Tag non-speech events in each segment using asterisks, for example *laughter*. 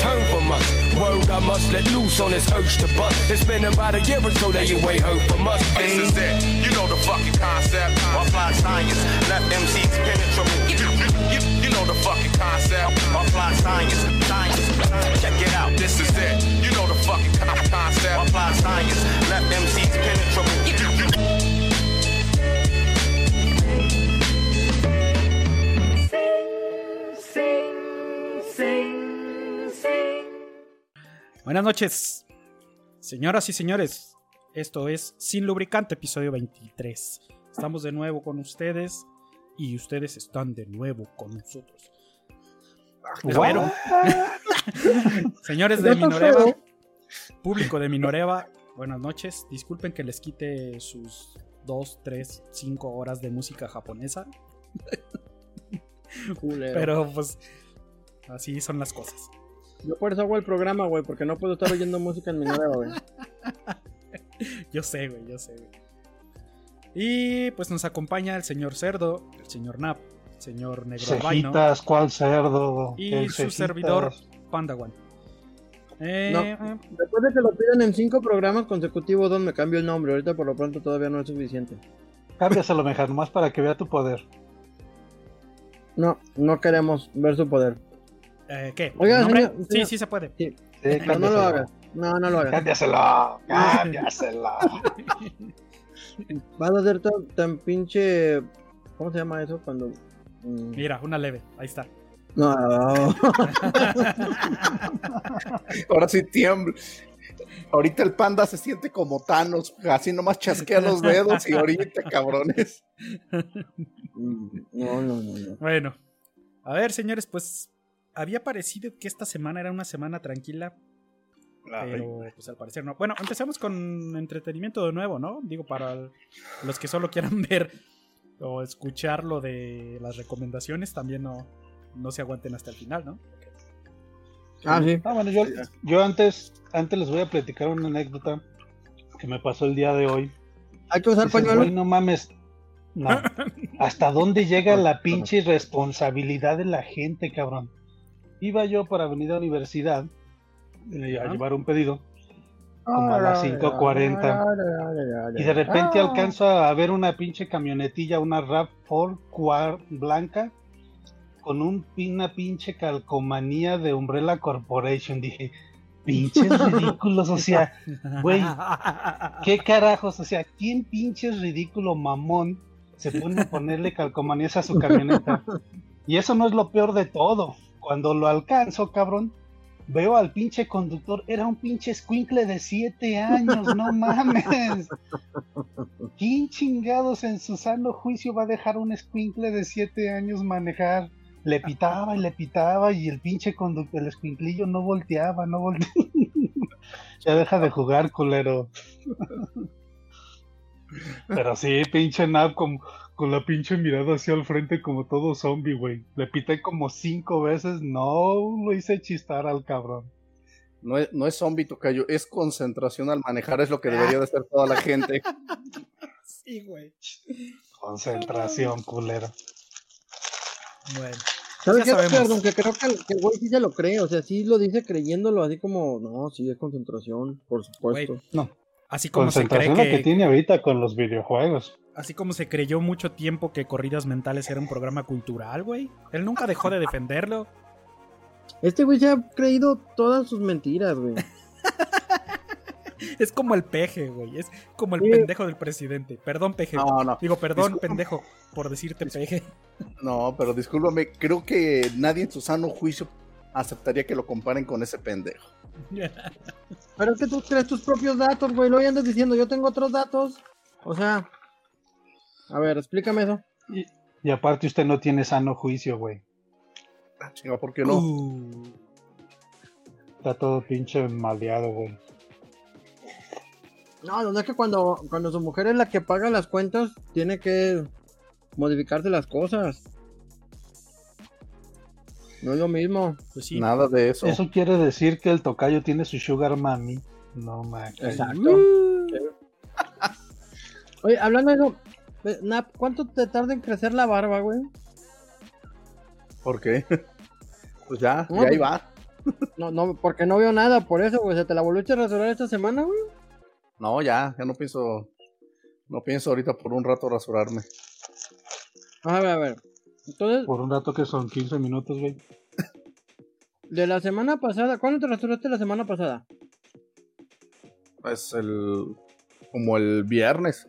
correct, they turn from us. Word I must let loose on this urge to bust. It's been about a year or so that you ain't heard from us. This is it. You know the fucking concept. Apply science. Let MCs penetrable. You, you, you, you know the fucking concept. Apply science. Science. Check it out. This is it. You know the fucking concept. Apply science. Let MCs penetrable. Buenas noches, señoras y señores. Esto es Sin Lubricante, episodio 23. Estamos de nuevo con ustedes y ustedes están de nuevo con nosotros. Espero. *laughs* Señores de Minoreva, público de Minoreva, buenas noches. Disculpen que les quite sus 2, 3, 5 horas de música japonesa. Pero pues así son las cosas. Yo por eso hago el programa, güey, porque no puedo estar oyendo música en mi nueva, güey. *laughs* Yo sé, güey, yo sé, güey. Y pues nos acompaña el señor Cerdo, el señor Nap, el señor Negro Cejitas, ¿cuál cerdo? y El su cejitas. servidor Pandawan. Eh, No. Después de que lo pidan en cinco programas consecutivos, Don me cambio el nombre. Ahorita por lo pronto todavía no es suficiente. Cámbiaselo mejor, nomás para que vea tu poder. No, no queremos ver su poder. Eh, ¿Qué? Oiga, sí, señor- sí se puede. Sí, Sí, pero no lo hagas. No, no lo hagas. Cámbiaselo, cámbiaselo. Vas a ser tan, tan pinche. ¿Cómo se llama eso? Cuando. mm, Mira, una leve, ahí está. No. *laughs* Ahora sí tiembla. Ahorita el panda se siente como Thanos, así nomás chasquea los dedos y ahorita, cabrones. Mm, No, no, no, no. Bueno, a ver, señores, pues había parecido que esta semana era una semana tranquila, pero pues al parecer no. Bueno, empezamos con entretenimiento de nuevo, ¿no? Digo, para el- los que solo quieran *laughs* ver o escuchar lo de las recomendaciones, también no, no se aguanten hasta el final, ¿no? Ah, sí. Ah, bueno, yo, yo antes, antes les voy a platicar una anécdota que me pasó el día de hoy. Hay que usar pañuelo. "Güey, no mames. No. *laughs* ¿Hasta dónde llega la pinche responsabilidad de la gente, cabrón? Iba yo por Avenida Universidad eh, a llevar un pedido como a las 5:40. y de repente alcanzo a ver una pinche camionetilla, una RAV4 blanca con un, una pinche calcomanía de Umbrella Corporation. Dije, pinches *laughs* ridículos, o sea, güey, *laughs* ¿Qué carajos? O sea, ¿quién pinches ridículo mamón se pone a ponerle *laughs* calcomanías a su camioneta? Y eso no es lo peor de todo. Cuando lo alcanzo, cabrón, veo al pinche conductor, era un pinche escuincle de siete años, no *laughs* mames. ¿Quién chingados en su sano juicio va a dejar un escuincle de siete años manejar? Le pitaba y le pitaba y el pinche conductor, el escuinclillo no volteaba, no volteaba. *laughs* ya deja de jugar, culero. *laughs* Pero sí, pinche Nap con, con la pinche mirada hacia el frente como todo zombie, güey. Le pité como cinco veces, no lo hice chistar al cabrón. No es, no es zombie tocayo, es concentración al manejar, es lo que debería de hacer toda la gente. *laughs* sí, güey. Concentración, culero. Bueno, ¿Sabes qué. Perdón, que creo que el, que el güey sí se lo cree. O sea, sí lo dice creyéndolo así como. No, sí, es concentración, por supuesto. No, así como se cree concentración la que que, tiene ahorita con los videojuegos. Así como se creyó mucho tiempo que Corridas Mentales era un programa cultural, güey. Él nunca dejó de defenderlo. Este güey se ha creído todas sus mentiras, güey. *laughs* Es como el peje, güey. Es como el Sí. pendejo del presidente. Perdón, peje. No, no, Digo, perdón, pendejo, por decirte peje. no, pero discúlpame, creo que nadie en su sano juicio aceptaría que lo comparen con ese pendejo. *laughs* Pero es que tú crees tus propios datos, güey. Luego ya andas diciendo, yo tengo otros datos. O sea. A ver, explícame eso. Y, y aparte usted no tiene sano juicio, güey. Ah, chinga, ¿por qué no? Uh, Está todo pinche maleado, güey. No, no es que cuando, cuando su mujer es la que paga las cuentas, tiene que modificarse las cosas. No es lo mismo. pues sí. Nada de eso. Eso quiere decir que el tocayo tiene su sugar mami. No mames. Exacto. Uh, Oye, hablando de eso, Nap, ¿cuánto te tarda en crecer la barba, güey? ¿Por qué? *laughs* Pues ya, No, ya ahí pues- va. No, no, porque no veo nada por eso, güey. ¿Se te la volviste a rasurar esta semana, güey? No, ya, ya no pienso. No pienso ahorita por un rato rasurarme. A ver, a ver. Entonces, Por un rato que son 15 minutos, güey. *laughs* de la semana pasada, ¿cuándo te rasuraste la semana pasada? Es el. como el viernes.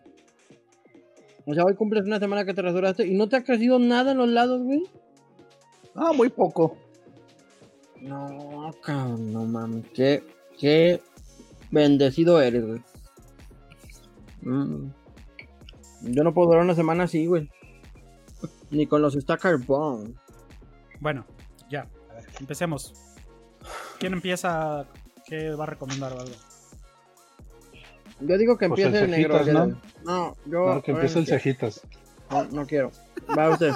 O sea, hoy cumples una semana que te rasuraste y no te ha crecido nada en los lados, güey. Ah, muy poco. No, cabrón, no mames. Qué, qué bendecido eres, güey. Mm. Yo no puedo durar una semana así, güey. Ni con los Stacker Bone. Bueno, ya. A ver, empecemos. ¿Quién empieza? ¿Qué va a recomendar o algo? Yo digo que Pues el empiece el negro. Cejitas, ¿no? No, yo. No, que empiece el cejitas. No, no quiero. Va usted.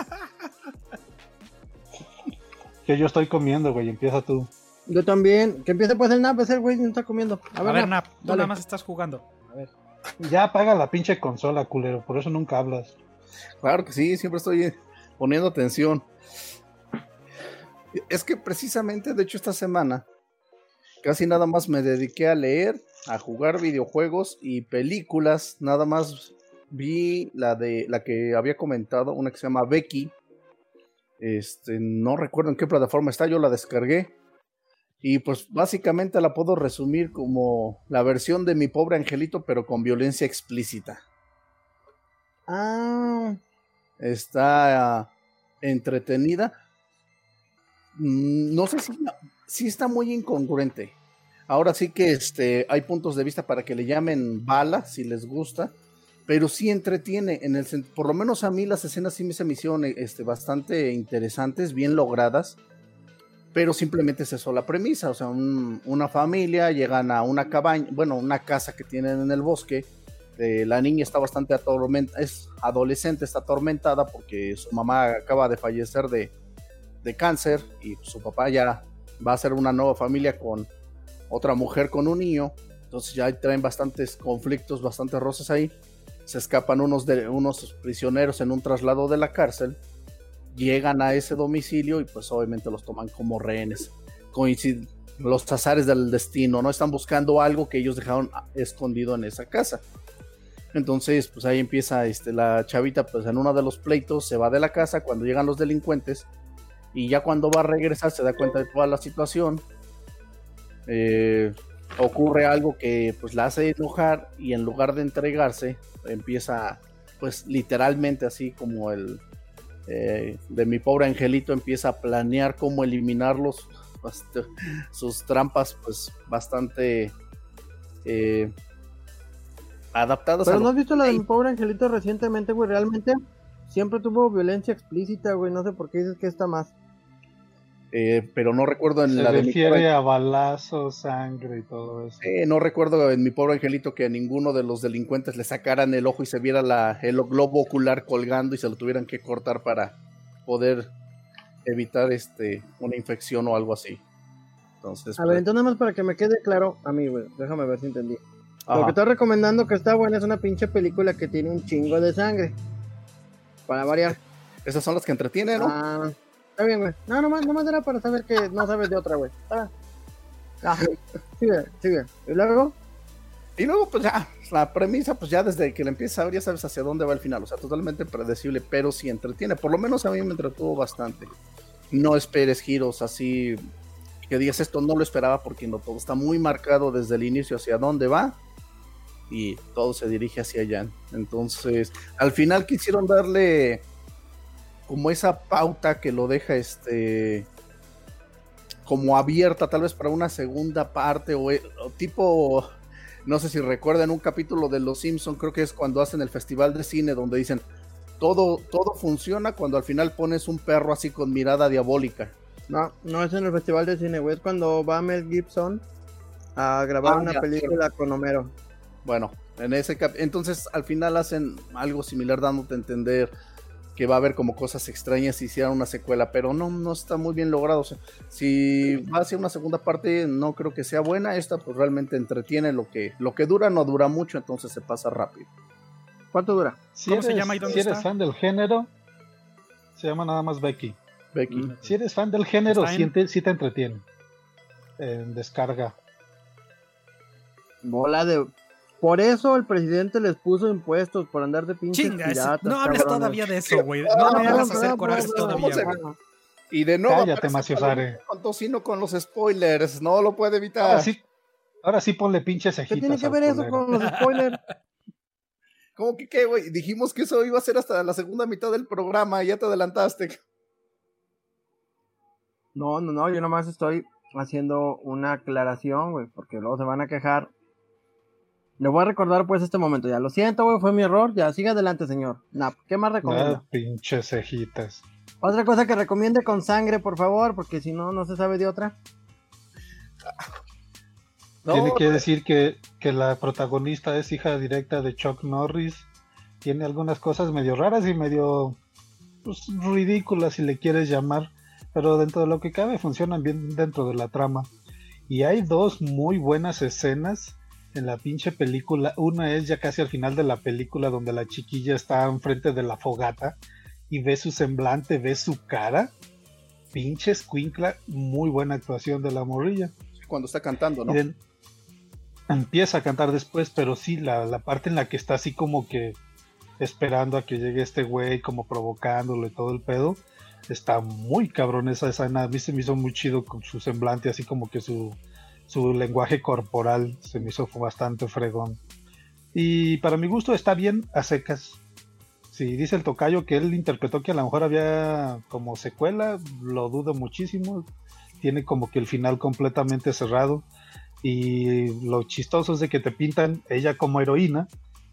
Que yo estoy comiendo, güey. Empieza tú. Yo también. Que empiece pues el nap, es el güey que no está comiendo. A A ver, ver, Nap, tú nada más estás jugando. A ver. Ya apaga la pinche consola, culero. Por eso nunca hablas. Claro que sí, siempre estoy poniendo atención. Es que precisamente, de hecho, esta semana casi nada más me dediqué a leer, a jugar videojuegos y películas. Nada más vi la de la que había comentado, una que se llama Becky. Este, no recuerdo en qué plataforma está, yo la descargué. Y pues básicamente la puedo resumir como la versión de mi pobre angelito, pero con violencia explícita. Ah, está entretenida. Mm, No sé si, si está muy incongruente. Ahora sí que este, hay puntos de vista para que le llamen bala, si les gusta, pero sí entretiene. En el, por lo menos a mí las escenas sí me se hicieron este, bastante interesantes, bien logradas, pero simplemente es eso la premisa. O sea, un- una familia llegan a una cabaña, bueno, una casa que tienen en el bosque, eh, la niña está bastante atormentada, es adolescente, está atormentada porque su mamá acaba de fallecer de, de cáncer y su papá ya va a hacer una nueva familia con otra mujer con un niño. Entonces ya traen bastantes conflictos, bastantes roces ahí. Se escapan unos, de, unos prisioneros en un traslado de la cárcel. Llegan a ese domicilio y pues obviamente los toman como rehenes. Coinciden los azares del destino, ¿no? Están buscando algo que ellos dejaron escondido en esa casa. Entonces, pues ahí empieza este, la chavita, pues en uno de los pleitos se va de la casa cuando llegan los delincuentes y ya cuando va a regresar se da cuenta de toda la situación. Eh, ocurre algo que pues la hace enojar y en lugar de entregarse empieza pues literalmente así como el eh, de mi pobre angelito empieza a planear cómo eliminarlos bast- *laughs* sus trampas pues bastante eh, adaptadas a pero lo no has visto la de mi pobre angelito recientemente, güey. Realmente siempre tuvo violencia explícita, güey. No sé por qué dices que está más. Eh, pero no recuerdo en Se la de mi refiere pobre, a balazos, sangre y todo eso. eh, no recuerdo en mi pobre angelito que a ninguno de los delincuentes le sacaran el ojo y se viera la, el globo ocular colgando y se lo tuvieran que cortar para poder evitar este una infección o algo así. Entonces, A ver, pues, entonces nada más para que me quede claro a mí, güey. Déjame ver si entendí. Lo que estás recomendando que está buena es una pinche película que tiene un chingo de sangre. Para variar. esas son las que entretienen, ¿no? Ah, está bien, güey. No, nomás, nomás era para saber que no sabes de otra, güey. Ah. Ah, sigue, sigue. ¿Y luego? Y luego, pues ya, la premisa, pues ya desde que la empiezas a ver, ya sabes hacia dónde va el final. O sea, totalmente predecible, pero sí entretiene. Por lo menos a mí me entretuvo bastante. No esperes giros así que digas esto, no lo esperaba porque no todo está muy marcado desde el inicio hacia dónde va y todo se dirige hacia allá. Entonces, al final quisieron darle como esa pauta que lo deja este como abierta tal vez para una segunda parte o, o tipo no sé si recuerdan un capítulo de Los Simpson, creo que es cuando hacen el festival de cine donde dicen todo todo funciona cuando al final pones un perro así con mirada diabólica. No, no es en el Festival de Cine, güey. Es cuando va Mel Gibson a grabar Ah, una ya, película con Homero. Bueno, en ese cap entonces al final hacen algo similar dándote a entender que va a haber como cosas extrañas si hicieran una secuela, pero no, no está muy bien logrado. O sea, si va a ser una segunda parte, no creo que sea buena. Esta pues realmente entretiene lo que, lo que dura, no dura mucho, entonces se pasa rápido. ¿Cuánto dura? Si ¿Cómo se eres- llama y dónde si eres fan del género, se llama nada más Becky. Becky. Si eres fan del género, sí te entretiene. En descarga. Bola de. Por eso el presidente les puso impuestos por andar de pinches Chinga, eso- piratas, no hables cabrones. todavía de eso, güey. No me hagas hacer perdón, coraje todavía. ¿cómo se- güey. Y de nuevo. Cállate, aparece Macio Palomino Sare. Con tocino con los spoilers. No lo puede evitar. Ahora sí, ahora sí ponle pinches ¿Qué cejitas. tiene que ver eso con los spoilers? *laughs* ¿Cómo que qué, güey? Dijimos que eso iba a ser hasta la segunda mitad del programa y ya te adelantaste. No, no, no, yo nomás estoy haciendo una aclaración, güey, porque luego se van a quejar. Le voy a recordar pues este momento, ya lo siento, güey, fue mi error, ya siga adelante, señor. Nap, ¿qué más recomienda? Ah, pinches cejitas. Otra cosa que recomiende con sangre, por favor, porque si no, no se sabe de otra. No, *laughs* Tiene que decir que, que la protagonista es hija directa de Chuck Norris. Tiene algunas cosas medio raras y medio pues, ridículas, si le quieres llamar. Pero dentro de lo que cabe, funcionan bien dentro de la trama. Y hay dos muy buenas escenas en la pinche película. Una es ya casi al final de la película, donde la chiquilla está enfrente de la fogata y ve su semblante, ve su cara. Pinche escuincla, muy buena actuación de la morrilla. Cuando está cantando, ¿no? Empieza a cantar después, pero sí, la, la parte en la que está así como que esperando a que llegue este güey, como provocándolo y todo el pedo, está muy cabrón esa escena. A mí se me hizo muy chido con su semblante, así como que su, su lenguaje corporal se me hizo bastante fregón. Y para mi gusto está bien a secas. Si dice el tocayo que él interpretó que a lo mejor había como secuela, lo dudo muchísimo. Tiene como que el final completamente cerrado. Y lo chistoso es de que te pintan ella como heroína,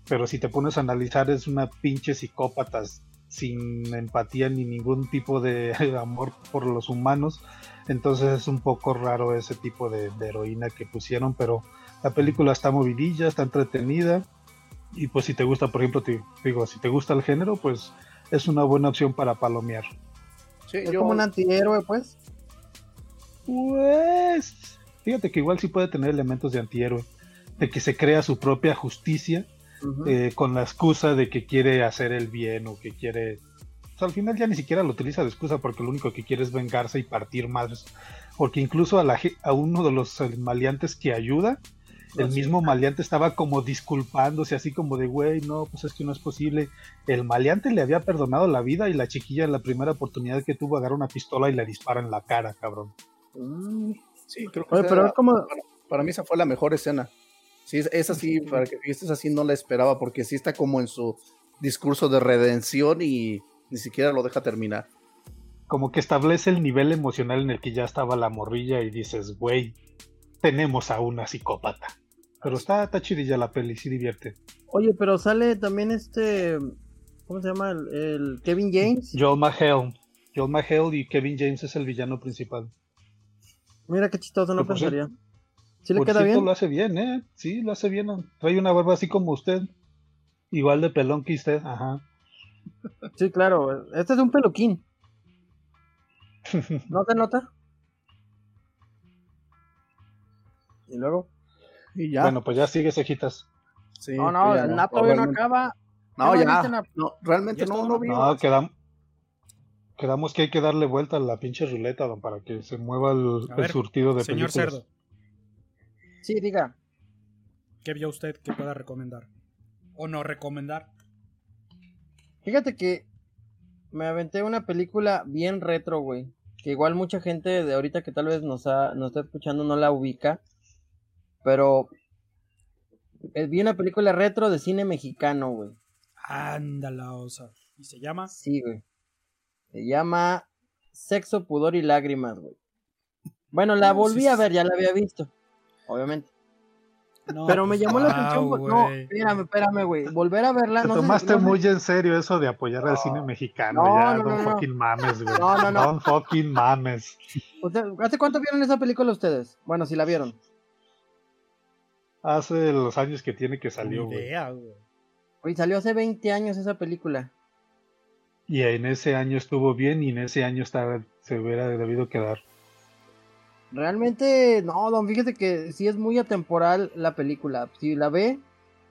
pero si te pones a analizar es una pinche psicópata sin empatía ni ningún tipo de *laughs* amor por los humanos. Entonces es un poco raro ese tipo de, de heroína que pusieron, pero la película está movidilla, está entretenida. Y pues si te gusta, por ejemplo, te digo, si te gusta el género, pues es una buena opción para palomear. Sí, Es yo- como un antihéroe, pues. Pues fíjate que igual sí puede tener elementos de antihéroe, de que se crea su propia justicia eh, con la excusa de que quiere hacer el bien o que quiere... Al final ya ni siquiera lo utiliza de excusa porque lo único que quiere es vengarse y partir más. Porque incluso a, la, a uno de los eh, maleantes que ayuda, el sí. mismo maleante estaba como disculpándose, así como de, güey, no, pues es que no es posible. El maleante le había perdonado la vida y la chiquilla en la primera oportunidad que tuvo agarra una pistola y le dispara en la cara, cabrón. Mm. sí, creo que Oye, pero era- es como. para, para mí esa fue la mejor escena. Sí, es- esa sí, para que fijes, así no la esperaba porque sí está como en su discurso de redención y ni siquiera lo deja terminar. como que establece el nivel emocional en el que ya estaba la morrilla y dices, güey, tenemos a una psicópata. Pero está, está chidilla la peli, sí divierte. Oye, pero sale también este. ¿Cómo se llama? El, el Kevin James. Joel McHale. Joel McHale y Kevin James es el villano principal. Mira qué chistoso, no pensaría. ¿Sí le Por queda cierto, bien? lo hace bien, ¿eh? Sí, lo hace bien. Trae una barba así como usted. Igual de pelón que usted, ajá. Sí, claro. Este es un peluquín. *laughs* ¿No se nota? Y luego. Y ya. Bueno, pues ya sigue cejitas. Sí, no, no, ya el todavía no realmente- acaba. No, ¿Qué ya. no? No, realmente ¿Ya no, no. No, quedam- quedamos que hay que darle vuelta a la pinche ruleta don, para que se mueva el, surtido de Señor películas. Cerdo, Sí, diga. ¿qué vio usted que pueda recomendar? O no recomendar. Fíjate que me aventé una película bien retro, güey. Que igual mucha gente de ahorita que tal vez nos, ha, nos está escuchando no la ubica. Pero eh, vi una película retro de cine mexicano, güey. Ándala, osa. ¿Y se llama? Sí, güey. Se llama Sexo, Pudor y Lágrimas, güey. Bueno, la No, volví a ver, ya la había visto. Obviamente. No, Pero me pues, llamó la atención. güey. No, espérame, espérame, güey. Volver a verla. Te no tomaste sé- muy en serio eso de apoyar al cine mexicano. No, ya, no, don't no, no. fucking mames, güey. No, no, no. Don't fucking mames. ¿Hace cuánto vieron esa película ustedes? Bueno, si la vieron. Hace los años que tiene que salió, güey. idea, güey. Güey, salió hace 20 años esa película. Y en ese año estuvo bien y en ese año estaba, se hubiera debido quedar. Realmente, no, don, fíjese que sí es muy atemporal la película. Si la ve,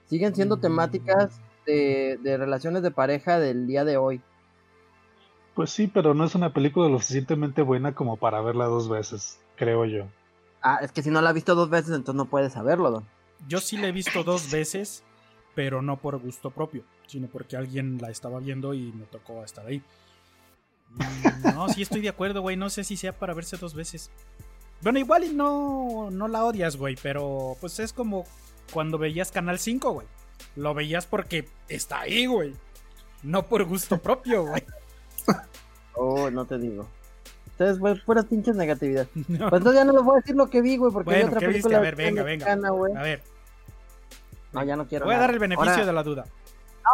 siguen siendo Mm. temáticas de, de relaciones de pareja del día de hoy. Pues sí, pero no es una película lo suficientemente buena como para verla dos veces, creo yo. Ah, es que si no la has visto dos veces, entonces no puedes saberlo, don. Yo sí la he visto dos veces, pero no por gusto propio, sino porque alguien la estaba viendo y me tocó estar ahí. Mm, No, sí estoy de acuerdo, güey. No sé si sea para verse dos veces. Bueno, igual y no, no la odias, güey, pero pues es como cuando veías Canal 5, güey. Lo veías porque está ahí, güey. No por gusto *laughs* propio, güey. Oh, no te digo. Ustedes, güey, puras pinches negatividad. *laughs* Pues entonces ya no les voy a decir lo que vi, güey, porque hay otra ¿qué película A ver, venga, venga. mexicana, güey. A ver, No, ya no quiero voy a dar el beneficio Ahora- de la duda.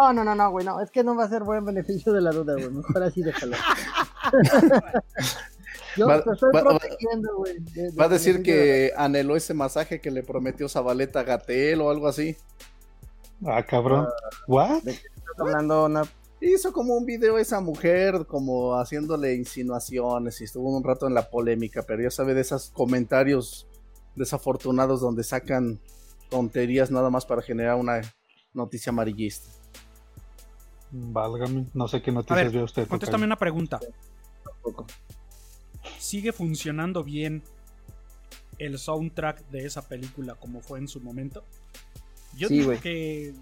No, no, no, no, güey, no, es que no va a ser buen beneficio de la duda, güey. Mejor así déjalo. *laughs* Yo Va- te estoy va- protegiendo, güey. de- de Va a decir de que anheló ese masaje que le prometió Zabaleta a Gatel o algo así. Ah, cabrón. ¿What? la- estás hablando una Hizo como un video esa mujer, como haciéndole insinuaciones y estuvo un rato en la polémica, pero ya sabe de esos comentarios desafortunados donde sacan tonterías nada más para generar una noticia amarillista. Válgame. No sé qué A noticias ver, vio usted. contéstame una pregunta. poco. ¿Sigue funcionando bien el soundtrack de esa película como fue en su momento? Yo Sí, digo que...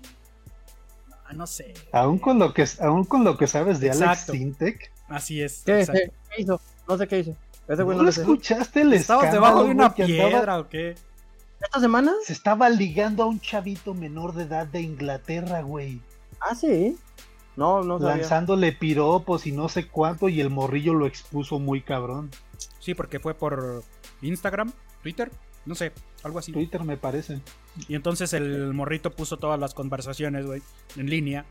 Ah, no sé. Aún con lo que, aún con lo que sabes de Alex. Sintek, Así es. ¿Qué, qué- hizo? No sé qué hizo. Ese güey ¿no sé. escuchaste el ¿Estabas debajo de una andaba- piedra o qué? ¿Esta semana? Se estaba ligando a un chavito menor de edad de Inglaterra, güey. Ah, sí. No, no sabía. lanzándole piropos y no sé cuánto y el morrillo lo expuso muy cabrón. Sí, porque fue por Instagram, Twitter, no sé, algo así. Twitter me parece. Y entonces el morrito puso todas las conversaciones, güey, en línea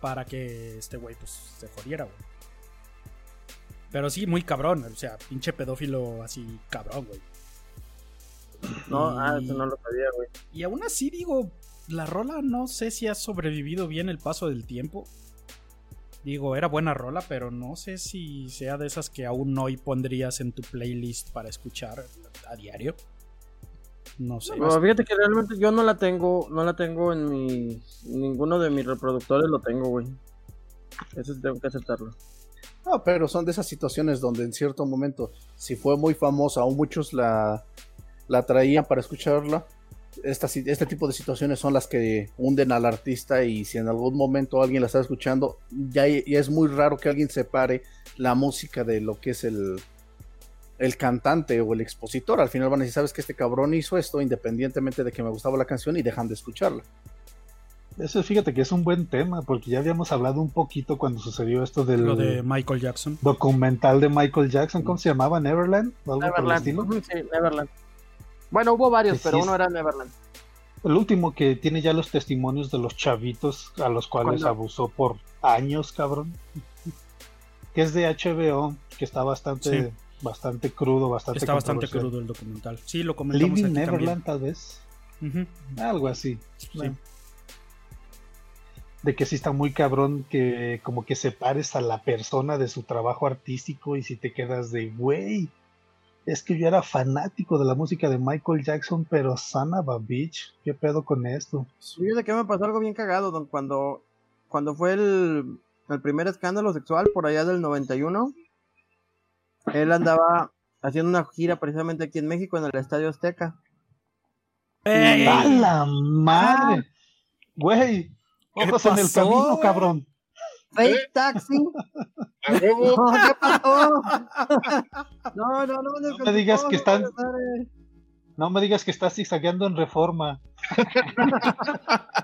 para que este güey pues se jodiera, güey. Pero sí, muy cabrón, o sea, pinche pedófilo así cabrón, güey. No, Y- ah, eso no lo sabía, güey. Y aún así digo, la rola no sé si ha sobrevivido bien el paso del tiempo. Digo, era buena rola, pero no sé si sea de esas que aún hoy pondrías en tu playlist para escuchar a diario. No sé. Pero fíjate que realmente yo no la tengo, no la tengo en mi, ninguno de mis reproductores lo tengo, güey. Eso tengo que aceptarlo. No, pero son de esas situaciones donde en cierto momento, si fue muy famosa o muchos la, la traían para escucharla, estas, este tipo de situaciones son las que hunden al artista y si en algún momento alguien la está escuchando, ya, ya es muy raro que alguien separe la música de lo que es el, el cantante o el expositor. Al final van a decir, sabes que este cabrón hizo esto independientemente de que me gustaba la canción y dejan de escucharla. Eso fíjate que es un buen tema, porque ya habíamos hablado un poquito cuando sucedió esto del Lo de Michael Jackson. documental de Michael Jackson, ¿cómo se llamaba? Neverland, o algo por el Neverland. estilo. Sí, Neverland. Bueno, hubo varios, Sí, pero sí, uno era Neverland. El último que tiene ya los testimonios de los chavitos a los cuales ¿Cuándo? abusó por años, cabrón. *laughs* Que es de HBO, que está bastante, Sí. bastante crudo, bastante Está bastante crudo el documental. Sí, lo comentamos Living aquí Neverland, tal vez. Algo así. Bueno. sí. de que sí está muy cabrón que como que separes a la persona de su trabajo artístico y si te quedas de güey es que yo era fanático de la música de Michael Jackson pero son of a bitch qué pedo con esto Fíjate que me pasó algo bien cagado, don, cuando, cuando fue el, el primer escándalo sexual por allá del 91. Él andaba haciendo una gira precisamente aquí en México, en el Estadio Azteca. ¡Ey! ¡A la madre! Güey, ¿Qué ojos en el pasó, camino, cabrón. Fake taxi. A huevo. *laughs* No, ¿qué pasó? No, *laughs* no, no, no, No me digas que están- no, no, me digas que estás zigzagueando en reforma. *laughs*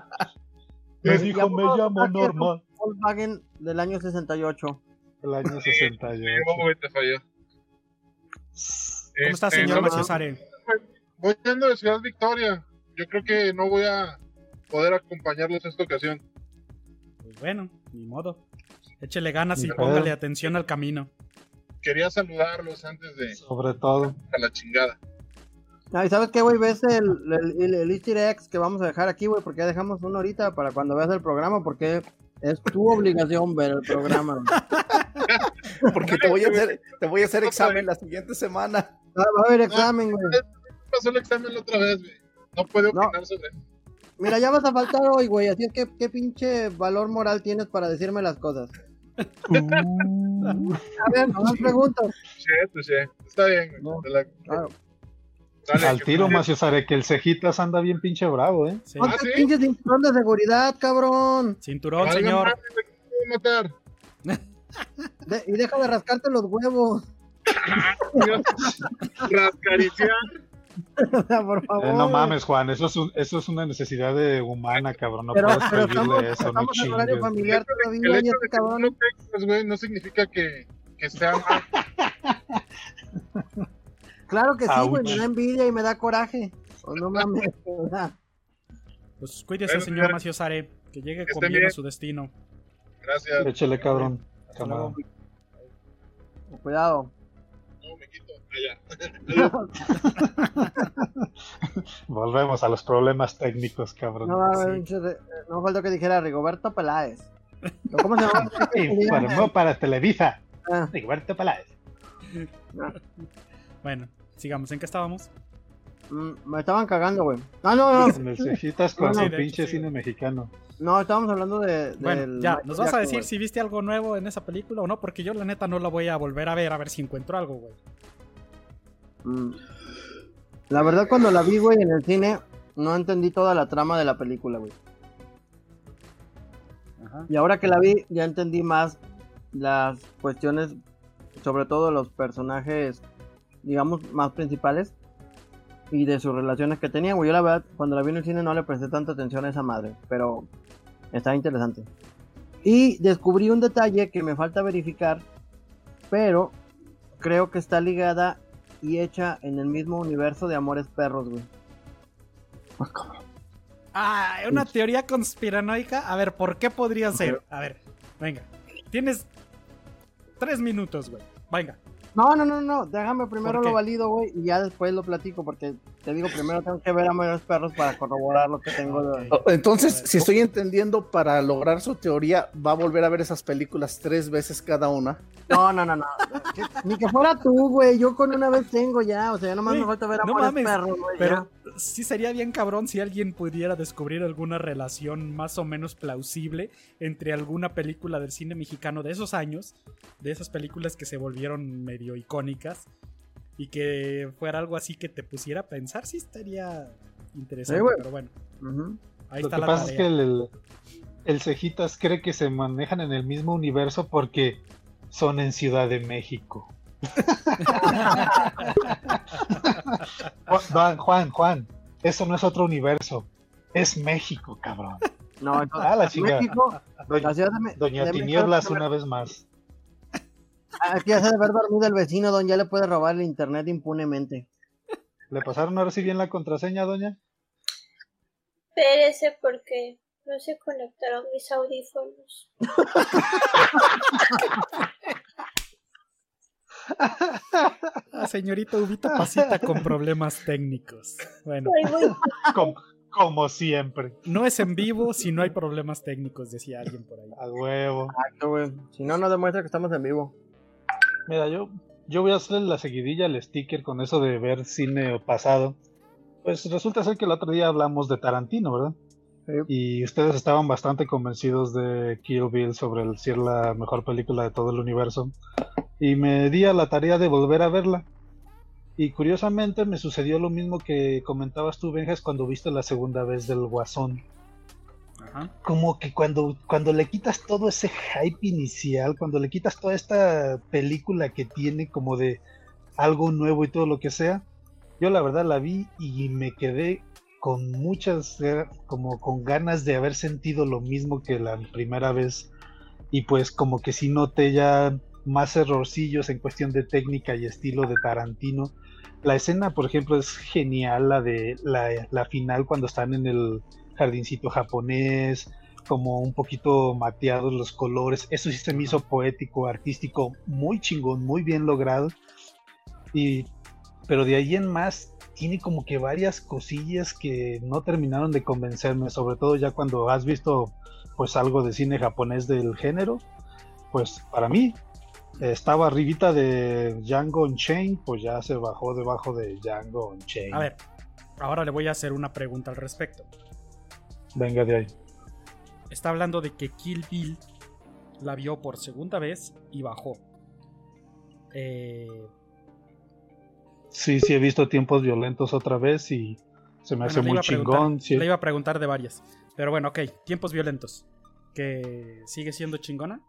me dijo, me llamo? Norma. Volkswagen del año 68. El año 68. ¿Cómo güey, te falló? ¿Cómo está, Este, señor no, Maciosare? Voy yendo de Ciudad Victoria. Yo creo que no voy a poder acompañarlos esta ocasión. Pues bueno, ni modo. Échele ganas y póngale atención al camino. Quería saludarlos antes de Sobre todo. a la chingada. Ay, ¿sabes qué, güey? Ves el, el, el, el easter eggs que vamos a dejar aquí, güey, porque ya dejamos uno ahorita para cuando veas el programa, porque es tu obligación ver el programa. *laughs* Porque te voy a hacer, te voy a hacer examen la siguiente semana. Va va a haber examen, güey. Pasó el examen la otra vez, güey. No puedo No. opinar sobre eso. Mira, ya vas a faltar hoy, güey, así es que qué pinche valor moral tienes para decirme las cosas. Uh, A ver, no me pregunto. Sí, pues sí. Está bien, güey. No. Te la- Claro. Dale, al tiro, Macio Sare, que el cejitas anda bien pinche bravo, ¿eh? Sí. ¿Ah, sí? pinche cinturón de seguridad, cabrón. Cinturón, Válgame señor. me matar. De- y deja de rascarte los huevos. *laughs* Rascariciar. *laughs* Por favor. Eh, no mames, Juan, eso es, un- eso es una necesidad de humana, cabrón. No Pero, puedes pero pedirle estamos, eso, no estamos en horario familiar El todavía y hecho este de que cabrón. no tengas, güey, no significa que, que sea mal. *laughs* Claro que sí, güey, me da envidia y me da coraje. Oh, no mames. *laughs* o Pues cuídese, Bueno, señor. Macio Sare. Que llegue Que con bien a su destino. Gracias. Échale, cabrón. Hasta luego. Cuidado. Allá. *laughs* Volvemos a los problemas técnicos, cabrón. No, Sí. de- no falta que dijera Rigoberto Peláez. ¿Cómo se *laughs* llama? Informó para Televisa. Ah, Rigoberto Peláez. Bueno, sigamos. ¿En qué estábamos? mm, me estaban cagando, güey. Ah, no, no. En el cejitas con No, no, su pinche hecho, sí. cine mexicano. No, estábamos hablando de. Bueno, del ya, ¿nos vas a decir güey. si viste algo nuevo en esa película o no? Porque yo la neta no la voy a volver a ver a ver si encuentro algo, güey. Mm. La verdad, cuando la vi, güey, en el cine, no entendí toda la trama de la película, güey. Ajá. Y ahora que la vi, ya entendí más las cuestiones, sobre todo los personajes, digamos, más principales y de sus relaciones que tenían, güey. Yo la verdad, cuando la vi en el cine no le presté tanta atención a esa madre, pero está interesante. Y descubrí un detalle que me falta verificar, pero creo que está ligada y hecha en el mismo universo de Amores Perros, güey. Ah, una teoría conspiranoica. A ver, ¿por qué podría ser? A ver, venga. Tienes tres minutos, güey. Venga. No, no, no, no, déjame primero lo valido, güey, y ya después lo platico, porque te digo, primero tengo que ver a Amores Perros para corroborar lo que tengo. de- Ok. Entonces, si estoy entendiendo, para lograr su teoría, va a volver a ver esas películas tres veces cada una. No, no, no, no. Ni que fuera tú, güey, yo con una vez tengo ya, o sea, ya nomás Güey, me falta ver a no mames, Perros, güey. Pero ya. sí sería bien cabrón si alguien pudiera descubrir alguna relación más o menos plausible entre alguna película del cine mexicano de esos años, de esas películas que se volvieron medio icónicas, y que fuera algo así que te pusiera a pensar, sí estaría interesante, Sí, güey. pero bueno, Ujú. ahí Lo está que la pasa tarea. es que el, el, el cejitas cree que se manejan en el mismo universo porque son en Ciudad de México. *laughs* Juan, Juan, Juan, eso no es otro universo. Es México, cabrón. No, entonces, Ah, la chingada. México, Doña, Doña de México- Tinieblas una vez más. Ah, Aquí ya se ha de ver dormido el vecino, don, ya le puede robar el internet impunemente. ¿Le pasaron ahora sí bien la contraseña, doña? Espérese porque no se conectaron mis audífonos. *laughs* Ah, señorita Ubita Pasita con problemas técnicos. Bueno, Como, como siempre. no es en vivo si no hay problemas técnicos, decía alguien por ahí. A huevo. Exacto, güey. Si no, no demuestra que estamos en vivo. Mira, yo, yo voy a hacerle la seguidilla al sticker con eso de ver cine pasado. Pues resulta ser que el otro día hablamos de Tarantino, ¿verdad? Sí. Y ustedes estaban bastante convencidos de Kill Bill sobre el si es la mejor película de todo el universo. Y me di a la tarea de volver a verla. Y curiosamente me sucedió lo mismo que comentabas tú, Benjas, cuando viste la segunda vez del Guasón Como que cuando, cuando le quitas todo ese hype inicial, cuando le quitas toda esta película que tiene como de algo nuevo y todo lo que sea, yo la verdad la vi y me quedé con muchas, eh, como con ganas de haber sentido lo mismo que la primera vez y pues como que sí noté ya más errorcillos en cuestión de técnica y estilo de Tarantino. La escena, por ejemplo, es genial, la de la, la final cuando están en el jardincito japonés, como un poquito mateados los colores. Eso sí se me hizo poético, artístico, muy chingón, muy bien logrado. Y, pero de ahí en más, tiene como que varias cosillas que no terminaron de convencerme, sobre todo ya cuando has visto pues algo de cine japonés del género, pues para mí estaba arribita de Django Unchained, pues ya se bajó debajo de Django Unchained. A ver, ahora le voy a hacer una pregunta al respecto. Venga de ahí. Está hablando de que Kill Bill la vio por segunda vez y bajó. Eh, Sí, sí, he visto tiempos violentos otra vez y se me bueno, hace muy chingón. sí. Le iba a preguntar de varias. Pero bueno, ok, tiempos violentos. ¿Que sigue siendo chingona?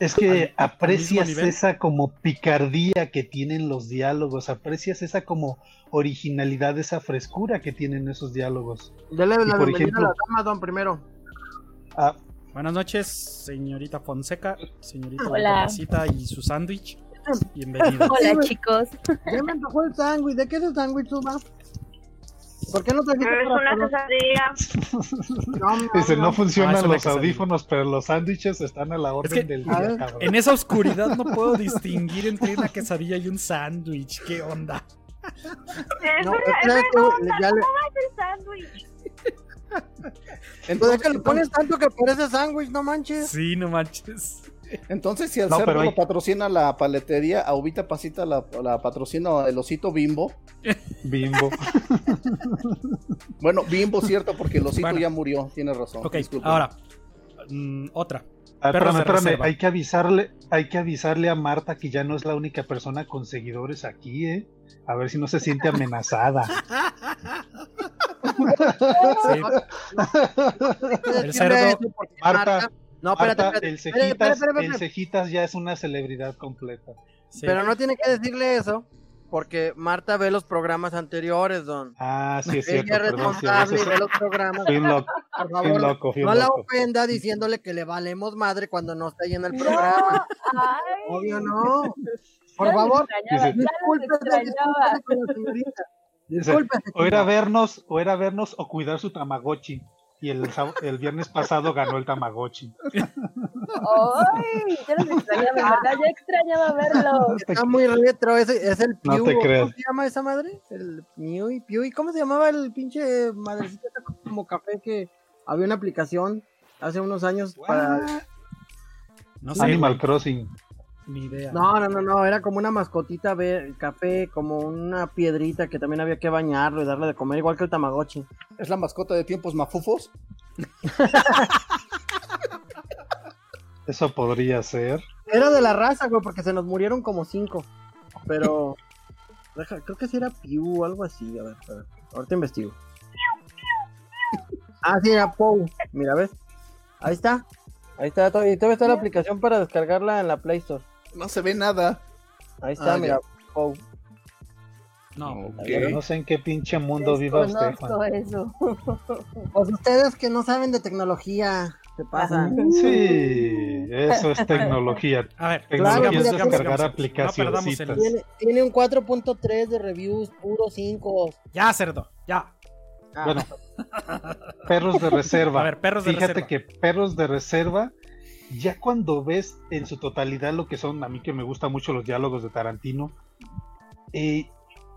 Es que al- aprecias esa como picardía que tienen los diálogos, aprecias esa como originalidad, esa frescura que tienen esos diálogos. Dale la por bienvenida ejemplo- a la dama, don, primero. Ah, Buenas noches, señorita Fonseca, señorita. Papacita y su sándwich. *laughs* Bienvenida. Hola chicos. Ya me antojó el sándwich. ¿De qué es el sándwich, Suba? ¿Por qué no trajiste Es para una. *laughs* No, no, Dice, no. no Ah, funcionan es una los quesadilla. audífonos, pero los sándwiches están a la orden que- del día, ver, cabrón. En esa oscuridad no puedo *laughs* distinguir entre una quesadilla y un sándwich. ¿Qué onda? Es No, una, es es que una ya- le- ¿Cómo es el sándwich? Pues es que le pones tanto que parece sándwich, no manches. Sí, no manches. Entonces, si al No, cerdo pero hay- lo patrocina la paletería, a Ubita Pasita la, la patrocina el osito Bimbo. Bimbo. *laughs* Bueno, Bimbo, cierto, porque el osito Bueno. ya murió, tiene razón. Ok, disculpen. ahora, mm, otra. Ah, espérame, espérame, reserva. hay que avisarle, hay que avisarle a Marta que ya no es la única persona con seguidores aquí, eh. A ver si no se siente amenazada. *laughs* Sí, *laughs* El cerdo- Marta, No, espérate, Marta, espérate. el Espérate, cejitas, espérate, espérate, el espérate. cejitas ya es una celebridad completa. sí. Pero no tiene que decirle eso, porque Marta ve los programas anteriores, don. Ah, sí es cierto, Ella es a responsable y ve los programas. fui loco, Por fui favor, loco, fui no la loco. ofenda diciéndole que le valemos madre cuando no está ahí en el programa. Ay, Obvio no. Por favor, Discúlpese. O era vernos, o era vernos o cuidar su Tamagotchi. Y el, el viernes pasado ganó el Tamagotchi. Ay, ya los extrañaba, en verdad, ya extrañaba verlos. Está muy retro, ese es el No Pew. te creas. ¿Cómo se llama esa madre? El Pew y Pew. ¿Y cómo se llamaba el pinche madrecita como café que había una aplicación hace unos años para... no sé, Animal güey, Crossing. Ni idea. No, no, no, no, era como una mascotita ver, café, como una piedrita que también había que bañarlo y darle de comer, igual que el Tamagotchi. ¿Es la mascota de tiempos mafufos? *laughs* Eso podría ser. Era de la raza, güey, porque se nos murieron como cinco. Pero... deja- creo que sí era Pew o algo así. A ver, a ver, ahorita investigo. Ah, sí, era Pou. Mira, ¿ves? Ahí está. Ahí está. Y todavía está la aplicación para descargarla en la Play Store. No se ve nada. Ahí está, Ah, mira. No, Ok. No sé en qué pinche mundo viva usted, eso. *laughs* Pues ustedes que no saben de tecnología, ¿qué pasa? Sí, eso es tecnología. *laughs* a ver, Tecnología Claro, es descargar No el- aplicacioncitas. Tiene, tiene un 4.3 de reviews, puro 5. Ya, cerdo, ya. Ah, Bueno, perros de *laughs* reserva. A ver, perros de Fíjate reserva. que perros de reserva, ya cuando ves en su totalidad lo que son, a mí que me gustan mucho los diálogos de Tarantino, eh,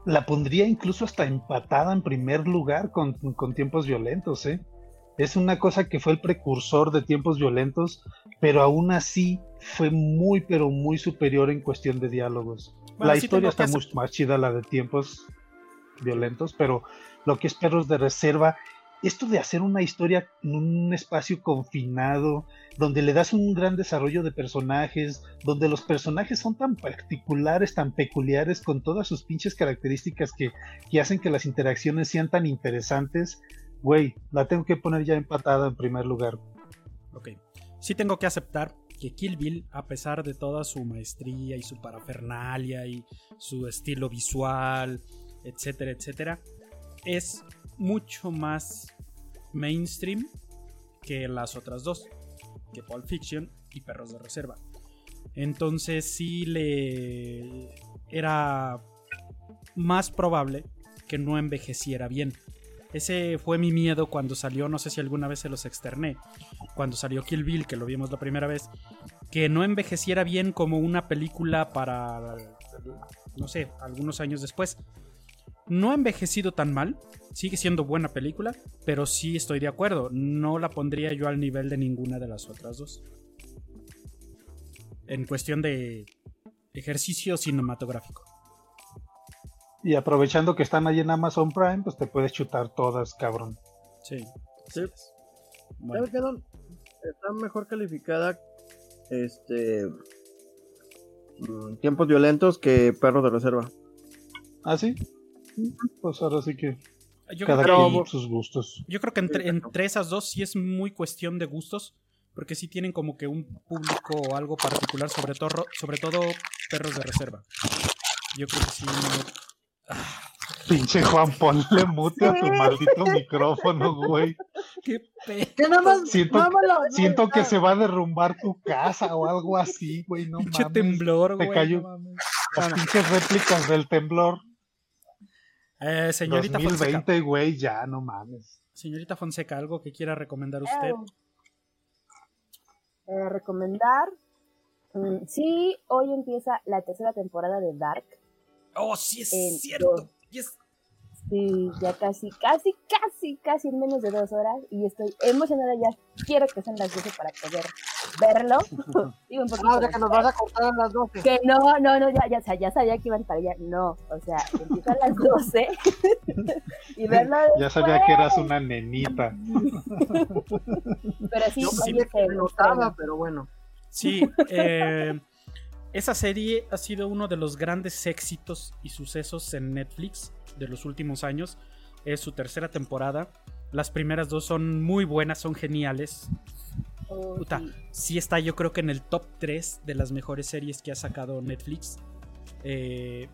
la pondría incluso hasta empatada en primer lugar con, con tiempos violentos, ¿eh? Es una cosa que fue el precursor de tiempos violentos, pero aún así fue muy, pero muy superior en cuestión de diálogos. Bueno, la sí historia está mucho más chida, la de tiempos violentos, pero lo que es perros de reserva, esto de hacer una historia en un espacio confinado, donde le das un gran desarrollo de personajes, donde los personajes son tan particulares, tan peculiares, con todas sus pinches características que, que hacen que las interacciones sean tan interesantes, güey, la tengo que poner ya empatada en primer lugar. Ok. Sí tengo que aceptar que Kill Bill, a pesar de toda su maestría y su parafernalia y su estilo visual, etcétera, etcétera, es mucho más mainstream que las otras dos, que Pulp Fiction y Perros de Reserva. Entonces sí le era más probable que no envejeciera bien. Ese fue mi miedo cuando salió, no sé si alguna vez se los externé, cuando salió Kill Bill, que lo vimos la primera vez, que no envejeciera bien como una película para, no sé, algunos años después. No ha envejecido tan mal, sigue siendo buena película, pero sí estoy de acuerdo, no la pondría yo al nivel de ninguna de las otras dos. En cuestión de ejercicio cinematográfico. Y aprovechando que están ahí en Amazon Prime, pues te puedes chutar todas, cabrón. Sí. Sí. Bueno, ¿Sabes qué, don? está mejor calificada este mm, tiempos violentos que perros de reserva. ¿Ah, sí? Pues ahora sí que Yo cada creo, quien sus gustos. yo creo que entre, entre esas dos sí es muy cuestión de gustos. Porque sí tienen como que un público o algo particular, sobre todo, sobre todo perros de reserva. Yo creo que sí. no- Pinche Juan, ponle mute a tu maldito micrófono, güey. Qué pe... ¿Qué nada más? Siento, nada más lo- siento que se va a derrumbar tu casa o algo así, güey. No Pinche mames. temblor, Te güey. cayó. no mames. Las pinches réplicas del temblor. Eh, señorita Fonseca. 2020, güey, ya, no mames. Señorita Fonseca, ¿algo que quiera recomendar usted? Eh, recomendar. mm, sí, hoy empieza la tercera temporada de Dark. Oh, sí es En cierto. dos- Yes. Sí, ya casi, casi, casi, casi en menos de dos horas. Y estoy emocionada ya. Quiero que sean las 12 para poder verlo. *laughs* Digo, un poquito Ah, o sea que nos vas a cortar a las 12. Que no, no, no, ya, ya, ya sabía que iban para allá. No, o sea, empieza a las 12 *laughs* y verlo. Ya sabía que eras una nenita. Pero sí, Yo que me notaba, pero bueno. Sí, eh, esa serie ha sido uno de los grandes éxitos y sucesos en Netflix de los últimos años. Es su tercera temporada. Las primeras dos son muy buenas, son geniales. Oh, Puta, sí. sí está yo creo que en el top 3 de las mejores series que ha sacado Netflix. Eh,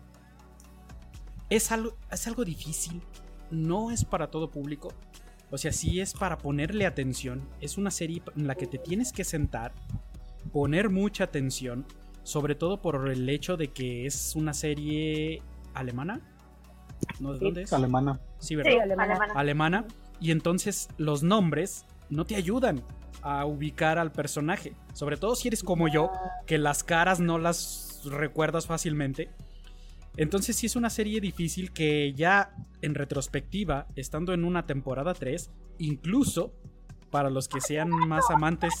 es, algo, es algo difícil, no es para todo público. O sea, sí es para ponerle atención. Es una serie en la que te tienes que sentar, poner mucha atención, sobre todo por el hecho de que es una serie alemana. ¿No? ¿De Sí. dónde es? Alemana. Sí, ¿verdad? Sí, alemana. Alemana. alemana y entonces los nombres no te ayudan a ubicar al personaje. Sobre todo si eres como yo, que las caras no las recuerdas fácilmente. Entonces sí es una serie difícil que ya en retrospectiva, estando en una temporada 3, incluso para los que sean más amantes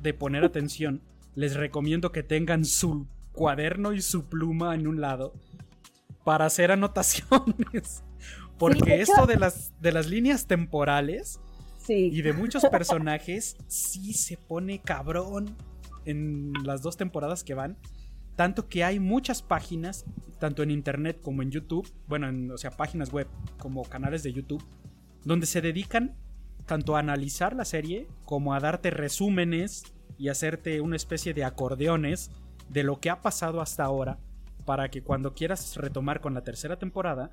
de poner atención, les recomiendo que tengan su cuaderno y su pluma en un lado para hacer *laughs* anotaciones. Porque esto de las, de las líneas temporales Sí. y de muchos personajes sí se pone cabrón en las dos temporadas que van. Tanto que hay muchas páginas, tanto en internet como en YouTube, bueno, en, o sea, páginas web como canales de YouTube, donde se dedican tanto a analizar la serie como a darte resúmenes y hacerte una especie de acordeones de lo que ha pasado hasta ahora para que cuando quieras retomar con la tercera temporada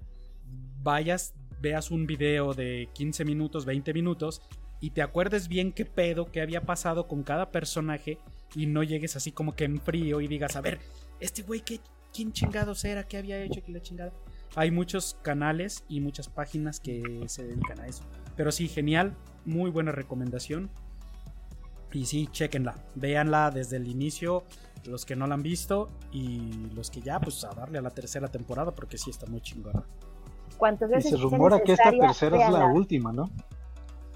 vayas, veas un video de 15 minutos, 20 minutos y te acuerdes bien qué pedo que había pasado con cada personaje y no llegues así como que en frío y digas, a ver, este güey, ¿qué, ¿quién chingados era? ¿Qué había hecho? ¿Qué la chingada? Hay muchos canales y muchas páginas que se dedican a eso. Pero sí, genial, muy buena recomendación. Y sí, chequenla, véanla desde el inicio, los que no la han visto y los que ya, pues a darle a la tercera temporada porque sí está muy chingona. ¿Cuántas Y veces se sea rumora que esta tercera es la última, ¿no?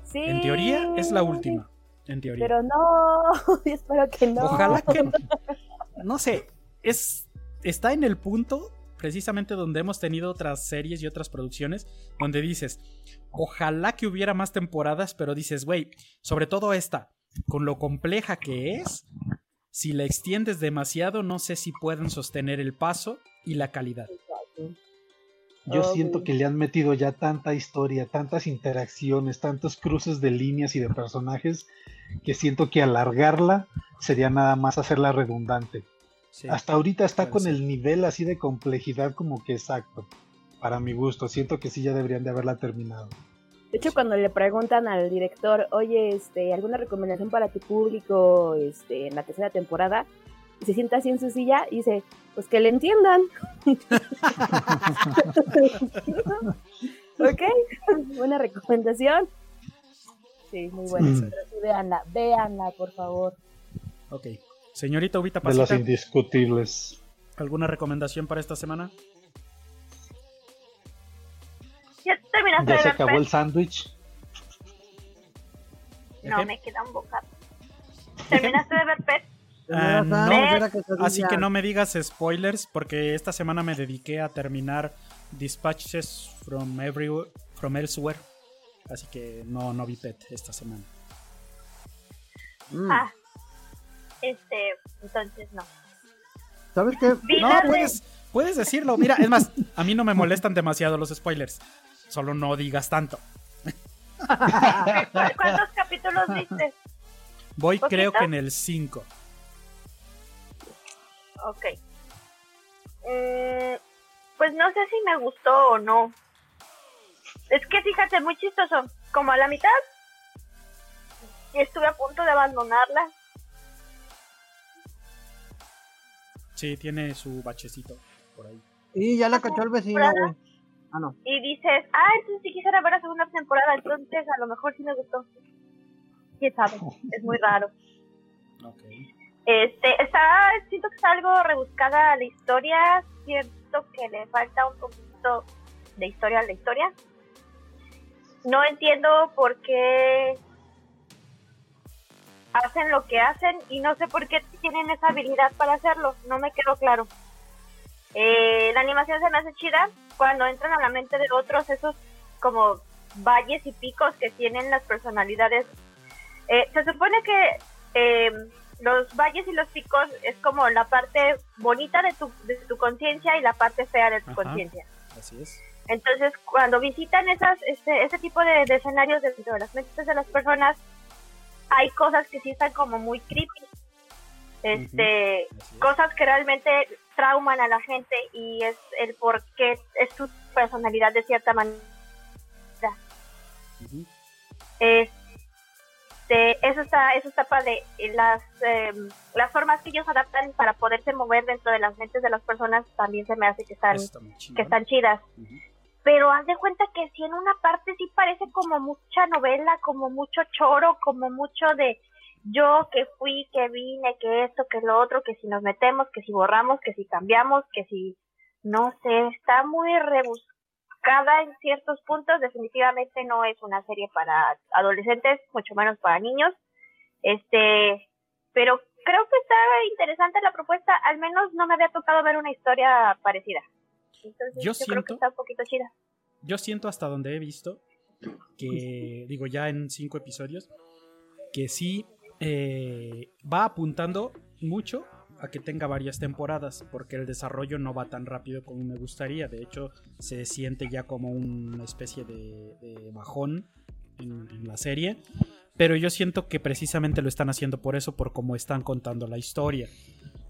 Sí. En teoría es la última. En teoría. Pero no, *laughs* espero que no. Ojalá que. No sé. Es. Está en el punto. Precisamente donde hemos tenido otras series y otras producciones. Donde dices. Ojalá que hubiera más temporadas. Pero dices, güey. Sobre todo esta. Con lo compleja que es. Si la extiendes demasiado. No sé si pueden sostener el paso y la calidad. Yo Ok. siento que le han metido ya tanta historia, tantas interacciones, tantos cruces de líneas y de personajes, que siento que alargarla sería nada más hacerla redundante. Sí. Hasta ahorita está con ser. el nivel así de complejidad como que exacto. Para mi gusto, siento que sí ya deberían de haberla terminado. De hecho, cuando le preguntan al director, oye, este, ¿alguna recomendación para tu público este, en la tercera temporada? Y se sienta así en su silla y dice, pues que le entiendan. *laughs* ok, buena recomendación. Sí, muy buena. Mm. Pero sí, véanla, véanla, por favor. Ok. Señorita Ubita De los Pasita. indiscutibles. ¿Alguna recomendación para esta semana? ¿Ya terminaste Ya de se ver acabó el sándwich. No, me queda un bocado. ¿Terminaste de ver Pet? Ah, no. Así que no me digas spoilers porque esta semana me dediqué a terminar Dispatches from Everywhere, from Elsewhere. Así que no, no vi Pet esta semana. Mm. Ah, este, entonces no. ¿Sabes qué? *laughs* No, puedes, puedes decirlo. Mira, es más, a mí no me molestan demasiado los spoilers. Solo no digas tanto. ¿Cu- *laughs* ¿Cuántos capítulos viste? Voy ¿Poquito? creo que en el 5. Ok. Mm, pues no sé si me gustó o no. Es que fíjate, muy chistoso. Como a la mitad, estuve a punto de abandonarla. Sí, tiene su bachecito por ahí. Y ya la cachó el vecino, güey. Ah, no. Y dices, ah, entonces si quisiera ver la segunda temporada, entonces a lo mejor sí me gustó. Quién sabe, es muy raro. Ok. Este, está, siento que está algo rebuscada la historia, siento que le falta un poquito de historia a la historia. No entiendo por qué hacen lo que hacen y no sé por qué tienen esa habilidad para hacerlo, no me quedó claro. Eh, la animación se me hace chida cuando entran a la mente de otros esos como valles y picos que tienen las personalidades. Eh, se supone que eh, los valles y los picos es como la parte bonita de tu, de tu conciencia y la parte fea de tu conciencia. Así es. Entonces, cuando visitan esas, este, ese tipo de, de escenarios dentro de las mentes de las personas, hay cosas que sí están como muy creepy. Este, es. cosas que realmente trauman a la gente y es el por qué es su personalidad de cierta manera. Este, eso está, eso está padre. Las, em, las formas que ellos adaptan para poderse mover dentro de las mentes de las personas también se me hace que están, que están chidas. Pero haz de cuenta que si en una parte sí parece como mucha novela, como mucho choro, como mucho de yo que fui, que vine, que esto, que lo otro, que si nos metemos, que si borramos, que si cambiamos, que si no sé, está muy rebuscada en ciertos puntos, definitivamente no es una serie para adolescentes, mucho menos para niños. Este, pero creo que está interesante la propuesta, al menos no me había tocado ver una historia parecida. Entonces Yo yo, creo siento- que está un poquito chida. Yo siento hasta donde he visto que, digo, ya en cinco episodios, que sí eh, va apuntando mucho a que tenga varias temporadas, porque el desarrollo no va tan rápido como me gustaría. De hecho, se siente ya como una especie de, de bajón en, la serie. Pero yo siento que precisamente lo están haciendo por eso, por cómo están contando la historia.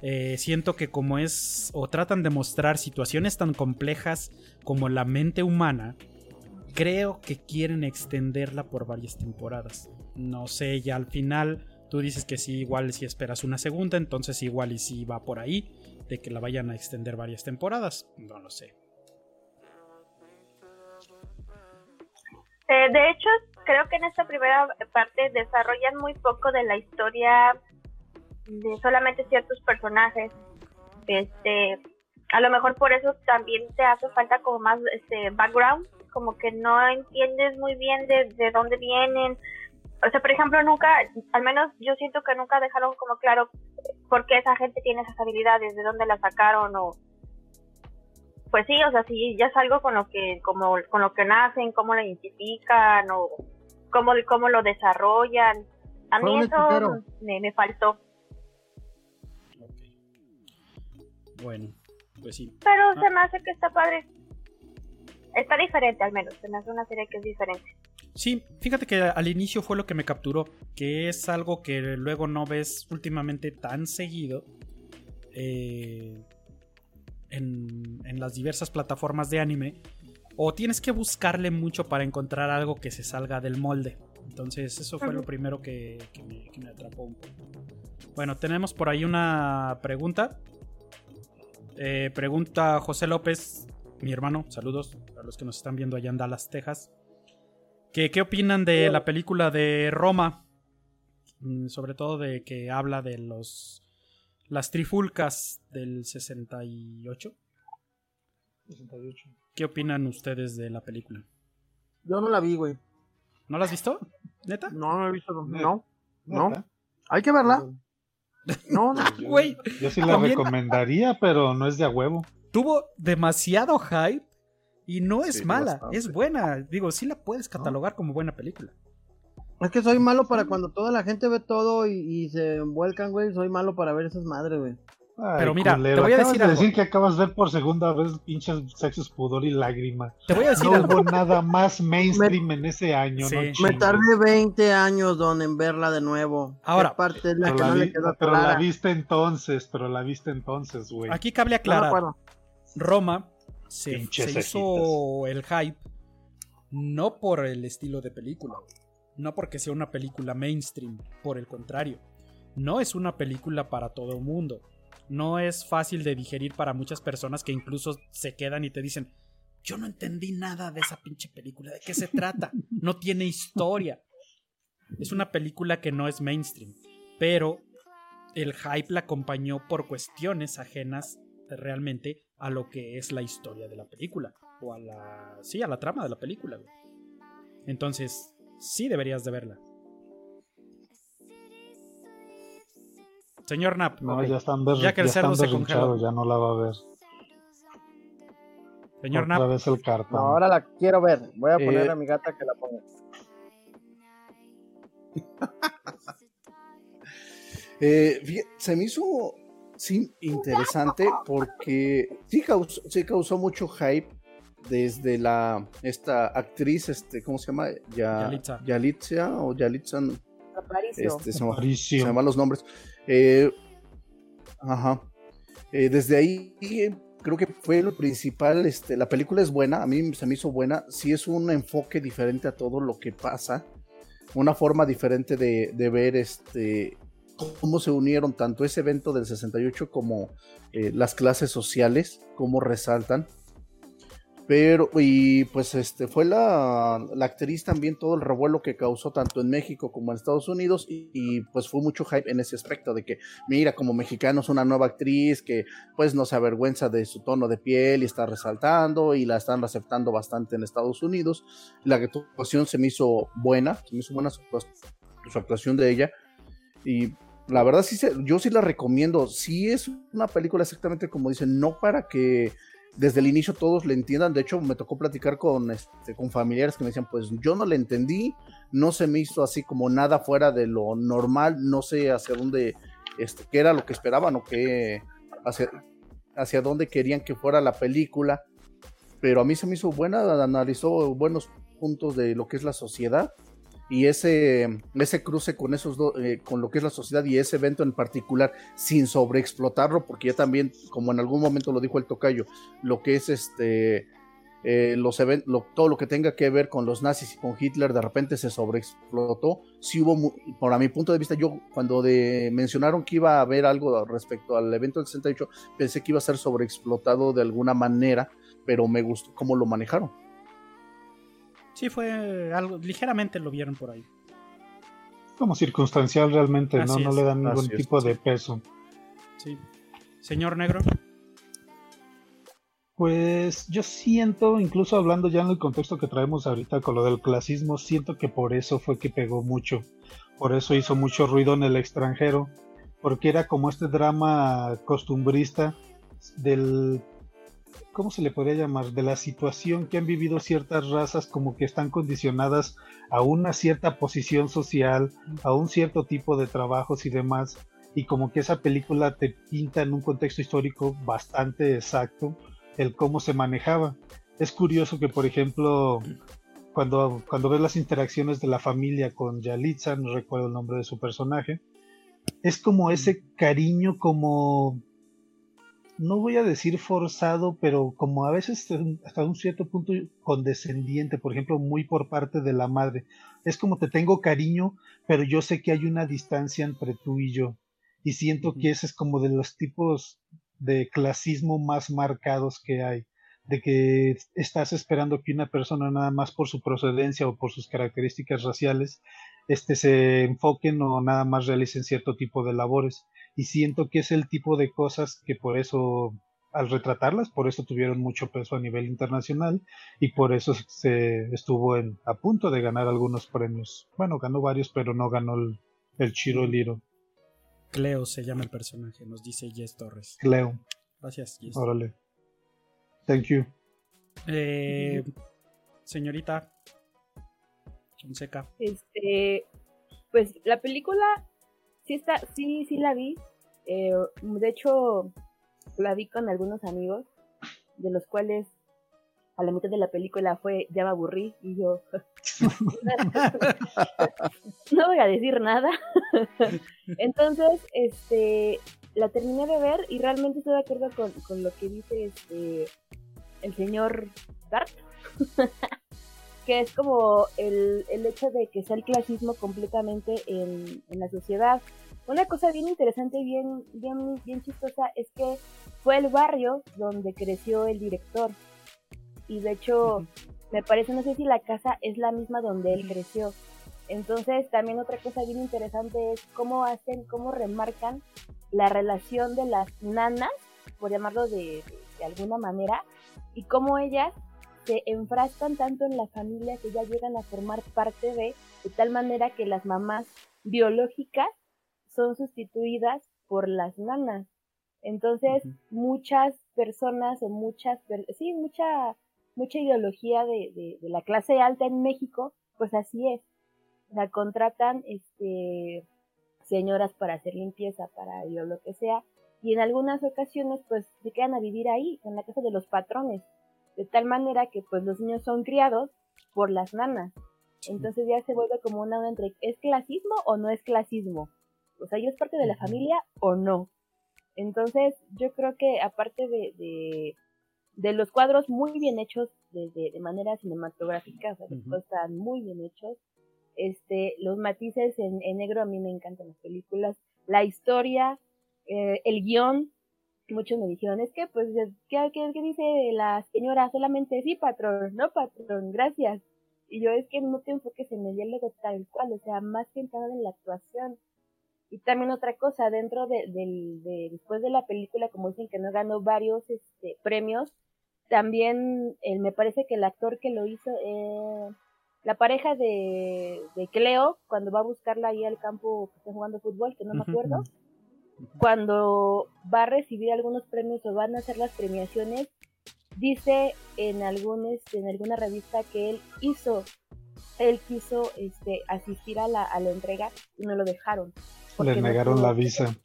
Eh, siento que como es, o tratan de mostrar situaciones tan complejas como la mente humana, creo que quieren extenderla por varias temporadas. No sé, ya al final tú dices que sí, igual si esperas una segunda, entonces igual y si va por ahí, de que la vayan a extender varias temporadas, no lo sé. Eh, de hecho, creo que en esta primera parte desarrollan muy poco de la historia de solamente ciertos personajes. Este, a lo mejor por eso también te hace falta como más este background, como que no entiendes muy bien de, de dónde vienen. O sea, por ejemplo, nunca, al menos yo siento que nunca dejaron como claro por qué esa gente tiene esas habilidades, de dónde las sacaron o pues sí, o sea, sí, ya es algo con lo que, como, con lo que nacen, cómo lo identifican o cómo, cómo lo desarrollan. A mí eso me, me faltó, Bueno, pues sí. pero Ah. se me hace que está padre. Está diferente al menos, se me hace una serie que es diferente. Sí, fíjate que al inicio fue lo que me capturó, que es algo que luego no ves últimamente tan seguido eh, en, en las diversas plataformas de anime, o tienes que buscarle mucho para encontrar algo que se salga del molde. Entonces eso fue lo primero que, que me, que me atrapó un poco. Bueno, tenemos por ahí una pregunta. Eh, pregunta José López, mi hermano, saludos a los que nos están viendo allá en Dallas, Texas. ¿Qué, qué opinan de la película de Roma? Mm, Sobre todo de que habla de los las trifulcas del 68. 68. ¿Qué opinan ustedes de la película? Yo no la vi, güey. ¿No la has visto? ¿Neta? No, no he visto. No, no. ¿Neta? Hay que verla. No, no. Yo- *laughs* Güey, Yo sí la también- recomendaría, pero no es de a huevo. Tuvo demasiado hype y no es Sí, mala, bastante. es buena. Digo, sí la puedes catalogar como buena película. Es que soy malo para cuando toda la gente ve todo y, y se envuelcan, güey. Soy malo para ver esas madres, güey. Ay, Pero mira, culero, te voy a acabas decir de algo. decir que acabas de ver por segunda vez pinche sexos, pudor y lágrima. Te voy a decir No algo. hubo nada más *laughs* mainstream en ese año, Sí. ¿no? Me tardé 20 años, don, en verla de nuevo. Ahora, ¿Qué parte es la Pero, que la, no le vi- quedó pero la viste entonces, pero la viste entonces, güey. Aquí cabe aclarar. Roma se, hizo el hype no por el estilo de película, no porque sea una película mainstream, por el contrario, no es una película para todo el mundo, no es fácil de digerir para muchas personas que incluso se quedan y te dicen, yo no entendí nada de esa pinche película, ¿de qué se trata? No tiene historia. Es una película que no es mainstream, pero el hype la acompañó por cuestiones ajenas realmente a lo que es la historia de la película o a la sí a la trama de la película güey. entonces sí deberías de verla señor Nap No, ya están, Ya que el ya cerdo se congeló. ya no la va a ver. señor Otra Nap vez el cartón. No, ahora la quiero ver. Voy a poner Eh, a mi gata que la ponga. *laughs* Eh, se me hizo sí, interesante porque sí causó, sí causó mucho hype desde la esta actriz, este, ¿cómo se llama? Ya, Yalitza. Yalitza o Yalitza, Aparicio. este, se, me, Aparicio. se van los nombres. Eh, ajá. Eh, desde ahí creo que fue lo principal. Este, la película es buena, a mí se me hizo buena. Sí es un enfoque diferente a todo lo que pasa. Una forma diferente de, de ver este cómo se unieron tanto ese evento del 68 como eh, las clases sociales, cómo resaltan. Pero, y pues este fue la, la actriz también todo el revuelo que causó tanto en México como en Estados Unidos y, y, pues fue mucho hype en ese aspecto de que mira como mexicano es una nueva actriz que pues no se avergüenza de su tono de piel y está resaltando y la están aceptando bastante en Estados Unidos. La actuación se me hizo buena, se me hizo buena su, su actuación de ella y la verdad sí se, yo sí la recomiendo, sí es una película exactamente como dicen, no para que desde el inicio todos le entiendan. De hecho, me tocó platicar con, este, con familiares que me decían, pues yo no le entendí, no se me hizo así como nada fuera de lo normal, no sé hacia dónde, este, era lo que esperaban o qué, hacia, hacia dónde querían que fuera la película. Pero a mí se me hizo buena, analizó buenos puntos de lo que es la sociedad y ese, ese cruce con esos eh, con lo que es la sociedad y ese evento en particular, sin sobreexplotarlo, porque ya también, como en algún momento lo dijo el tocayo, lo que es este eh, los lo, todo lo que tenga que ver con los nazis y con Hitler, de repente se sobreexplotó. Sí hubo, por mi punto de vista, yo cuando mencionaron que iba a haber algo respecto al evento del 68, pensé que iba a ser sobreexplotado de alguna manera, pero me gustó cómo lo manejaron. Sí, fue algo, ligeramente lo vieron por ahí. Como circunstancial realmente, Así ¿no? No le dan ningún es, tipo sí. de peso. Sí. Señor Negro. Pues yo siento, incluso hablando ya en el contexto que traemos ahorita con lo del clasismo, siento que por eso fue que pegó mucho. Por eso hizo mucho ruido en el extranjero. Porque era como este drama costumbrista del... ¿Cómo se le podría llamar? De la situación que han vivido ciertas razas como que están condicionadas a una cierta posición social, a un cierto tipo de trabajos y demás. Y como que esa película te pinta en un contexto histórico bastante exacto el cómo se manejaba. Es curioso que, por ejemplo, cuando, cuando ves las interacciones de la familia con Yalitza, no recuerdo el nombre de su personaje, es como ese cariño como, no voy a decir forzado, pero como a veces hasta un cierto punto condescendiente, por ejemplo, muy por parte de la madre. Es como te tengo cariño, pero yo sé que hay una distancia entre tú y yo. Y siento que ese es como de los tipos de clasismo más marcados que hay, de que estás esperando que una persona nada más por su procedencia o por sus características raciales este se enfoquen o nada más realicen cierto tipo de labores y siento que es el tipo de cosas que por eso al retratarlas por eso tuvieron mucho peso a nivel internacional y por eso se estuvo en, a punto de ganar algunos premios bueno ganó varios pero no ganó el, el Chiro Liro Cleo se llama el personaje, nos dice Jess Torres. Cleo. Gracias, Jess. Órale. Thank you. Eh, señorita. Fonseca. Este, pues la película sí está, sí, sí la vi. Eh, de hecho, la vi con algunos amigos, de los cuales a la mitad de la película fue ya me aburrí y yo *laughs* no voy a decir nada. *laughs* Entonces, este la terminé de ver y realmente estoy de acuerdo con, con lo que dice este el señor Dart. *laughs* que es como el, el, hecho de que sea el clasismo completamente en, en, la sociedad. Una cosa bien interesante y bien, bien, bien chistosa es que fue el barrio donde creció el director. Y de hecho, me parece, no sé si la casa es la misma donde él creció. Entonces, también otra cosa bien interesante es cómo hacen, cómo remarcan la relación de las nanas, por llamarlo de, de alguna manera, y cómo ellas se enfrascan tanto en la familia que ya llegan a formar parte de, de tal manera que las mamás biológicas son sustituidas por las nanas. Entonces, muchas personas o muchas, sí, mucha, mucha ideología de, de, de, la clase alta en México, pues así es. O sea, contratan este, señoras para hacer limpieza, para lo que sea, y en algunas ocasiones pues se quedan a vivir ahí, en la casa de los patrones, de tal manera que pues los niños son criados por las nanas. Entonces ya se vuelve como una onda entre ¿es clasismo o no es clasismo? O sea, ¿yo es parte de la familia o no? Entonces yo creo que aparte de, de, de los cuadros muy bien hechos de, de manera cinematográfica, o sea, uh -huh. están muy bien hechos, este, los matices en, en, negro a mí me encantan las películas, la historia, eh, el guion, muchos me dijeron, es que, pues, ¿qué, qué, qué dice la señora? Solamente, sí, patrón, no, patrón, gracias. Y yo, es que no te enfoques en el diálogo tal cual, o sea, más centrado en la actuación. Y también otra cosa, dentro de, de, de, después de la película, como dicen que no ganó varios este, premios, también eh, me parece que el actor que lo hizo, eh, la pareja de, de Cleo, cuando va a buscarla ahí al campo que está jugando fútbol, que no me acuerdo, cuando va a recibir algunos premios o van a hacer las premiaciones, dice en algún este, en alguna revista que él hizo, él quiso este asistir a la, a la entrega y no lo dejaron. Le negaron no la visa.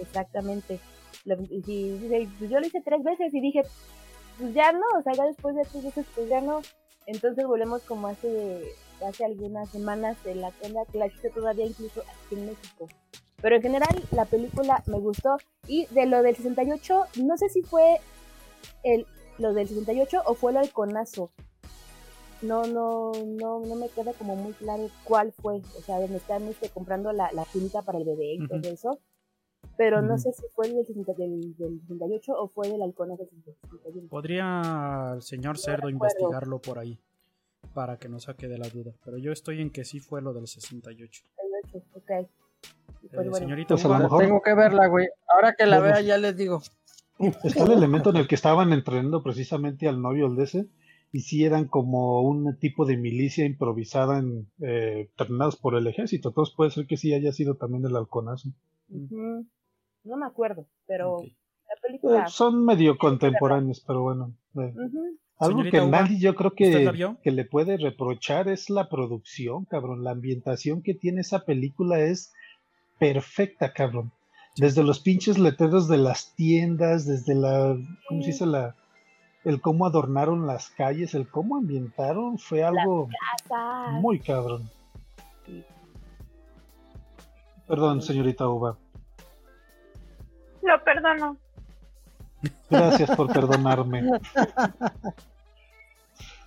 Exactamente. Y, y, pues yo lo hice tres veces y dije, pues ya no, o sea, ya después de tres veces, pues ya no. Entonces volvemos como hace, hace algunas semanas en la tienda que la hice todavía incluso aquí en México. Pero en general la película me gustó. Y de lo del 68, no sé si fue el, lo del 68 o fue el halconazo. No, no, no, no me queda como muy claro cuál fue. O sea, donde están este, comprando la, la cinta para el bebé y uh -huh. todo eso. Pero uh -huh. no sé si fue del, del, del 68 o fue del halconazo del 61. Podría el señor Cerdo no investigarlo por ahí para que no saque de la duda. Pero yo estoy en que sí fue lo del 68. 68, ok. Pues, bueno. Señorita, pues a lo mejor... tengo que verla, güey. Ahora que la bueno, vea ya les digo. Está el elemento en el que estaban entrenando precisamente al novio el ese y sí eran como un tipo de milicia improvisada en, eh, entrenados por el ejército. Entonces puede ser que sí haya sido también el halconazo. Uh -huh. No me acuerdo, pero okay. la película... Eh, son medio contemporáneos, pero bueno. Eh. Uh -huh. Algo Señorita que nadie yo creo que, que le puede reprochar es la producción, cabrón. La ambientación que tiene esa película es perfecta, cabrón. Desde los pinches letreros de las tiendas, desde la, ¿cómo se dice? La, el cómo adornaron las calles, el cómo ambientaron, fue algo muy cabrón. Perdón, señorita Uva. Lo perdono. Gracias por perdonarme. *laughs*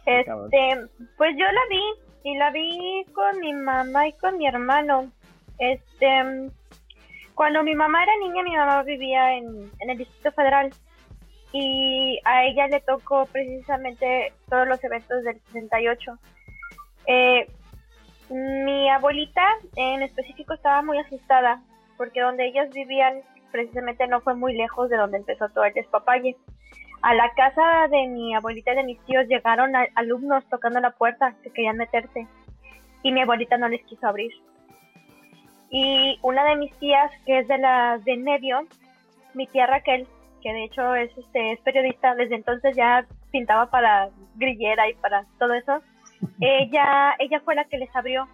Este, pues yo la vi y la vi con mi mamá y con mi hermano. Este, cuando mi mamá era niña, mi mamá vivía en, el Distrito Federal y a ella le tocó precisamente todos los eventos del 68. Eh, mi abuelita en específico estaba muy asustada porque donde ellas vivían precisamente no fue muy lejos de donde empezó todo el despapalle. A la casa de mi abuelita y de mis tíos llegaron alumnos tocando la puerta que querían meterse y mi abuelita no les quiso abrir. Y una de mis tías, que es de las de en medio, mi tía Raquel, que de hecho es, este, es periodista, desde entonces ya pintaba para grillera y para todo eso, ella, ella fue la que les abrió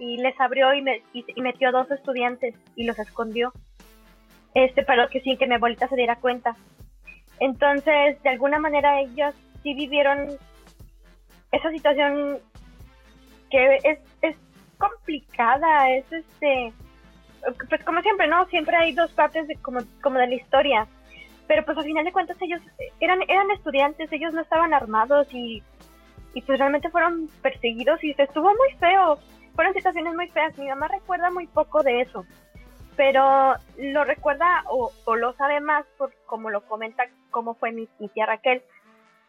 y les abrió y, me, y, metió a dos estudiantes y los escondió, este, pero que sin que mi abuelita se diera cuenta. Entonces, de alguna manera ellos sí vivieron esa situación que es, es complicada, es este, pues como siempre, ¿no? Siempre hay dos partes de, como, como de la historia, pero pues al final de cuentas ellos eran, eran estudiantes, ellos no estaban armados y, y pues realmente fueron perseguidos y se estuvo muy feo, fueron situaciones muy feas, mi mamá recuerda muy poco de eso, pero lo recuerda o, lo sabe más por como lo comenta cómo fue mi, mi tía Raquel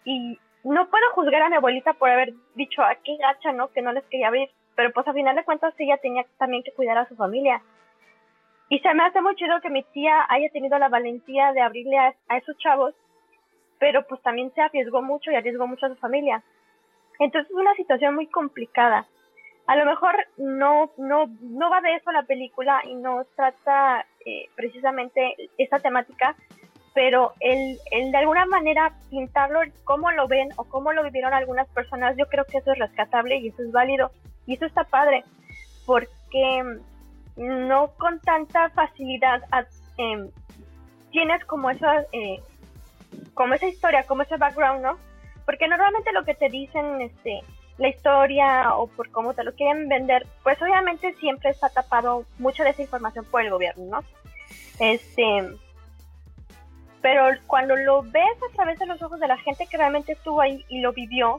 y no puedo juzgar a mi abuelita por haber dicho, a ah, qué gacha, ¿no? Que no les quería abrir. Pero pues a final de cuentas ella tenía también que cuidar a su familia. Y se me hace muy chido que mi tía haya tenido la valentía de abrirle a, esos chavos, pero pues también se arriesgó mucho y arriesgó mucho a su familia. Entonces es una situación muy complicada. A lo mejor no, no, no va de eso la película y no trata eh, precisamente esa temática, pero el, el de alguna manera pintarlo, cómo lo ven o cómo lo vivieron algunas personas, yo creo que eso es rescatable y eso es válido y eso está padre, porque no con tanta facilidad em, tienes como esa, eh, como esa historia, como ese background, ¿no? Porque normalmente lo que te dicen, este, la historia o por cómo te lo quieren vender, pues obviamente siempre está tapado mucha de esa información por el gobierno, ¿no? Este, pero cuando lo ves a través de los ojos de la gente que realmente estuvo ahí y lo vivió,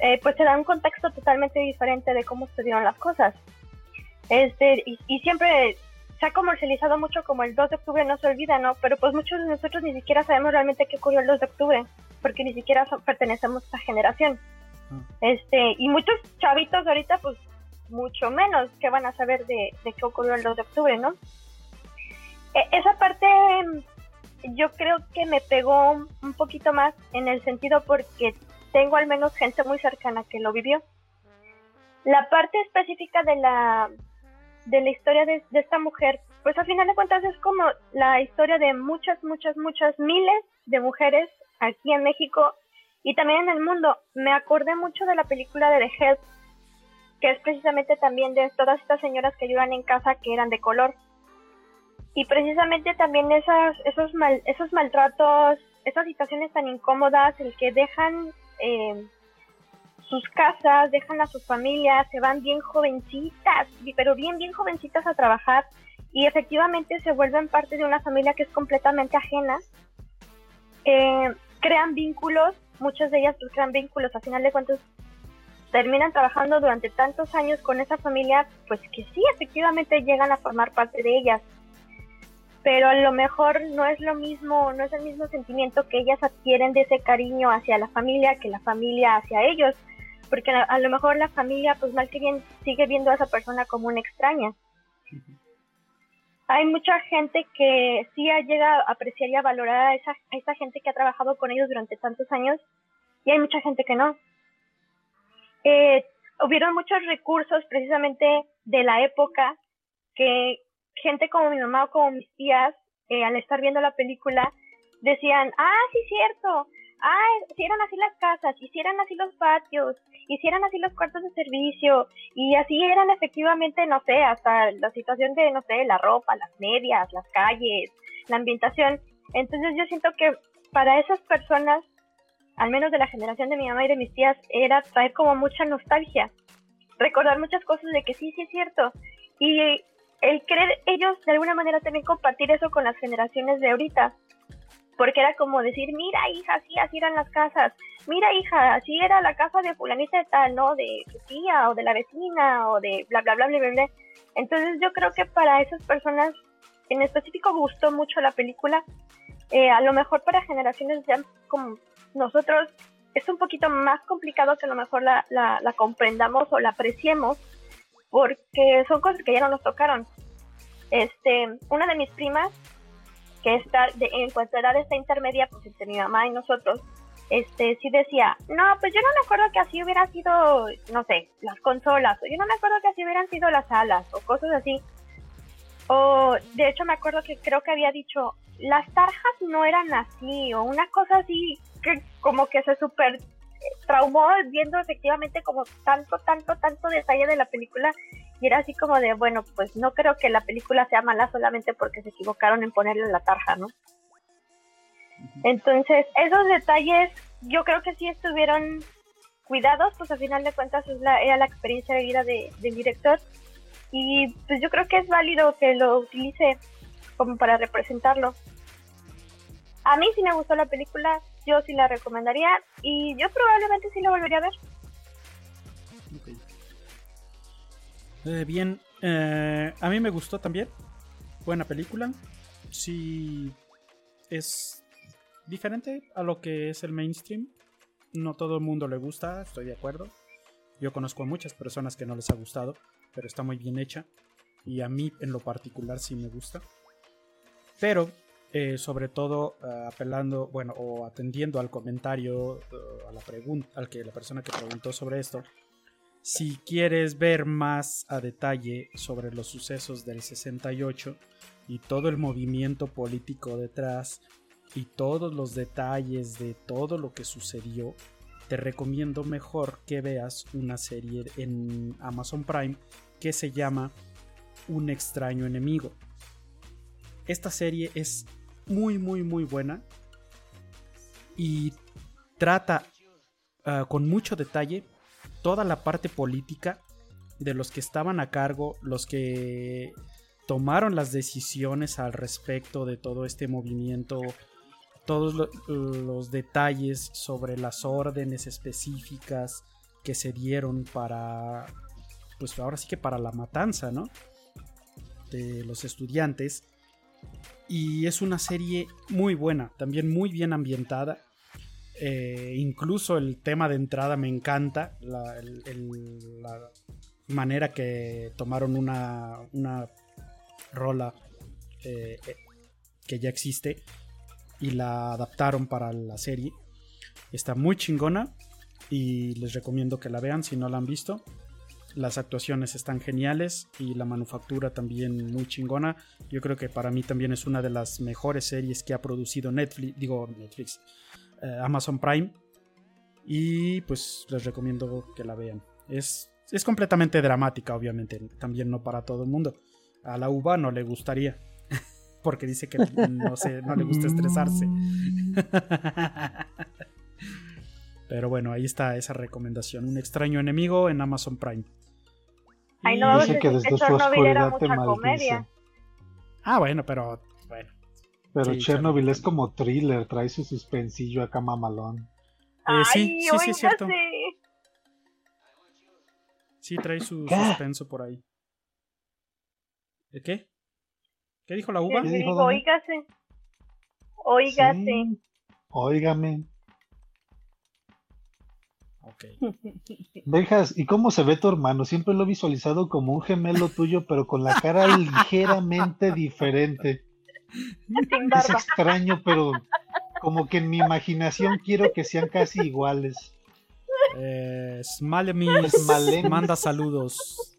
eh, pues te da un contexto totalmente diferente de cómo se dieron las cosas. Este, y, siempre se ha comercializado mucho como el 2 de octubre no se olvida, ¿no? Pero pues muchos de nosotros ni siquiera sabemos realmente qué ocurrió el 2 de octubre, porque ni siquiera pertenecemos a esa generación. Ah. Este, y muchos chavitos ahorita, pues mucho menos que van a saber de, de qué ocurrió el 2 de octubre, ¿no? E, esa parte yo creo que me pegó un poquito más en el sentido porque tengo al menos gente muy cercana que lo vivió. La parte específica de la, de la historia de, esta mujer, pues al final de cuentas es como la historia de muchas, muchas, muchas miles de mujeres aquí en México y también en el mundo. Me acordé mucho de la película de The Help, que es precisamente también de todas estas señoras que ayudan en casa que eran de color y precisamente también esas, esos, mal, esos maltratos, esas situaciones tan incómodas, el que dejan eh, sus casas, dejan a sus familias, se van bien jovencitas, pero bien, bien jovencitas a trabajar y efectivamente se vuelven parte de una familia que es completamente ajena. Eh, crean vínculos, muchas de ellas pues crean vínculos, al final de cuentas terminan trabajando durante tantos años con esa familia, pues que sí, efectivamente llegan a formar parte de ellas pero a lo mejor no es lo mismo, no es el mismo sentimiento que ellas adquieren de ese cariño hacia la familia que la familia hacia ellos, porque a, lo mejor la familia, pues mal que bien, sigue viendo a esa persona como una extraña. Hay mucha gente que sí llega a apreciar y a valorar a esa, esa gente que ha trabajado con ellos durante tantos años, y hay mucha gente que no. Eh, hubieron muchos recursos precisamente de la época que gente como mi mamá o como mis tías, eh, al estar viendo la película, decían, ah, sí, cierto, ah, hicieron así las casas, hicieron así los patios, hicieron así los cuartos de servicio, y así eran efectivamente, no sé, hasta la situación de, no sé, la ropa, las medias, las calles, la ambientación. Entonces yo siento que para esas personas, al menos de la generación de mi mamá y de mis tías, era traer como mucha nostalgia, recordar muchas cosas de que sí, sí es cierto. Y el querer ellos de alguna manera también compartir eso con las generaciones de ahorita. Porque era como decir, mira hija, así, así eran las casas. Mira hija, así era la casa de fulanita de tal, ¿no? De su tía o de la vecina o de bla, bla, bla, bla, bla, bla. Entonces yo creo que para esas personas en específico gustó mucho la película. Eh, a lo mejor para generaciones ya como nosotros es un poquito más complicado que a lo mejor la, la, la comprendamos o la apreciemos porque son cosas que ya no nos tocaron. Este, una de mis primas, que está de, en cuanto a edad está intermedia, pues entre mi mamá y nosotros, este, sí decía, no, pues yo no me acuerdo que así hubiera sido, no sé, las consolas, o yo no me acuerdo que así hubieran sido las salas, o cosas así. O, de hecho, me acuerdo que creo que había dicho, las tarjas no eran así, o una cosa así, que como que se super traumó viendo efectivamente como tanto, tanto, tanto detalle de la película y era así como de, bueno, pues no creo que la película sea mala solamente porque se equivocaron en ponerle la tarja, ¿no? Entonces, esos detalles yo creo que sí estuvieron cuidados, pues al final de cuentas es la, era la experiencia de vida de, del director y pues yo creo que es válido que lo utilice como para representarlo. A mí sí me gustó la película, yo sí la recomendaría y yo probablemente sí la volvería a ver. Eh, bien, eh, a mí me gustó también. Buena película. Sí, es diferente a lo que es el mainstream. No todo el mundo le gusta, estoy de acuerdo. Yo conozco a muchas personas que no les ha gustado, pero está muy bien hecha. Y a mí en lo particular sí me gusta. Pero, eh, sobre todo, eh, apelando, bueno, o atendiendo al comentario, eh, a la pregunta, al que la persona que preguntó sobre esto. Si quieres ver más a detalle sobre los sucesos del 68 y todo el movimiento político detrás, y todos los detalles de todo lo que sucedió, te recomiendo mejor que veas una serie en Amazon Prime que se llama Un extraño enemigo. Esta serie es muy muy muy buena y trata ah, con mucho detalle toda la parte política de los que estaban a cargo, los que tomaron las decisiones al respecto de todo este movimiento todos los detalles sobre las órdenes específicas que se dieron para, pues ahora sí que para la matanza, ¿no? De los estudiantes. Y es una serie muy buena, también muy bien ambientada. Eh, incluso el tema de entrada me encanta, la, manera que tomaron una, una rola eh, que ya existe y la adaptaron para la serie. Está muy chingona y les recomiendo que la vean si no la han visto. Las actuaciones están geniales y la manufactura también muy chingona. Yo creo que para mí también es una de las mejores series que ha producido Netflix, digo Netflix, eh, Amazon Prime. Y pues les recomiendo que la vean. Es, es completamente dramática, obviamente, también no para todo el mundo. A la uva no le gustaría *laughs* porque dice que no, no le gusta estresarse. *laughs* Pero bueno, ahí está esa recomendación. Un extraño enemigo en Amazon Prime. Ay, no, dice que desde su oscuridad te comedia. Ah, bueno, pero bueno. Pero Chernobyl es como thriller, trae su suspensillo acá mamalón. Eh, sí, sí, sí, es cierto. Sí, trae su suspenso por ahí. ¿El qué? ¿Qué dijo la uva? ¿Qué dijo, oígase. Oígase. Óigame. Ok. *laughs* Dejas, ¿y cómo se ve tu hermano? Siempre lo he visualizado como un gemelo tuyo, pero con la cara *laughs* ligeramente diferente. Es extraño, pero como que en mi imaginación quiero que sean casi iguales. Eh, Smalemis manda saludos.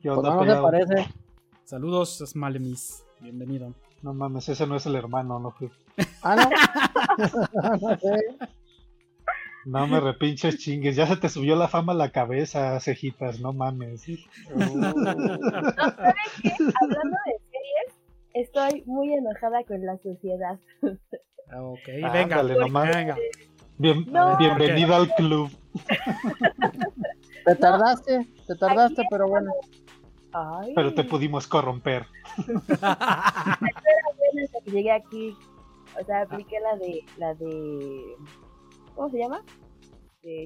¿Qué onda, no se parece? Saludos, Smalemis. Bienvenido. No mames, ese no es el hermano, no Ah, no. *laughs* no me repinches chingues, ya se te subió la fama a la cabeza, cejitas, no mames. Hablando de series, estoy muy enojada con la sociedad. ok, venga, venga. Bien, bienvenido al club. *laughs* Te tardaste, te tardaste, pero bueno. Pero te pudimos corromper. *laughs* llegué aquí, o sea, apliqué la de, la de, ¿cómo se llama?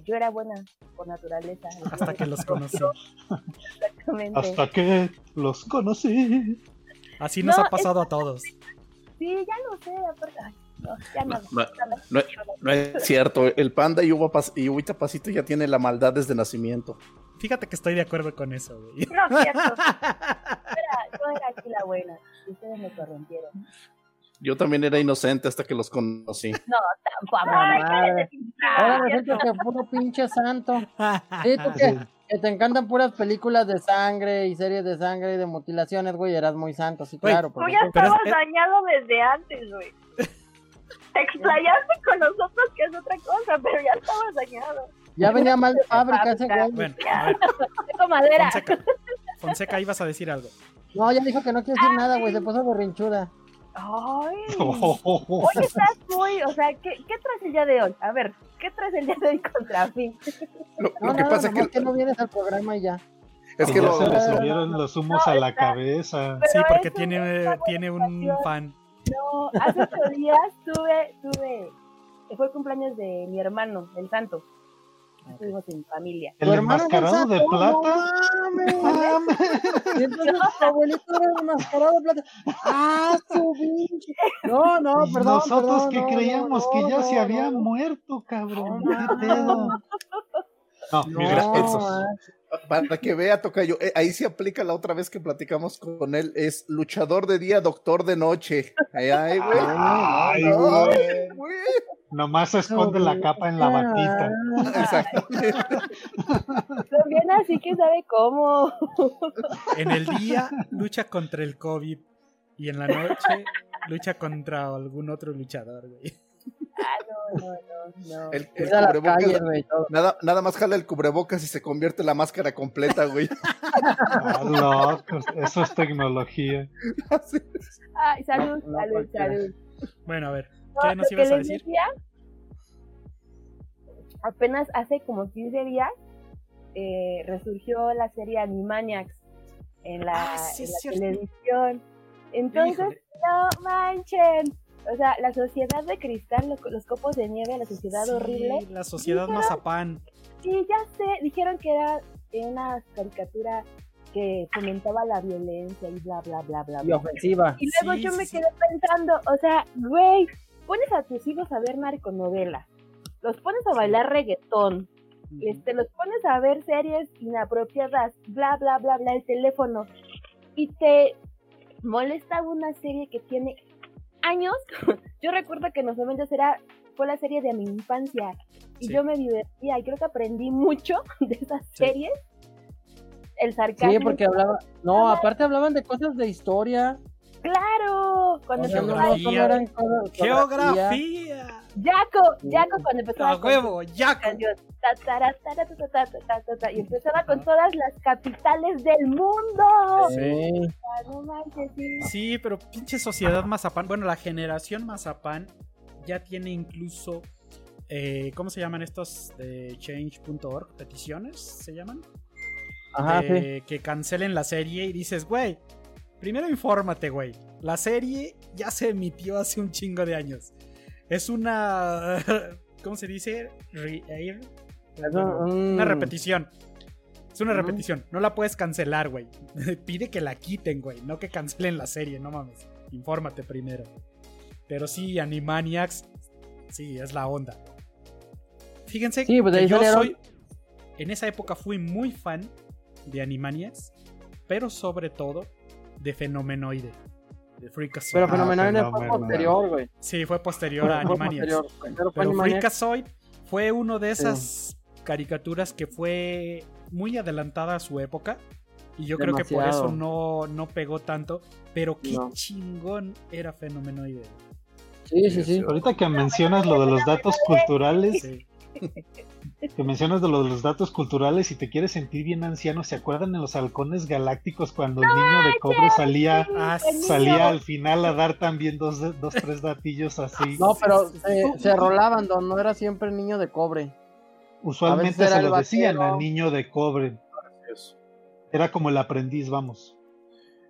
yo era buena por naturaleza. Hasta que los conocí. *laughs* Exactamente. Hasta que los conocí. Así nos ha pasado a todos. Sí, ya lo sé, no, ya no, no, es cierto, el panda y, Uva y Uvita Pasito ya tiene la maldad desde nacimiento. Fíjate que estoy de acuerdo con eso, güey. No, cierto. *laughs* yo era aquí la buena. Ustedes me corrompieron. Yo también era inocente hasta que los conocí. *laughs* No, tampoco. Ahora resulta que puro pinche santo. *laughs* ¿Sí, tú qué? Que te encantan puras películas de sangre y series de sangre y de mutilaciones, güey. Eras muy santo, sí, claro. Tú ya estabas dañado desde antes, güey. *laughs* explayarse con nosotros, que es otra cosa, pero ya estaba dañado. Ya venía mal de fábrica ese güey. Bueno, madera. Fonseca. Fonseca, ibas a decir algo. No, ya dijo que no quiere decir nada, güey. Se puso berrinchuda. Ay. *laughs* Hoy estás muy, o sea, ¿qué, ¿qué traes el día de hoy? A ver, ¿qué traes el día de hoy contra mí? Lo, No, lo que pasa es que, que no vienes al programa y ya. es Que que ya lo, se le subieron los humos a la cabeza. Sí, porque tiene, tiene un fan. No, hace ocho días tuve, tuve, fue el cumpleaños de mi hermano, el santo. Estuvimos en familia. El enmascarado de plata. Entonces tu *laughs* abuelito era enmascarado de plata. ¡Ah, su pinche! No, no, perdón. Nosotros perdón, que no, creíamos no, que ya no, se no, había no. muerto, cabrón. No, ¿Qué pedo? No, mira, No, eso- ah, para que vea, Tocayo, eh, ahí se aplica la otra vez que platicamos con él, es luchador de día, doctor de noche. Ay, ay, güey. Ay, Ay, güey. güey. Nomás se esconde la capa en la batita. Exactamente. También así que sabe cómo. En el día lucha contra el COVID y en la noche lucha contra algún otro luchador, güey. No, no, no, no. El, el cubrebocas, güey. nada, nada más jala el cubrebocas y se convierte en la máscara completa, güey. *laughs* Loco, eso es tecnología. *laughs* Ay, salud, No, no salud, salud. Bueno, a ver, No, ¿qué nos ibas a decir? decía, apenas hace como 15 días eh, resurgió la serie Animaniacs en la, Ah, sí, en es la cierto. televisión. Entonces, Híjole. no manchen. O sea, la sociedad de cristal, lo- los copos de nieve, la sociedad Sí, horrible. La sociedad Dijeron- Mazapán. Sí, ya sé, dijeron que era una caricatura que fomentaba la violencia y bla, bla, bla, bla. Y bla. ofensiva. Y luego Sí, yo sí, me quedé pensando, o sea, güey, pones a tus hijos a ver narconovelas, los pones a bailar reggaetón, este, los pones a ver series inapropiadas, bla, bla, bla, bla, el teléfono, y te molesta una serie que tiene años. *laughs* yo recuerdo que en los momentos era, fue la serie de mi infancia, y Sí. yo me divertía, y creo que aprendí mucho *laughs* de esas series. El sarcasmo. Sí, porque hablaba. No, aparte hablaban de cosas de historia. ¡Claro! Cuando O sea, no, empezaba no solo eran cosas. Geografía. Jaco, Jaco cuando empezaba A huevo, Jaco. canción, y empezaba con todas las capitales del mundo. Sí. No manches, sí. Sí, pero pinche sociedad Mazapán. Bueno, la generación Mazapán ya tiene incluso. eh, ¿Cómo se llaman estos? De change.org, peticiones se llaman. Ajá, sí. que cancelen la serie y dices, güey, primero infórmate, güey. La serie ya se emitió hace un chingo de años. Es una. *laughs* ¿Cómo se dice? Re-air. Es un- un- Una repetición. Es una repetición. No la puedes cancelar, güey. *laughs* Pide que la quiten, güey. No que cancelen la serie, no mames. Infórmate primero. Pero sí, Animaniacs. Sí, es la onda. Fíjense Sí, pues que yo salieron- soy. En esa época fui muy fan de Animaniacs. Pero sobre todo de Fenomenoide. De Freakazoid. Pero Ah, Fenomenoide fue fenómeno. posterior, güey. Sí, fue posterior Fue- a fue Animaniacs. posterior. Fue Pero Animaniacs. Freakazoid fue uno de esas caricaturas que fue muy adelantada a su época. Y yo creo que por eso no, no pegó tanto. Pero qué No. chingón era Fenomenoide. Sí, sí, sí. Ahorita que mencionas lo de los datos culturales, Sí. *laughs* que mencionas de lo de los datos culturales y te quieres sentir bien anciano, ¿se acuerdan en los halcones galácticos cuando el niño de cobre salía Ah, el salía al final a dar también dos, dos tres datillos así? No, pero se, se rolaban, don. No era siempre niño de cobre. Usualmente se lo decían al niño de cobre. Era como el aprendiz, vamos.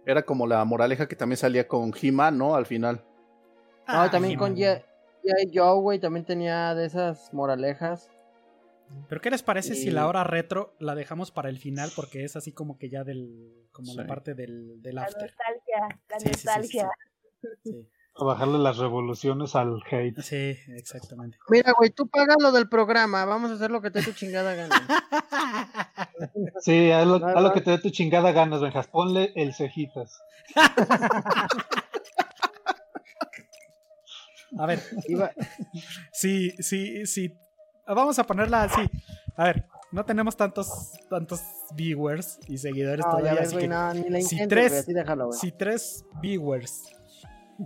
Era como la moraleja que también salía con He-Man, ¿no? Al final. Ah, también con. G.I. Joe, güey, también tenía de esas moralejas. Pero ¿qué les parece si la hora retro la dejamos para el final? Porque es así como que ya del. como la parte del, del La nostalgia, la Sí, sí, sí, sí, nostalgia. Sí, A bajarle las revoluciones al hate. sí, exactamente. Mira, güey, tú pagas lo del programa. Vamos a hacer lo que te dé tu chingada gana. *laughs* Sí, haz lo, haz que te dé tu chingada ganas, Benjas. Ponle el cejitas. *laughs* A ver, Iba- sí, sí, sí. Vamos a ponerla así. A ver, no tenemos tantos, tantos viewers y seguidores No, todavía. ves, así güey, que no, ni la si intentes, tres- güey, así déjalo, güey. si tres viewers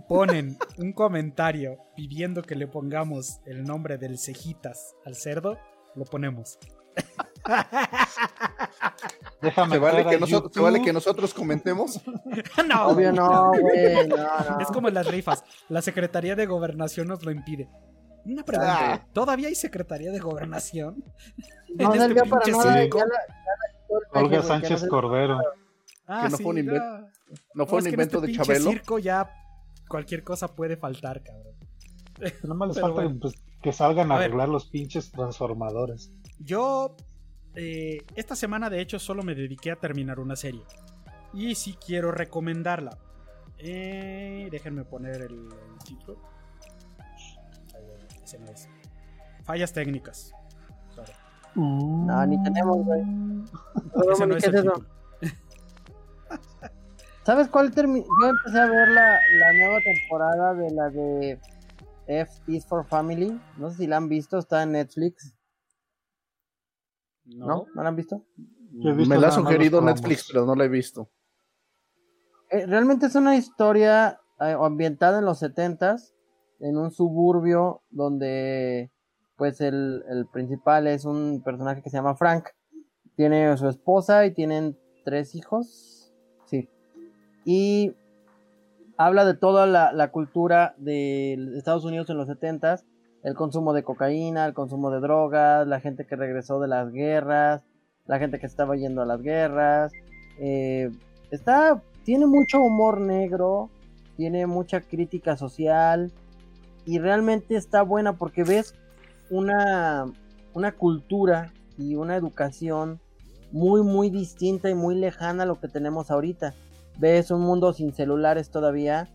ponen un comentario pidiendo que le pongamos el nombre del cejitas al cerdo, lo ponemos. Déjame ¿Se vale, que nosotros, ¿Se YouTube. vale que nosotros comentemos? *laughs* no, Obvio no, güey. No, no. Es como en las rifas. La Secretaría de Gobernación nos lo impide. Una pregunta. Ah. ¿Todavía hay Secretaría de Gobernación? No este para nada. Ya la, ya Olga Sánchez. Cordero. Ah, Que no fue un invento- ah. ¿No fue un que en invento este de Chabelo? circo ya cualquier cosa puede faltar, cabrón. Nada más les *laughs* falta bueno. pues, que salgan a A ver. arreglar los pinches transformadores. Yo eh, esta semana de hecho solo me dediqué a terminar una serie. Y sí quiero recomendarla. Eh, déjenme poner el, el título. Ahí no es. Fallas técnicas. Sorry. No, ni tenemos, güey. Ese no ¿Qué es es. *laughs* ¿Sabes cuál terminó? Yo empecé a ver la, la nueva temporada de la de F is for Family. No sé si la han visto, está en Netflix. ¿No? ¿No, la han visto? Me la ha sugerido. Netflix, pero no la he visto. Eh, realmente es una historia eh, ambientada en los setentas en un suburbio donde pues el, el principal es un personaje que se llama Frank. Tiene a su esposa y tienen tres hijos. Y habla de toda la, cultura de Estados Unidos en los setentas. El consumo de cocaína, el consumo de drogas, la gente que regresó de las guerras, la gente que estaba yendo a las guerras. Eh, está, tiene mucho humor negro, tiene mucha crítica social y realmente está buena porque ves una, una cultura y una educación muy muy distinta y muy lejana a lo que tenemos ahorita. Ves un mundo sin celulares todavía,